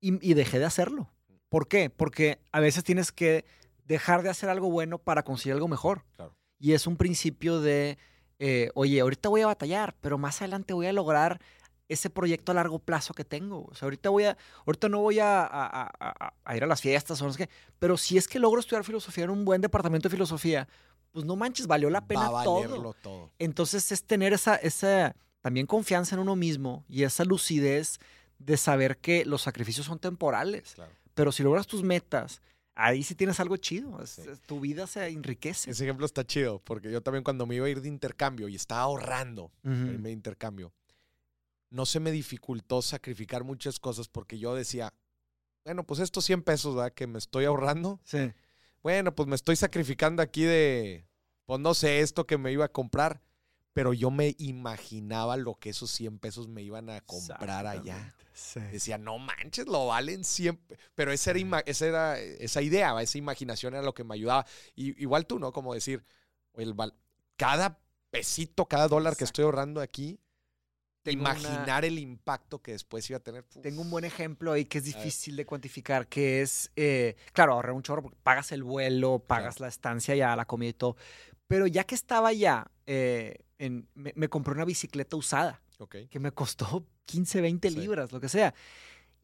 y, y dejé de hacerlo. ¿Por qué? Porque a veces tienes que dejar de hacer algo bueno para conseguir algo mejor. Claro. Y es un principio de, eh, oye, ahorita voy a batallar, pero más adelante voy a lograr ese proyecto a largo plazo que tengo. O sea, ahorita voy a, ahorita no voy a, a- a- a- a ir a las fiestas o no sé qué, pero si es que logro estudiar filosofía en un buen departamento de filosofía, pues no manches, valió la pena Va a todo. todo. Entonces es tener esa, esa también confianza en uno mismo y esa lucidez de saber que los sacrificios son temporales. Claro. Pero si logras tus metas, ahí sí tienes algo chido. es- Sí. es- tu vida se enriquece. Ese ejemplo está chido, porque yo también cuando me iba a ir de intercambio y estaba ahorrando irme de intercambio, no se me dificultó sacrificar muchas cosas porque yo decía, bueno, pues estos 100 pesos ¿verdad? que me estoy ahorrando, Sí. bueno, pues me estoy sacrificando aquí de, pues no sé, esto que me iba a comprar, pero yo me imaginaba lo que esos 100 pesos me iban a comprar allá. Sí. Decía, no manches, lo valen 100. pe-". Pero esa era, esa era esa idea, esa imaginación era lo que me ayudaba. Y, igual tú, ¿no? Como decir, el cada pesito, cada dólar que estoy ahorrando aquí, Tengo una- imaginar el impacto que después iba a tener. Uf. Tengo un buen ejemplo ahí que es difícil de cuantificar, que es, eh, claro, ahorrar un chorro porque pagas el vuelo, pagas la estancia ya, la comida y todo. Pero ya que estaba allá, eh, en- me, me compré una bicicleta usada Ok. que me costó 15, 20 Sí. libras, lo que sea.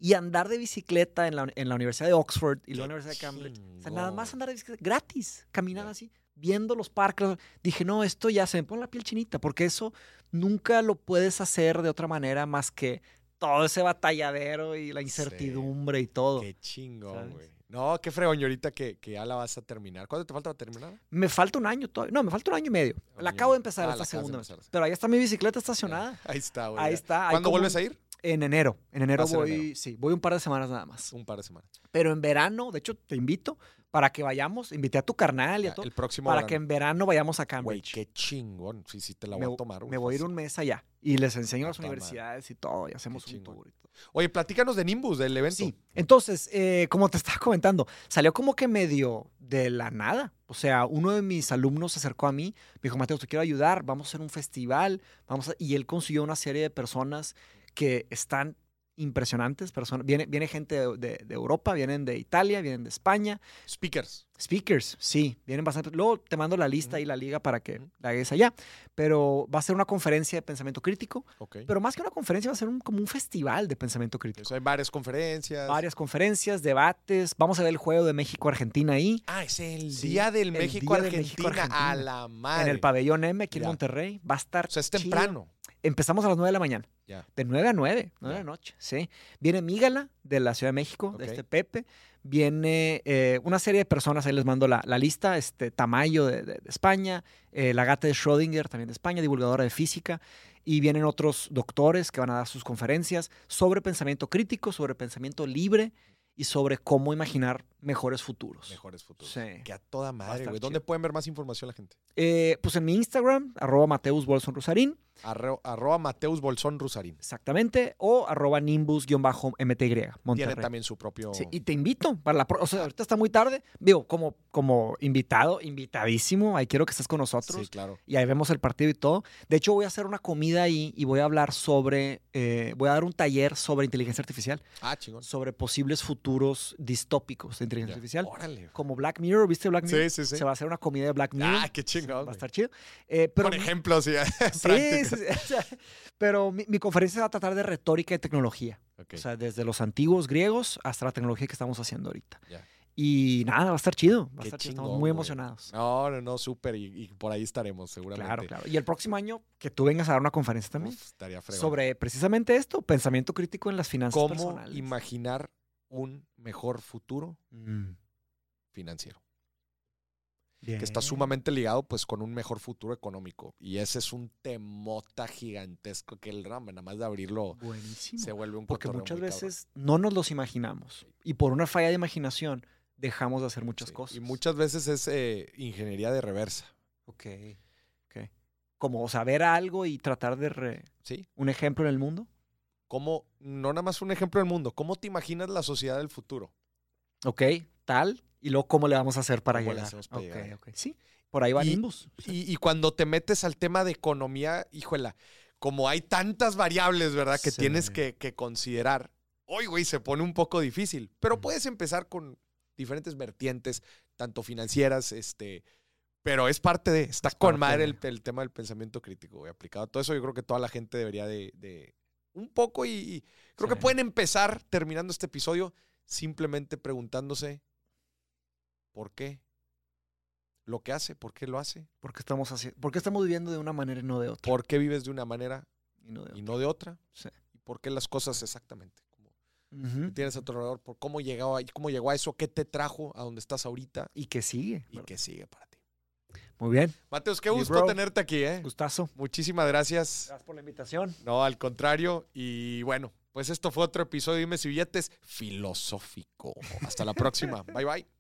Y andar de bicicleta en la, en la Universidad de Oxford y la Universidad de Cambridge. O sea, chingón, nada más andar de bicicleta gratis, caminar Ya. así, viendo los parques. Dije, no, esto ya se me pone la piel chinita, porque eso nunca lo puedes hacer de otra manera más que todo ese batalladero y la Sí. incertidumbre y todo. Qué chingón, güey. No, qué fregón, y ahorita que, que ya la vas a terminar. ¿Cuánto te falta para terminar? Me falta un año todavía. No, me falta un año y medio. Un La año acabo de empezar. Ah, esta segunda. empezar. Pero ahí está mi bicicleta estacionada. Ahí está, güey. Ahí está. ¿Cuándo como vuelves a ir? En enero. En enero Va a ser voy, enero. sí, voy un par de semanas nada más. Un par de semanas. Pero en verano, de hecho, te invito para que vayamos. Invité a tu carnal y a todo. el próximo Para verano. que en verano vayamos a Güey, Cambridge. qué chingón. Sí, sí, te la me, voy a tomar. güey, me voy a ir un mes allá y les enseño A las madre. universidades y todo y hacemos Qué un chingón. tour. y todo. Oye, platícanos de Nimbus, del evento. Sí, entonces, eh, como te estaba comentando, salió como que medio de la nada. O sea, uno de mis alumnos se acercó a mí, me dijo, Mateo, te quiero ayudar, vamos a hacer un festival, vamos a-". y él consiguió una serie de personas que están impresionantes. Personas, viene, viene gente de, de- de Europa, vienen de Italia, vienen de España. Speakers. Speakers, sí, vienen bastante. Luego te mando la lista y la liga para que la hagas allá. Pero va a ser una conferencia de pensamiento crítico. Ok. Pero más que una conferencia, va a ser un- como un festival de pensamiento crítico. Entonces, hay varias conferencias. Varias conferencias, debates. Vamos a ver el juego de México-Argentina ahí. Ah, es el Sí, día del México-Argentina. A la madre. En el pabellón M, aquí en Ya. Monterrey. Va a estar. O sea, es chido. temprano. Empezamos a las 9 de la mañana. Ya. De 9 a 9, 9 de la noche, sí. Viene Mígala de la Ciudad de México, de este Pepe. Viene eh, una serie de personas, ahí les mando la, la lista. Este Tamayo de, de- de España, eh, la gata de Schrödinger también de España, divulgadora de física. Y vienen otros doctores que van a dar sus conferencias sobre pensamiento crítico, sobre pensamiento libre y sobre cómo imaginar mejores futuros. Mejores futuros. Sí. Que a toda madre, güey. ¿Dónde pueden ver más información la gente? Eh, pues en mi Instagram, arroba Mateus Bolson Rosarín, Arro- arroba Mateus Bolsón Rusarín. exactamente, o arroba Nimbus-MTY, Tiene también su propio. Sí, y te invito para la o sea, ahorita está muy tarde, digo, como, como invitado, invitadísimo, ahí quiero que estés con nosotros. Sí, claro. Y ahí vemos el partido y todo. De hecho, voy a hacer una comida ahí y voy a hablar sobre, eh, voy a dar un taller sobre inteligencia artificial, Ah, chingón. sobre posibles futuros distópicos de inteligencia Ya. artificial. Órale. Como Black Mirror, ¿viste Black Mirror? Sí, sí, sí. Se va a hacer una comida de Black Mirror. Ah, qué chingón. Va a estar chido. Eh, pero Con ejemplos, sí. Sí, pero mi, mi conferencia va a tratar de retórica y tecnología. O sea, desde los antiguos griegos hasta la tecnología que estamos haciendo ahorita. Y nada, va a estar chido. Va a estar chido. Estamos muy emocionados. No, no, no, súper. Y, y por ahí estaremos, seguramente. Claro, claro. Y el próximo año que tú vengas a dar una conferencia también Uf, estaría fregón. sobre precisamente esto, pensamiento crítico en las finanzas cómo personales. imaginar un mejor futuro Mm, financiero. Que está sumamente ligado pues con un mejor futuro económico. Y ese es un temota gigantesco que el RAM, nada más de abrirlo, Buenísimo. se vuelve un Porque muchas cabrón. veces no nos los imaginamos. Y por una falla de imaginación dejamos de hacer muchas Sí, cosas. Y muchas veces es eh, ingeniería de reversa. Ok, ok. Como saber algo y tratar de... re- ¿Sí? Un ejemplo en el mundo. ¿Cómo, no nada más un ejemplo del mundo, ¿cómo te imaginas la sociedad del futuro? Ok, tal. Y luego, ¿cómo le vamos a hacer para ¿Cómo le llegar? para. Sí, por ahí va Y- Nimbus. Y, y cuando te metes al tema de economía, híjola, como hay tantas variables, ¿verdad? Que Sí. tienes que, que considerar. Hoy, güey, se pone un poco difícil. Pero puedes empezar con diferentes vertientes, tanto financieras, este. Pero es parte de. Está Es con madre el, el tema del pensamiento crítico, güey. Aplicado a todo eso, yo creo que toda la gente debería de. de un poco y, y creo que pueden empezar terminando este episodio simplemente preguntándose por qué lo que hace, por qué lo hace, ¿Por qué estamos, haci- ¿Por qué estamos viviendo de una manera y no de otra? por qué vives de una manera Y no de y otra. no de otra. Sí. Y por qué las cosas exactamente. Como tienes a tu alrededor, por cómo llegó, a, cómo llegó a eso, qué te trajo a donde estás ahorita Y que sigue. y qué sigue para ti. Muy bien. Mateus, qué gusto bro. tenerte aquí, ¿eh? Gustazo. Muchísimas gracias. Gracias por la invitación. No, al contrario. Y bueno, pues esto fue otro episodio de Dime si billetes filosófico. Hasta la próxima. Bye bye.